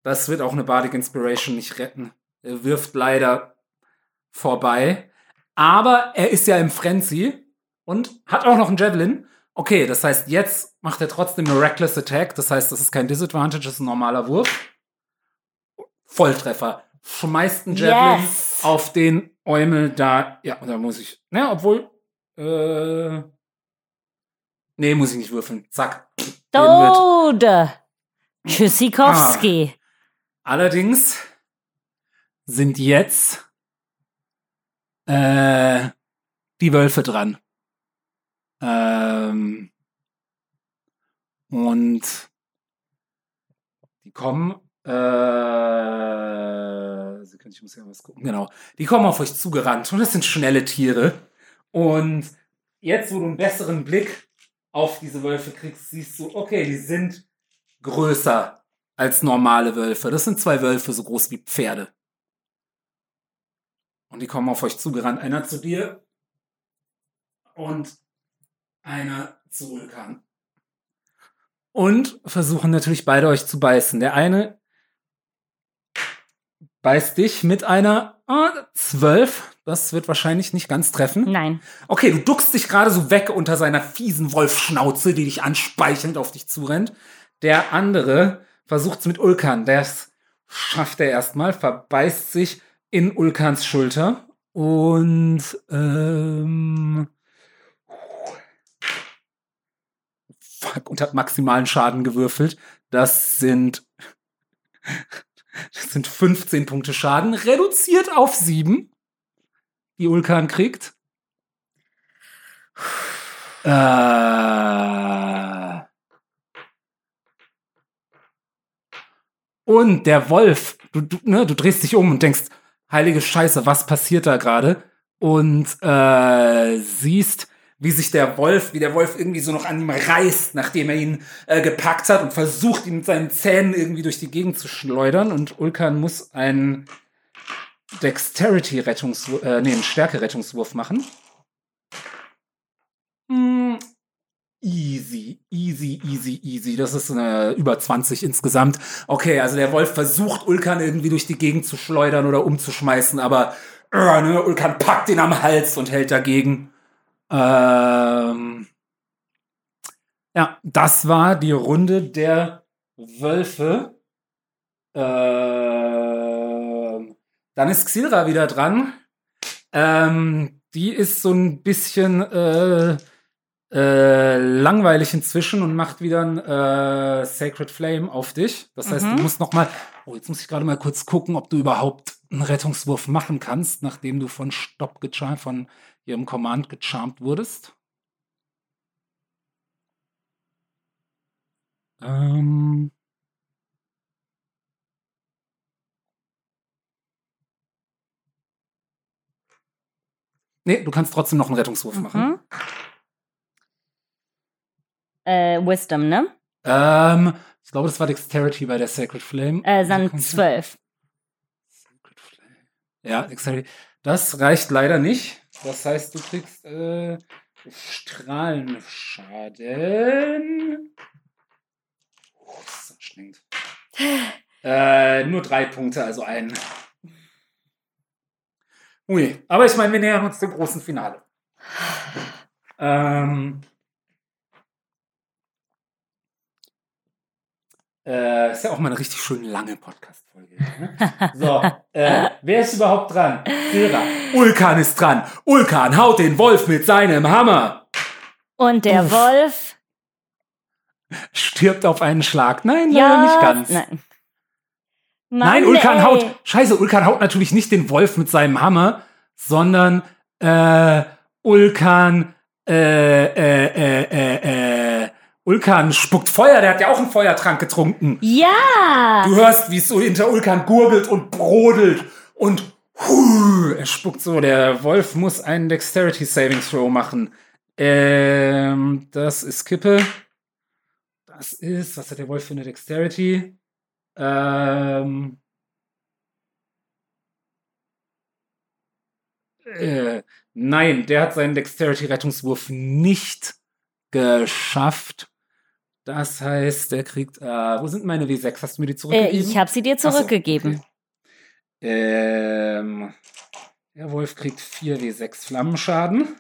Das wird auch eine Bardic Inspiration nicht retten. Er wirft leider vorbei. Aber er ist ja im Frenzy und hat auch noch einen Javelin. Okay, das heißt, jetzt macht er trotzdem eine Reckless Attack. Das heißt, das ist kein Disadvantage, das ist ein normaler Wurf. Volltreffer. Schmeißt einen Javelin Yes. auf den Eumel da. Ja, und da muss ich. Ne, obwohl. Äh, nee, muss ich nicht würfeln. Zack. Den wird. Dude. Allerdings sind jetzt äh, die Wölfe dran. Ähm, und die kommen, äh, ich muss ja was gucken, genau, die kommen auf euch zugerannt und das sind schnelle Tiere. Und jetzt, wo du einen besseren Blick auf diese Wölfe kriegst, siehst du, okay, die sind größer als normale Wölfe. Das sind zwei Wölfe so groß wie Pferde. Und die kommen auf euch zugerannt. Einer zu dir und einer zu Vulkan. Und versuchen natürlich beide euch zu beißen. Der eine beißt dich mit einer oh, 12. Das wird wahrscheinlich nicht ganz treffen. Nein. Okay, du duckst dich gerade so weg unter seiner fiesen Wolfschnauze, die dich anspeichelnd auf dich zurennt. Der andere versucht es mit Ulkan. Das schafft er erstmal, verbeißt sich in Ulkans Schulter und ähm, fuck, und hat maximalen Schaden gewürfelt. Das sind das sind 15 Punkte Schaden, reduziert auf 7, die Ulkan kriegt. Äh, und der Wolf, du, du, ne, du drehst dich um und denkst, heilige Scheiße, was passiert da gerade? Und äh, siehst, wie sich der Wolf, wie der Wolf irgendwie so noch an ihm reißt, nachdem er ihn äh, gepackt hat und versucht, ihn mit seinen Zähnen irgendwie durch die Gegend zu schleudern. Und Ulkan muss einen Dexterity-Rettungs, äh, nee, einen Stärke-Rettungswurf machen. Mm, easy, easy, easy, easy. Das ist eine über 20 insgesamt. Okay, also der Wolf versucht, Ulkan irgendwie durch die Gegend zu schleudern oder umzuschmeißen, aber äh, ne, Ulkan packt ihn am Hals und hält dagegen. Ähm, ja, das war die Runde der Wölfe. Ähm, dann ist Xilra wieder dran. Ähm, die ist so ein bisschen äh, äh, langweilig inzwischen und macht wieder ein äh, Sacred Flame auf dich. Das heißt, Mhm. du musst noch mal. Oh, jetzt muss ich gerade mal kurz gucken, ob du überhaupt einen Rettungswurf machen kannst, nachdem du von Stopp gecharmt, von ihrem Command gecharmt wurdest. Ähm. Nee, du kannst trotzdem noch einen Rettungswurf machen. Äh, Wisdom, ne? Ähm, ich glaube, das war Dexterity bei der Sacred Flame. Äh, sind kommt- zwölf. Sacred Flame. Ja, Dexterity. Das reicht leider nicht. Das heißt, du kriegst äh, Strahlenschaden. Oh, das ist anstrengend. äh, nur drei Punkte, also ein. Ui, aber ich meine, wir nähern uns dem großen Finale. Ähm, äh, ist ja auch mal eine richtig schön lange Podcast-Folge. Ne? So, äh, wer ist überhaupt dran? Sera. Ulkan ist dran. Ulkan haut den Wolf mit seinem Hammer. Und der Uff. Wolf. Stirbt auf einen Schlag. Nein, leider Ja, nicht ganz. Nein. Nein, Mann, Ulkan ey. haut. Scheiße, Ulkan haut natürlich nicht den Wolf mit seinem Hammer, sondern äh, Ulkan, äh, äh, äh, äh, äh, Ulkan spuckt Feuer, der hat ja auch einen Feuertrank getrunken. Ja! Du hörst, wie es so hinter Ulkan gurgelt und brodelt und hu, er spuckt so. Der Wolf muss einen Dexterity Saving Throw machen. Ähm, das ist Kippe. Das ist, was hat der Wolf für eine Dexterity? Ähm, äh, nein, der hat seinen Dexterity-Rettungswurf nicht geschafft. Das heißt, der kriegt, äh, wo sind meine W6? Hast du mir die Äh, zurückgegeben? ich habe sie dir so, zurückgegeben. okay. Ähm, der Wolf kriegt 4 W6 Flammenschaden.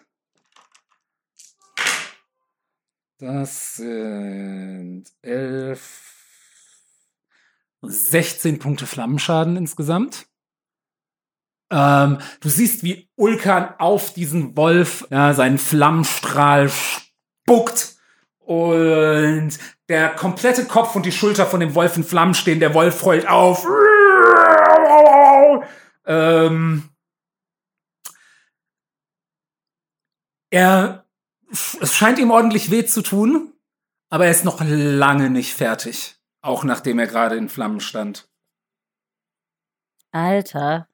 Das sind 11, 16 Punkte Flammenschaden insgesamt. Ähm, du siehst, wie Ulkan auf diesen Wolf ja, seinen Flammenstrahl spuckt und der komplette Kopf und die Schulter von dem Wolf in Flammen stehen. Der Wolf heult auf. Ähm, Er, es scheint ihm ordentlich weh zu tun, aber er ist noch lange nicht fertig. Auch nachdem er gerade in Flammen stand. Alter.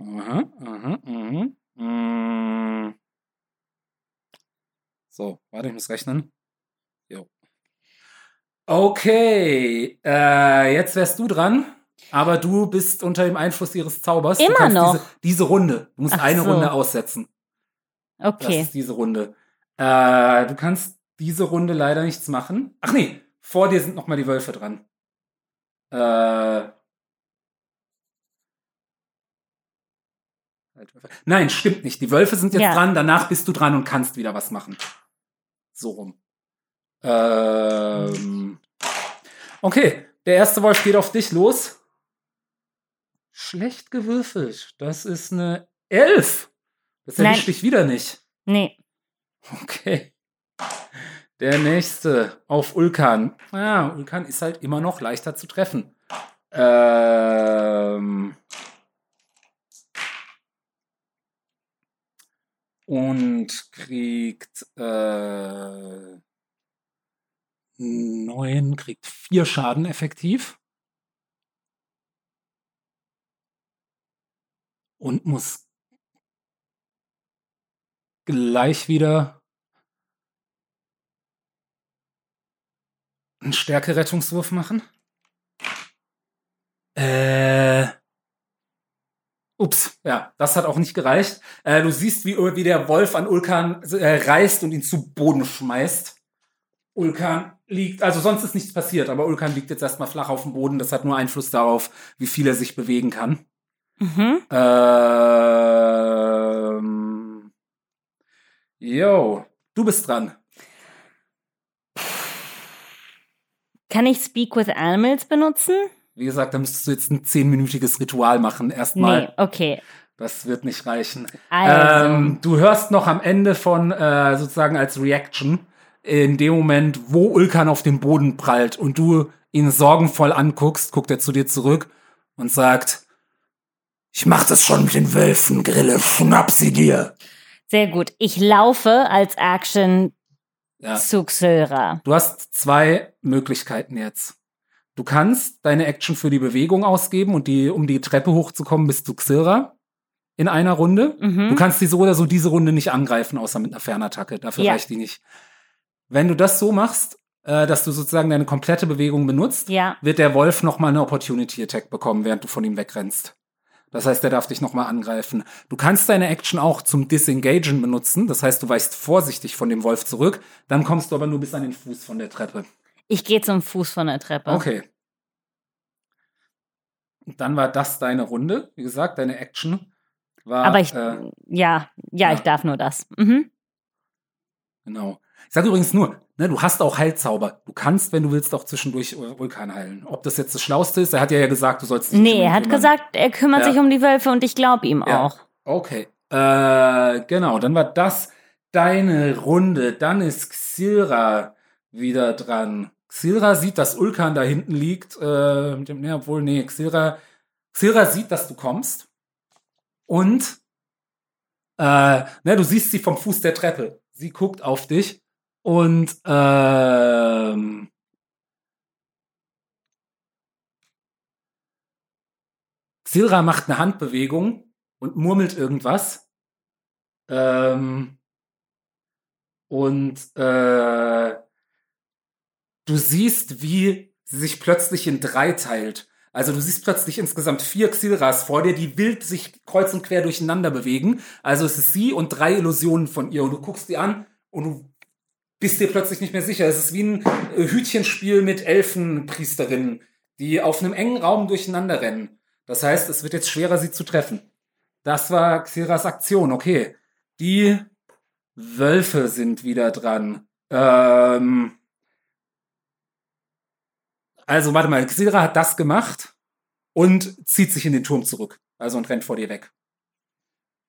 Aha, aha, aha. So, warte, ich muss rechnen. Okay, äh, jetzt wärst du dran, aber du bist unter dem Einfluss ihres Zaubers. Immer noch. Diese, diese Runde. Du musst Ach eine so. Runde aussetzen. Das Okay. ist diese Runde. Äh, du kannst diese Runde leider nichts machen. Ach nee, vor dir sind noch mal die Wölfe dran. Äh, Nein, stimmt nicht. Die Wölfe sind jetzt Ja. dran, danach bist du dran und kannst wieder was machen. So rum. Ähm, okay, der erste Wolf geht auf dich los. Schlecht gewürfelt. Das ist eine Elf. Das erwischt dich wieder nicht. Nee. Okay. Der nächste auf Ulkan. Ja, Ulkan ist halt immer noch leichter zu treffen. Ähm und kriegt äh, neun, kriegt vier Schaden effektiv. Und muss gleich wieder einen Stärke-Rettungswurf machen. Äh. Ups, ja, das hat auch nicht gereicht. Äh, du siehst, wie, wie der Wolf an Ulkan äh, reißt und ihn zu Boden schmeißt. Ulkan liegt, also sonst ist nichts passiert, aber Ulkan liegt jetzt erstmal flach auf dem Boden. Das hat nur Einfluss darauf, wie viel er sich bewegen kann. Mhm. Ähm. Yo, du bist dran. Kann ich Speak with Animals benutzen? Wie gesagt, da müsstest du jetzt ein zehnminütiges Ritual machen. Erstmal. Nee, okay. Das wird nicht reichen. Also. Ähm, du hörst noch am Ende von äh, sozusagen als Reaction in dem Moment, wo Ulkan auf den Boden prallt und du ihn sorgenvoll anguckst, guckt er zu dir zurück und sagt: Ich mach das schon mit den Wölfen, Grille, schnapp sie dir. Sehr gut. Ich laufe als Action Ja. zu Xylra. Du hast zwei Möglichkeiten jetzt. Du kannst deine Action für die Bewegung ausgeben und die, um die Treppe hochzukommen, bis zu Xilra in einer Runde. Mhm. Du kannst die so oder so diese Runde nicht angreifen, außer mit einer Fernattacke. Dafür Ja. reicht die nicht. Wenn du das so machst, äh, dass du sozusagen deine komplette Bewegung benutzt, Ja. wird der Wolf noch mal eine Opportunity Attack bekommen, während du von ihm wegrennst. Das heißt, der darf dich noch mal angreifen. Du kannst deine Action auch zum Disengagen benutzen. Das heißt, du weichst vorsichtig von dem Wolf zurück. Dann kommst du aber nur bis an den Fuß von der Treppe. Ich gehe zum Fuß von der Treppe. Okay. Dann war das deine Runde. Wie gesagt, deine Action war. Aber ich, äh, ja, ja, ja. ich darf nur das. Mhm. Genau. Ich sage übrigens nur, ne, du hast auch Heilzauber. Du kannst, wenn du willst, auch zwischendurch Vulkan heilen. Ob das jetzt das Schlauste ist, er hat ja, ja gesagt, du sollst nicht Nee, er hat kümmern. gesagt, er kümmert Ja. sich um die Wölfe und ich glaube ihm Ja. auch. Okay. Äh, genau, dann war das deine Runde. Dann ist Xilra wieder dran. Xilra sieht, dass Ulkan da hinten liegt. Äh, mit dem, ne, obwohl, nee, Xilra, Xilra sieht, dass du kommst. Und äh, ne, du siehst sie vom Fuß der Treppe. Sie guckt auf dich und ähm, Xilra macht eine Handbewegung und murmelt irgendwas. Ähm, und äh, du siehst, wie sie sich plötzlich in drei teilt. Also du siehst plötzlich insgesamt vier Xilras vor dir, die wild sich kreuz und quer durcheinander bewegen. Also es ist sie und drei Illusionen von ihr. Und du guckst die an und du bist dir plötzlich nicht mehr sicher. Es ist wie ein äh, Hütchenspiel mit Elfenpriesterinnen, die auf einem engen Raum durcheinander rennen. Das heißt, es wird jetzt schwerer, sie zu treffen. Das war Xiras Aktion, okay. Die Wölfe sind wieder dran. Ähm also, warte mal, Xira hat das gemacht und zieht sich in den Turm zurück. Also und rennt vor dir weg.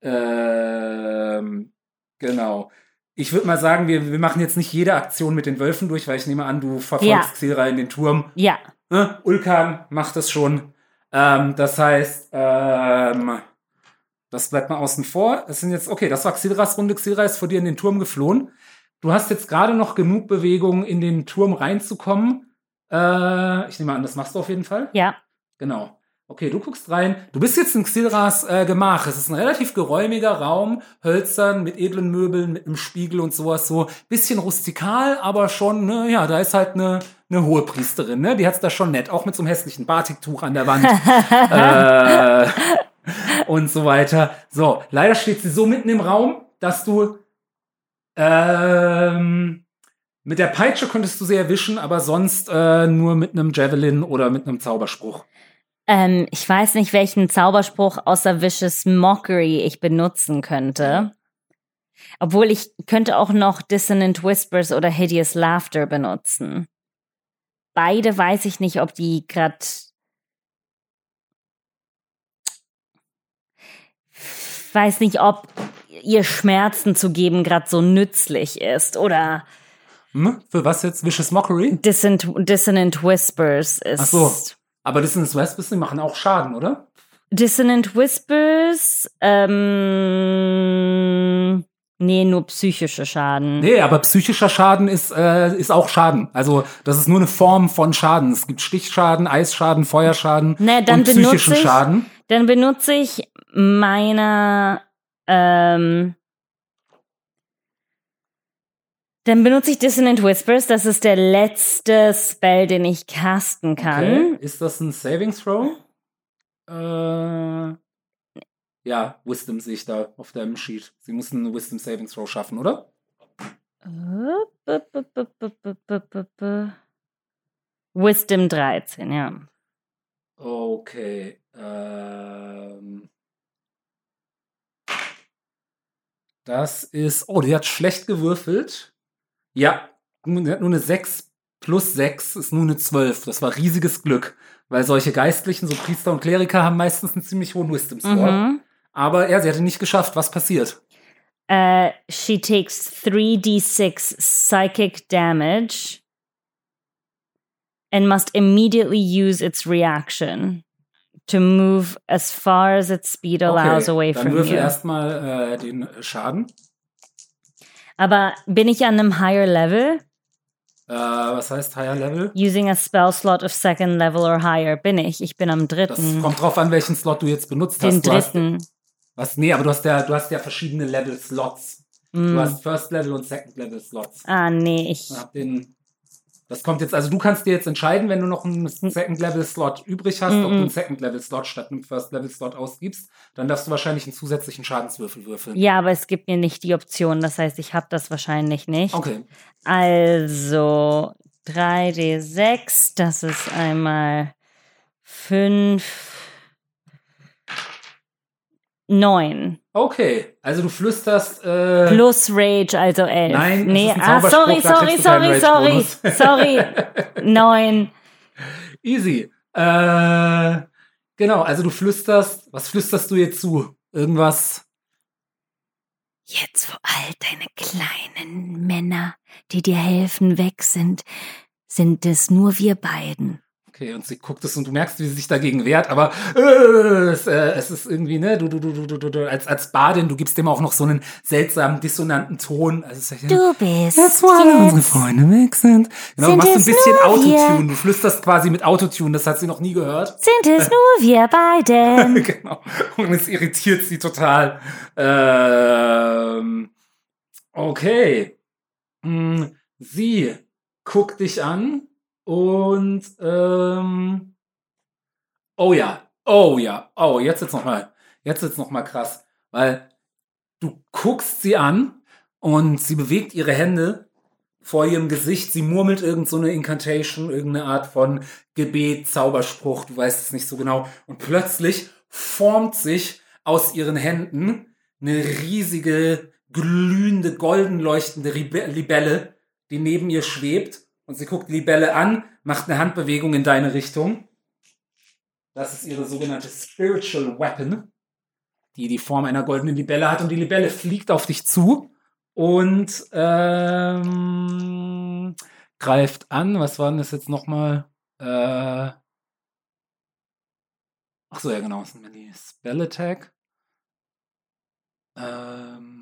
Ähm, genau. Ich würde mal sagen, wir, wir machen jetzt nicht jede Aktion mit den Wölfen durch, weil ich nehme an, du verfolgst Ja. In den Turm. Ja, Ne? Ulkan macht es schon. Ähm, das heißt, ähm, Das bleibt mal außen vor. Es sind jetzt, okay, das war Xilras Runde. Xilra ist vor dir in den Turm geflohen. Du hast jetzt gerade noch genug Bewegung, in den Turm reinzukommen. Äh, ich nehme an, das machst du auf jeden Fall. Ja. Genau. Okay, du guckst rein. Du bist jetzt in Xilras äh, Gemach. Es ist ein relativ geräumiger Raum, hölzern, mit edlen Möbeln, mit einem Spiegel und sowas so. Bisschen rustikal, aber schon, ne, ja, da ist halt eine, eine hohe Priesterin, ne? Die hat's da schon nett. Auch mit so einem hässlichen Batiktuch an der Wand. äh, und so weiter. So, leider steht sie so mitten im Raum, dass du ähm, mit der Peitsche könntest du sie erwischen, aber sonst äh, nur mit einem Javelin oder mit einem Zauberspruch. Ähm, ich weiß nicht, welchen Zauberspruch außer Vicious Mockery ich benutzen könnte. Obwohl ich könnte auch noch Dissonant Whispers oder Hideous Laughter benutzen. Beide weiß ich nicht, ob die grad weiß nicht, ob ihr Schmerzen zu geben gerade so nützlich ist oder Hm? Für was jetzt? Vicious Mockery? Dissonant, Dissonant Whispers ist. Ach so. Aber Dissonance Whispers, die machen auch Schaden, oder? Dissonant Whispers, ähm, nee, nur psychische Schaden. Nee, aber psychischer Schaden ist, äh, ist auch Schaden. Also das ist nur eine Form von Schaden. Es gibt Stichschaden, Eisschaden, Feuerschaden Ne, dann und psychischen benutze ich- Schaden. Dann benutze ich meine, ähm, dann benutze ich Dissonant Whispers. Das ist der letzte Spell, den ich casten kann. Okay. Ist das ein Saving Throw? Äh, ja, Wisdom sehe ich da auf deinem Sheet. Sie müssen einen Wisdom Saving Throw schaffen, oder? Wisdom 13, ja. Okay. Ähm, das ist. Oh, die hat schlecht gewürfelt. Ja, nur eine 6 plus 6 ist nur eine 12. Das war riesiges Glück. Weil solche Geistlichen, so Priester und Kleriker, haben meistens einen ziemlich hohen Wisdom Score. Mhm. Aber ja, sie hatte nicht geschafft. Was passiert? Uh, she takes 3d6 psychic damage and must immediately use its reaction to move as far as its speed allows away dann from würfel you. erstmal äh, den Schaden. Aber bin ich an einem higher level? Äh, was heißt Higher Level? Using a spell slot of second level or higher. Bin ich. Ich bin am Das dritten. kommt drauf an, welchen Slot du jetzt benutzt Den hast. Hast, dritten. was, nee, aber du hast ja, du hast ja verschiedene Level-Slots. Mm. Du hast First Level und Second Level Slots. Ah, nee, ich. Den, das kommt jetzt, also du kannst dir jetzt entscheiden, wenn du noch einen Second Level Slot übrig hast, ob du Mhm. einen Second Level Slot statt einem First Level Slot ausgibst, dann darfst du wahrscheinlich einen zusätzlichen Schadenswürfel würfeln. Ja, aber es gibt mir nicht die Option. Das heißt, ich habe das wahrscheinlich nicht. Okay. Also 3d6, das ist einmal 5, 9. Okay. Also du flüsterst, äh, Plus Rage, also 11. Nein, nee, ah, sorry, sorry, sorry, sorry, sorry. 9. Easy. Äh, genau, also du flüsterst, was flüsterst du jetzt zu? Irgendwas? Jetzt, wo all deine kleinen Männer, die dir helfen, weg sind, sind es nur wir beiden. Okay, und sie guckt es und du merkst, wie sie sich dagegen wehrt, aber äh, es, äh, es ist irgendwie, ne, du, du, du, du, du, du, als, als Badin, du gibst dem auch noch so einen seltsamen, dissonanten Ton. Also ja, Du bist wo alle unsere. Freunde weg sind. Genau, du Sind machst ein bisschen Autotune. Du flüsterst quasi mit Autotune, das hat sie noch nie gehört. Sind es nur wir beiden? genau. Und es irritiert sie total. Ähm, okay. Hm, Sie guckt dich an und ähm, oh ja, oh ja, oh jetzt jetzt noch mal, jetzt jetzt noch mal krass, weil du guckst sie an und sie bewegt ihre Hände vor ihrem Gesicht, sie murmelt irgend so eine Incantation, irgendeine Art von Gebet, Zauberspruch, du weißt es nicht so genau. Und plötzlich formt sich aus ihren Händen eine riesige, glühende, golden leuchtende Libelle, die neben ihr schwebt. Und sie guckt die Libelle an, macht eine Handbewegung in deine Richtung. Das ist ihre sogenannte Spiritual Weapon, die die Form einer goldenen Libelle hat. Und die Libelle fliegt auf dich zu und ähm, greift an. Was war denn das jetzt nochmal? Äh, ach so, ja genau, das ist die Spell Attack. Ähm.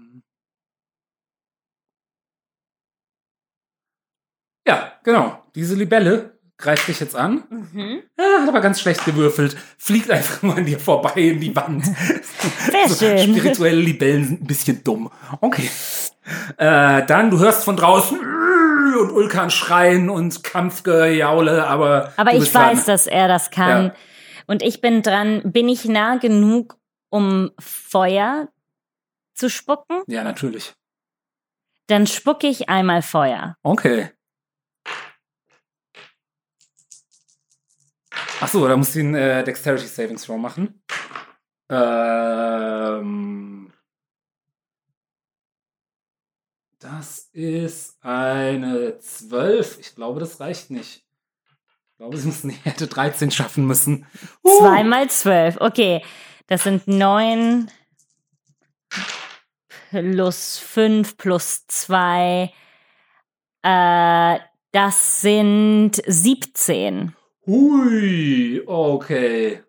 Ja, genau. Diese Libelle greift dich jetzt an. Mhm. Ja, hat aber ganz schlecht gewürfelt. Fliegt einfach nur an dir vorbei in die Wand. Sehr so, schön. Spirituelle Libellen sind ein bisschen dumm. Okay. Äh, dann, du hörst von draußen und Ulkan schreien und Kampfgejaule, aber. Aber ich bist dran. weiß, dass er das kann. Ja. Und ich bin dran. Bin ich nah genug, um Feuer zu spucken? Ja, natürlich. Dann spucke ich einmal Feuer. Okay. Ach so, da musst du den äh, Dexterity Savings Throw machen. Ähm, das ist eine 12. Ich glaube, das reicht nicht. Ich glaube, sie müssen, hätte 13 schaffen müssen. Uh, Zweimal zwölf. Okay, das sind neun plus fünf plus zwei. Äh, das sind 17. Hui, okay.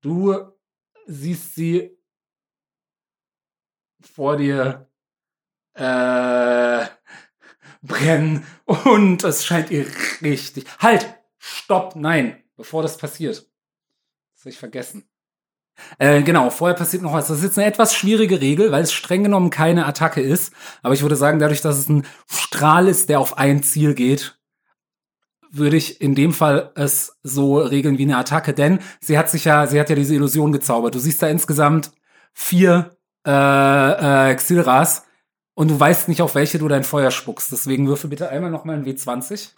Du siehst sie vor dir äh, brennen und es scheint ihr richtig. Halt! Stopp! Nein! Bevor das passiert. Das habe ich vergessen. Äh, genau, vorher passiert noch was. Das ist jetzt eine etwas schwierige Regel, weil es streng genommen keine Attacke ist. Aber ich würde sagen, dadurch, dass es ein Strahl ist, der auf ein Ziel geht, würde ich in dem Fall es so regeln wie eine Attacke, denn sie hat sich ja, sie hat ja diese Illusion gezaubert. Du siehst da insgesamt vier äh, äh, Xilras und du weißt nicht, auf welche du dein Feuer spuckst. Deswegen würfel bitte einmal noch mal ein W20.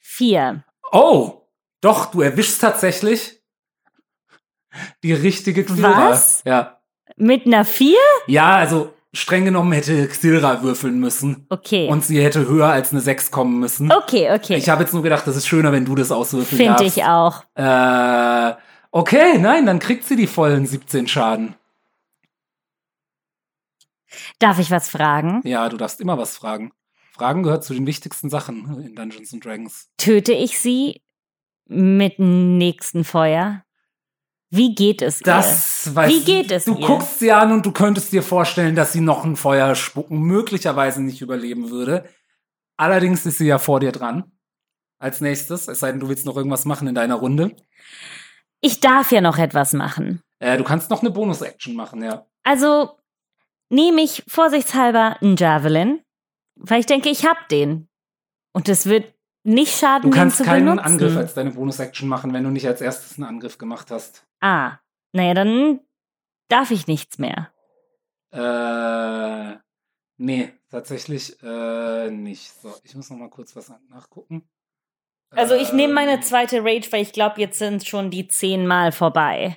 Vier. Oh, doch, du erwischst tatsächlich die richtige Xilra. Was? Ja. Mit einer vier? Ja, also streng genommen hätte Xilra würfeln müssen. Okay. Und sie hätte höher als eine 6 kommen müssen. okay, okay. Ich habe jetzt nur gedacht, das ist schöner, wenn du das auswürfeln Finde darfst. ich auch. Äh, okay, nein, dann kriegt sie die vollen 17 Schaden. Darf ich was fragen? Ja, du darfst immer was fragen. Fragen gehört zu den wichtigsten Sachen in Dungeons and Dragons. Töte ich sie mit dem nächsten Feuer? Wie geht es ihr? Das weiß Wie geht es Du ihr? guckst sie an und du könntest dir vorstellen, dass sie noch ein Feuer spucken, möglicherweise nicht überleben würde. Allerdings ist sie ja vor dir dran. Als nächstes, es sei denn, du willst noch irgendwas machen in deiner Runde. Ich darf ja noch etwas machen. Äh, du kannst noch eine Bonus-Action machen, ja. Also nehme ich vorsichtshalber einen Javelin, weil ich denke, ich hab den. Und es wird nicht schaden, Du kannst keinen benutzen. Angriff als deine Bonus-Action machen, wenn du nicht als erstes einen Angriff gemacht hast. ah, naja, dann darf ich nichts mehr. Äh, nee, tatsächlich äh, nicht. So, ich muss noch mal kurz was nachgucken. Also ich nehme meine Ähm, zweite Rage, weil ich glaube, jetzt sind schon die zehnmal vorbei.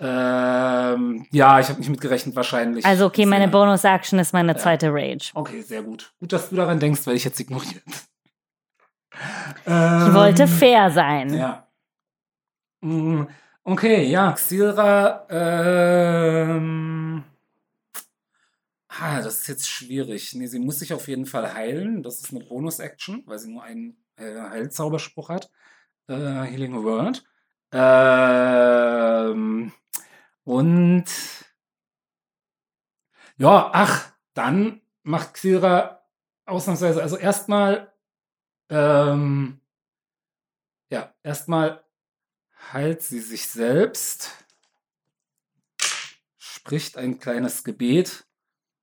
Ähm, ja, ich habe nicht mit gerechnet, wahrscheinlich. Also okay, meine Sehr- Bonus-Action ist meine Ja. zweite Rage. Okay, sehr gut. Gut, dass du daran denkst, weil ich jetzt ignoriert. Ich wollte fair sein. Ähm, Ja. Mm, Okay, ja, Xilra, ähm. Ah, das ist jetzt schwierig. Nee, sie muss sich auf jeden Fall heilen. Das ist eine Bonus-Action, weil sie nur einen äh, Heilzauberspruch hat. Äh, Healing Word. Ähm, und ja, ach, dann macht Xilra ausnahmsweise, also erstmal, ähm, ja, erstmal heilt sie sich selbst, spricht ein kleines Gebet.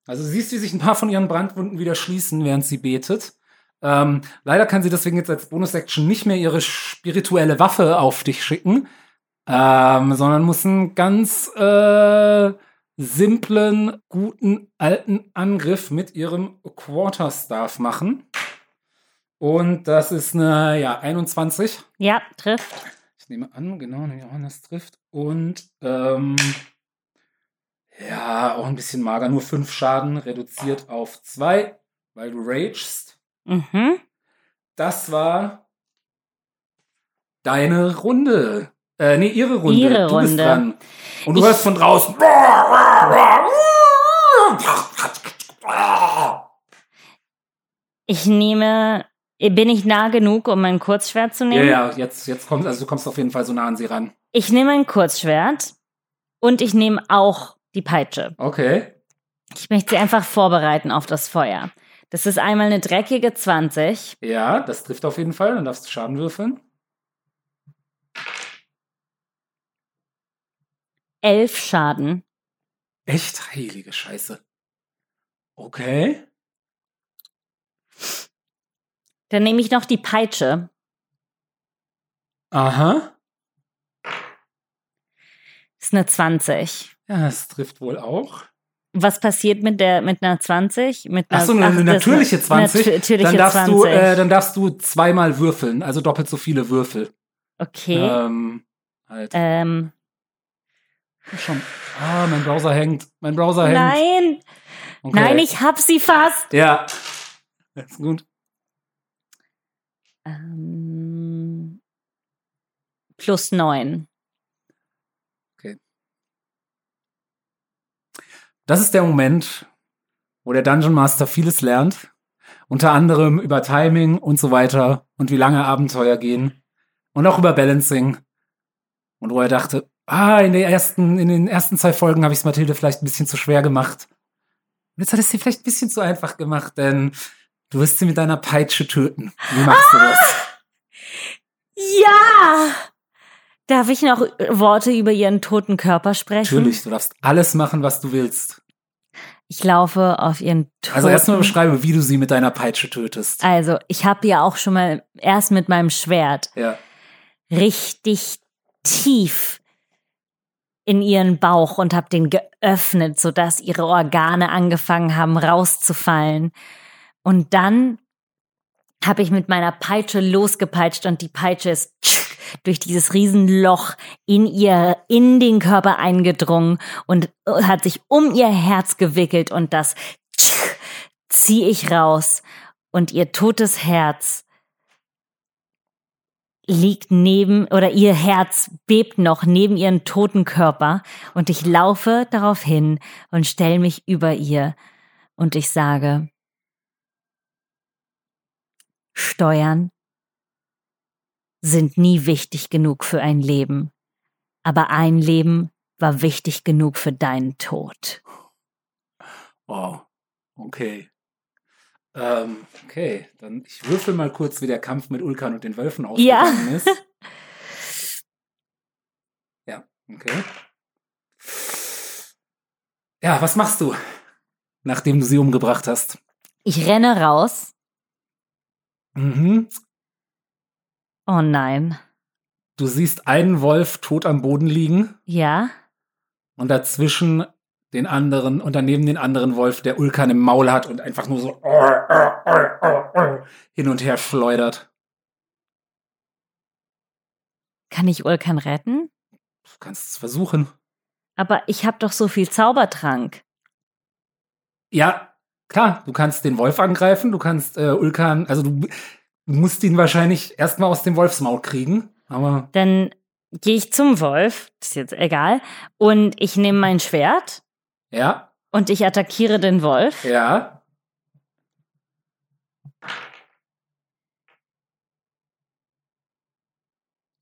Also du siehst, wie sich ein paar von ihren Brandwunden wieder schließen, während sie betet. Ähm, leider kann sie deswegen jetzt als Bonus-Action nicht mehr ihre spirituelle Waffe auf dich schicken, ähm, sondern muss einen ganz äh, simplen, guten, alten Angriff mit ihrem Quarterstaff machen. Und das ist eine, ja, 21. Ja, trifft. Ich nehme an, genau, Johannes trifft. Und ähm, ja, auch ein bisschen mager, nur fünf Schaden reduziert auf zwei, weil du ragest. Mhm. Das war deine Runde. Äh, nee, ihre Runde. Ihre du Runde. dran. Und du Ich- hörst von draußen. Ich nehme Bin ich nah genug, um mein Kurzschwert zu Ja, nehmen? ja, jetzt, jetzt kommst, also du kommst auf jeden Fall so nah an sie ran. Ich nehme ein Kurzschwert und ich nehme auch die Peitsche. Okay. Ich möchte sie einfach vorbereiten auf das Feuer. Das ist einmal eine dreckige 20. Ja, das trifft auf jeden Fall. Dann darfst du Schaden würfeln. Elf Schaden. Echt heilige Scheiße. Okay. Dann nehme ich noch die Peitsche. Aha. Ist eine 20. Ja, das trifft wohl auch. Was passiert mit der mit einer 20? Mit einer, Ach so, eine, ist natürliche 20. natürliche dann, darfst 20. Du, äh, dann darfst du zweimal würfeln, also doppelt so viele Würfel. okay. Ähm, halt. Ähm, Schon. Ah, mein Browser hängt. Mein Browser hängt. nein, Okay. nein, ich hab sie fast. Ja. Das ist gut. Ähm, plus neun. Das ist der Moment, wo der Dungeon Master vieles lernt. Unter anderem über Timing und so weiter und wie lange Abenteuer gehen. Und auch über Balancing. Und wo er dachte, ah, in, der ersten, in den ersten zwei Folgen habe ich es Mathilde vielleicht ein bisschen zu schwer gemacht. Und jetzt hat es sie vielleicht ein bisschen zu einfach gemacht, denn du wirst sie mit deiner Peitsche töten. Wie machst du das? Ja! Darf ich noch Worte über ihren toten Körper sprechen? Natürlich, du darfst alles machen, was du willst. Ich laufe auf ihren toten Also erstmal beschreibe, wie du sie mit deiner Peitsche tötest. Also, ich habe ja auch schon mal erst mit meinem Schwert Ja. richtig tief in ihren Bauch und habe den geöffnet, sodass ihre Organe angefangen haben rauszufallen. Und dann habe ich mit meiner Peitsche losgepeitscht und die Peitsche ist durch dieses Riesenloch in ihr, in den Körper eingedrungen und hat sich um ihr Herz gewickelt und das ziehe ich raus und ihr totes Herz liegt neben oder ihr Herz bebt noch neben ihren toten Körper und ich laufe darauf hin und stelle mich über ihr und ich sage, Steuern sind nie wichtig genug für ein Leben, aber ein Leben war wichtig genug für deinen Tod. Wow. Okay. Ähm, okay, dann ich würfel mal kurz, wie der Kampf mit Ulkan und den Wölfen Ja. ausgegangen ist. Ja, okay. Ja, was machst du, nachdem du sie umgebracht hast? Ich renne raus. Mhm. Oh nein. Du siehst einen Wolf tot am Boden liegen Ja? und dazwischen den anderen und daneben den anderen Wolf, der Ulkan im Maul hat und einfach nur so hin und her schleudert. Kann ich Ulkan retten? Du kannst es versuchen. Aber ich habe doch so viel Zaubertrank. Ja, klar, du kannst den Wolf angreifen, du kannst äh, Ulkan, also du, du musst ihn wahrscheinlich erstmal aus dem Wolfsmaul kriegen, aber Dann gehe ich zum Wolf, ist jetzt egal, und ich nehme mein Schwert ja, und ich attackiere den Wolf. ja.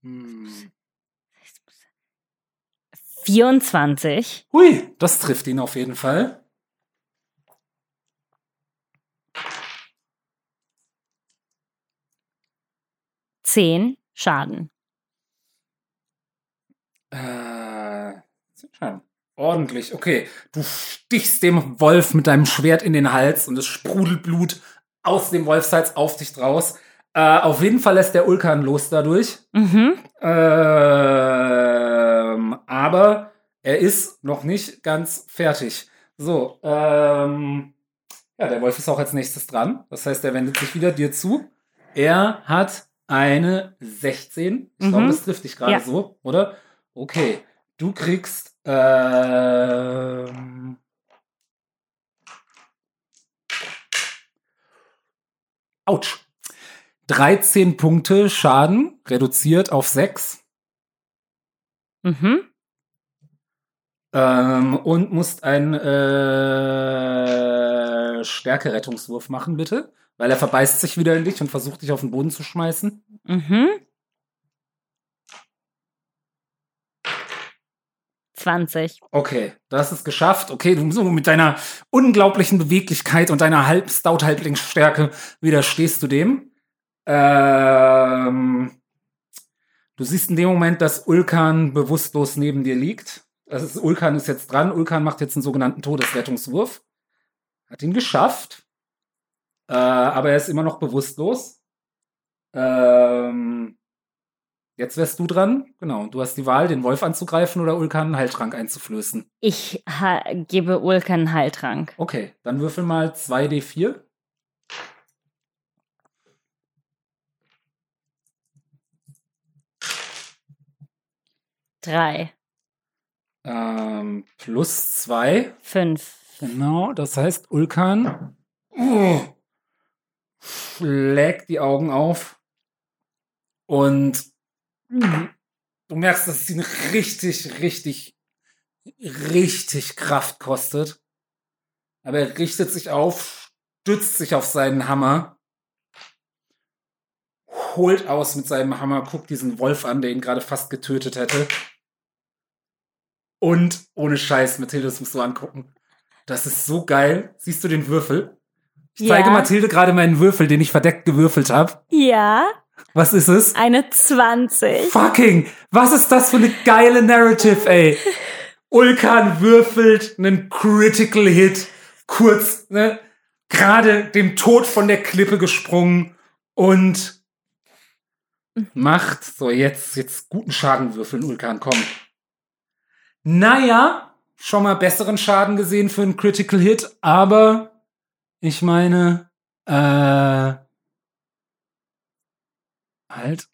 Hm. 24. Hui, das trifft ihn auf jeden Fall. Zehn Schaden. Äh, ja, ordentlich. Okay, du stichst dem Wolf mit deinem Schwert in den Hals und es sprudelt Blut aus dem Wolfshals auf dich draus. Äh, auf jeden Fall lässt der Ulkan los dadurch. Mhm. Ähm, aber er ist noch nicht ganz fertig. So, ähm, ja, der Wolf ist auch als nächstes dran. Das heißt, er wendet sich wieder dir zu. Er hat eine 16. Ich Mhm. glaube, das trifft dich gerade Ja. so, oder? Okay, du kriegst ähm, Autsch. 13 Punkte Schaden, reduziert auf 6. Mhm. Ähm, und musst einen äh, Stärke-Rettungswurf machen, bitte. Weil er verbeißt sich wieder in dich und versucht dich auf den Boden zu schmeißen. Mhm. 20. Okay, das ist geschafft. Okay, du so mit deiner unglaublichen Beweglichkeit und deiner halb Stout-Halblingsstärke widerstehst du dem. Ähm, du siehst in dem Moment, dass Ulkan bewusstlos neben dir liegt. Das ist, Ulkan ist jetzt dran. Ulkan macht jetzt einen sogenannten Todesrettungswurf. Hat ihn geschafft. Äh, aber er ist immer noch bewusstlos. Ähm, jetzt wärst du dran. Genau. Du hast die Wahl, den Wolf anzugreifen oder Ulkan einen Heiltrank einzuflößen. Ich gebe Ulkan einen Heiltrank. Okay, dann würfel mal 2d4. Drei. Ähm, plus zwei. Fünf. Genau, das heißt, Ulkan uh, schlägt die Augen auf und du merkst, dass es ihn richtig, richtig, richtig Kraft kostet. Aber er richtet sich auf, stützt sich auf seinen Hammer, holt aus mit seinem Hammer, guckt diesen Wolf an, der ihn gerade fast getötet hätte. Und ohne Scheiß, Mathilde, das musst du angucken. Das ist so geil. Siehst du den Würfel? Ich zeige Ja. Mathilde gerade meinen Würfel, den ich verdeckt gewürfelt habe. Ja, Was ist es? eine 20. Fucking, was ist das für eine geile Narrative, ey? Ulkan würfelt einen Critical Hit, kurz, ne? Gerade dem Tod von der Klippe gesprungen und macht, so jetzt, jetzt guten Schaden würfeln, Ulkan, komm. Naja, schon mal besseren Schaden gesehen für einen Critical Hit, aber ich meine, äh, halt,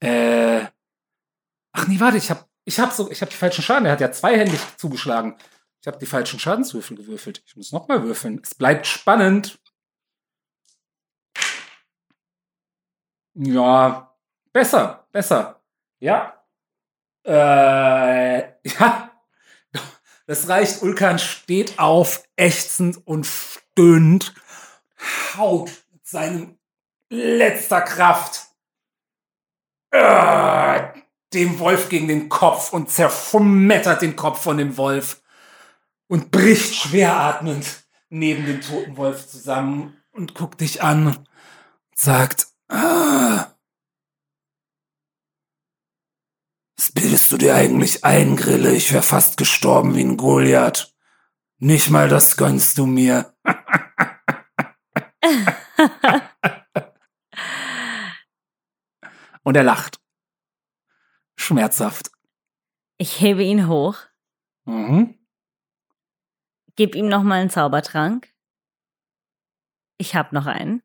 äh, ach nee, warte, ich hab, ich hab so, ich hab die falschen Schaden, er hat ja zweihändig zugeschlagen. Ich habe die falschen Schadenswürfel gewürfelt. Ich muss noch mal würfeln. Es bleibt spannend. Ja, besser, besser. Ja. Äh, ja. Das reicht. Ulkan steht auf, ächzend und stöhnt, haut mit seinem letzter Kraft äh, dem Wolf gegen den Kopf und zerfumettert den Kopf von dem Wolf und bricht schwer atmend neben dem toten Wolf zusammen und guckt dich an und sagt, ah, was bildest du dir eigentlich ein, Grille? Ich wär fast gestorben wie ein Goliath. Nicht mal das gönnst du mir. Und er lacht. Schmerzhaft. Ich hebe ihn hoch, Mhm. gebe ihm nochmal einen Zaubertrank. Ich hab noch einen.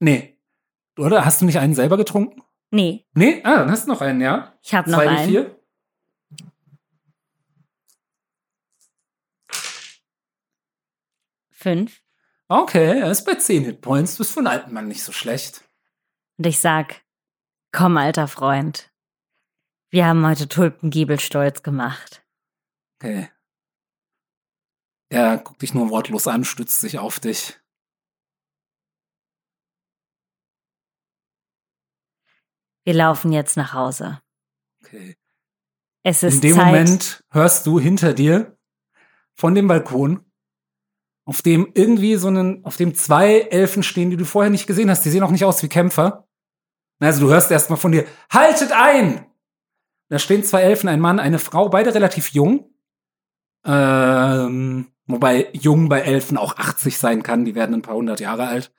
Nee. Oder hast du nicht einen selber getrunken? Nee, Nee? Ah, dann hast du noch einen, ja? ich hab noch Zwei, einen. vier. Fünf. Okay, er ist bei zehn Hitpoints. Du bist für einen alten Mann nicht so schlecht. Und ich sag, komm, alter Freund. Wir haben heute Tulpengiebel stolz gemacht. Okay. Er guckt dich nur wortlos an, stützt sich auf dich. Wir laufen jetzt nach Hause. Okay. Es ist In dem Zeit. Moment hörst du hinter dir von dem Balkon, auf dem irgendwie so einen, auf dem zwei Elfen stehen, die du vorher nicht gesehen hast. Die sehen auch nicht aus wie Kämpfer. Also du hörst erstmal von dir, haltet ein! Da stehen zwei Elfen, ein Mann, eine Frau, beide relativ jung. Ähm, wobei jung bei Elfen auch 80 sein kann, die werden ein paar hundert Jahre alt.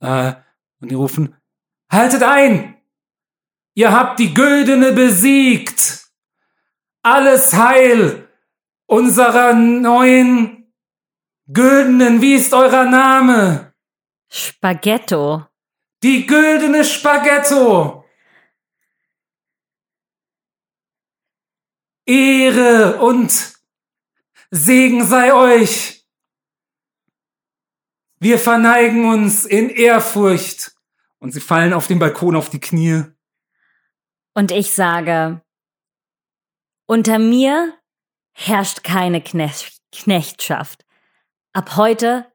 Äh, und die rufen, haltet ein! Ihr habt die Güldene besiegt! Alles Heil unserer neuen Güldenen, wie ist eurer Name? Spaghetto. Die güldene Spaghetto. Ehre und Segen sei euch. Wir verneigen uns in Ehrfurcht. Und sie fallen auf den Balkon auf die Knie. Und ich sage, unter mir herrscht keine Knecht Knechtschaft. Ab heute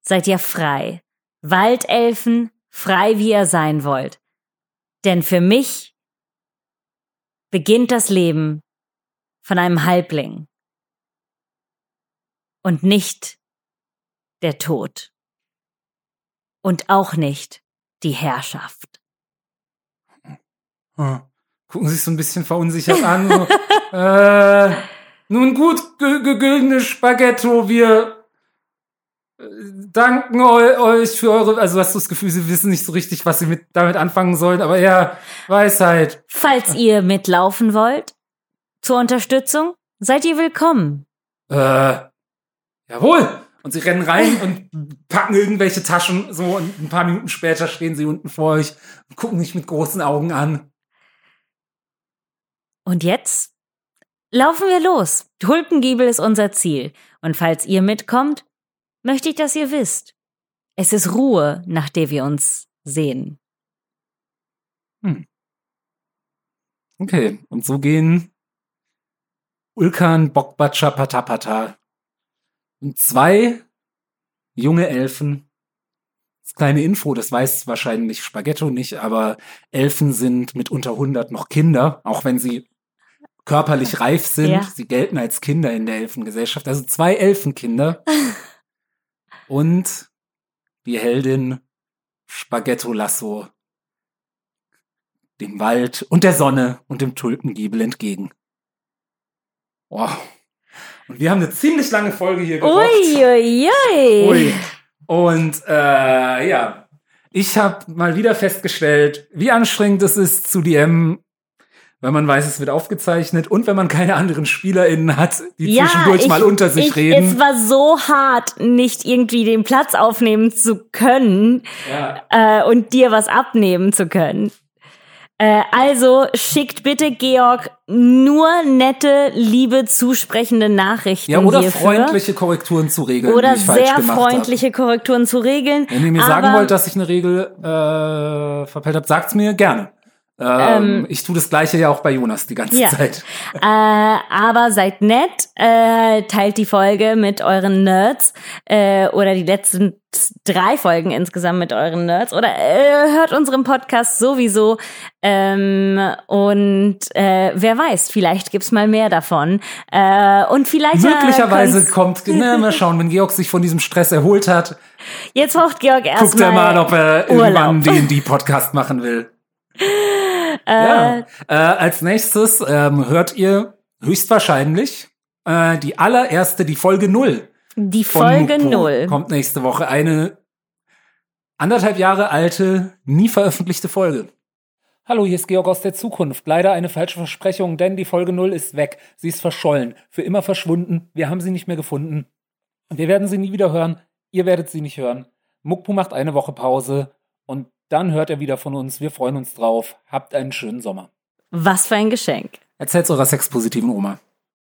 seid ihr frei. Waldelfen, frei wie ihr sein wollt. Denn für mich beginnt das Leben von einem Halbling und nicht der Tod und auch nicht die Herrschaft. Hm. Gucken sich so ein bisschen verunsichert an. So, äh, nun gut, güldene Spaghetto, wir danken euch für eure, also hast du das Gefühl, sie wissen nicht so richtig, was sie mit, damit anfangen sollen, aber ja, Weisheit. Falls ihr mitlaufen wollt, zur Unterstützung, seid ihr willkommen. Äh, jawohl. Und sie rennen rein und packen irgendwelche Taschen so und ein paar Minuten später stehen sie unten vor euch und gucken mich mit großen Augen an. Und jetzt laufen wir los. Tulpengiebel ist unser Ziel. Und falls ihr mitkommt, möchte ich, dass ihr wisst. Es ist Ruhe, nach der wir uns sehen. Hm. Okay, und so gehen Ulkan, Bokbatscha, Patapata und zwei junge Elfen. Das kleine Info, das weiß wahrscheinlich Spaghetto nicht, aber Elfen sind mit unter 100 noch Kinder, auch wenn sie körperlich reif sind. Ja. Sie gelten als Kinder in der Elfengesellschaft. Also zwei Elfenkinder. und die Heldin Spaghetto Lasso dem Wald und der Sonne und dem Tulpengiebel entgegen. Wow. Und wir haben eine ziemlich lange Folge hier gerockt. Ui, ui, ui. Und äh, ja, ich habe mal wieder festgestellt, wie anstrengend es ist zu DM, wenn man weiß, es wird aufgezeichnet und wenn man keine anderen SpielerInnen hat, die ja, zwischendurch ich, mal unter sich ich, reden. Es war so hart, nicht irgendwie den Platz aufnehmen zu können ja. äh, und dir was abnehmen zu können. Äh, also schickt bitte Georg nur nette, liebe, zusprechende Nachrichten. Ja, oder hierfür. freundliche Korrekturen zu regeln. Oder sehr freundliche habe. Korrekturen zu regeln. Wenn ihr mir sagen wollt, dass ich eine Regel äh, verpellt habe, sagt's mir gerne. Ähm, ähm, ich tue das gleiche ja auch bei Jonas die ganze ja. Zeit. Äh, aber seid nett, äh, teilt die Folge mit euren Nerds äh, oder die letzten drei Folgen insgesamt mit euren Nerds oder äh, hört unseren Podcast sowieso. Ähm, und äh, wer weiß, vielleicht gibt's mal mehr davon. Äh, und vielleicht möglicherweise kommt, na, mal schauen, wenn Georg sich von diesem Stress erholt hat. Jetzt braucht Georg erstmal Guckt er mal, ob er Urlaub. irgendwann den die Podcast machen will. ja. Äh, äh, als nächstes ähm, hört ihr höchstwahrscheinlich äh, die allererste, die Folge null. Die Folge null kommt nächste Woche. Eine anderthalb Jahre alte, nie veröffentlichte Folge. Hallo, hier ist Georg aus der Zukunft. Leider eine falsche Versprechung, denn die Folge null ist weg. Sie ist verschollen. Für immer verschwunden. Wir haben sie nicht mehr gefunden. Wir werden sie nie wieder hören. Ihr werdet sie nicht hören. Mukpu macht eine Woche Pause dann hört er wieder von uns. Wir freuen uns drauf. Habt einen schönen Sommer. Was für ein Geschenk. Erzähl's eurer sexpositiven Oma.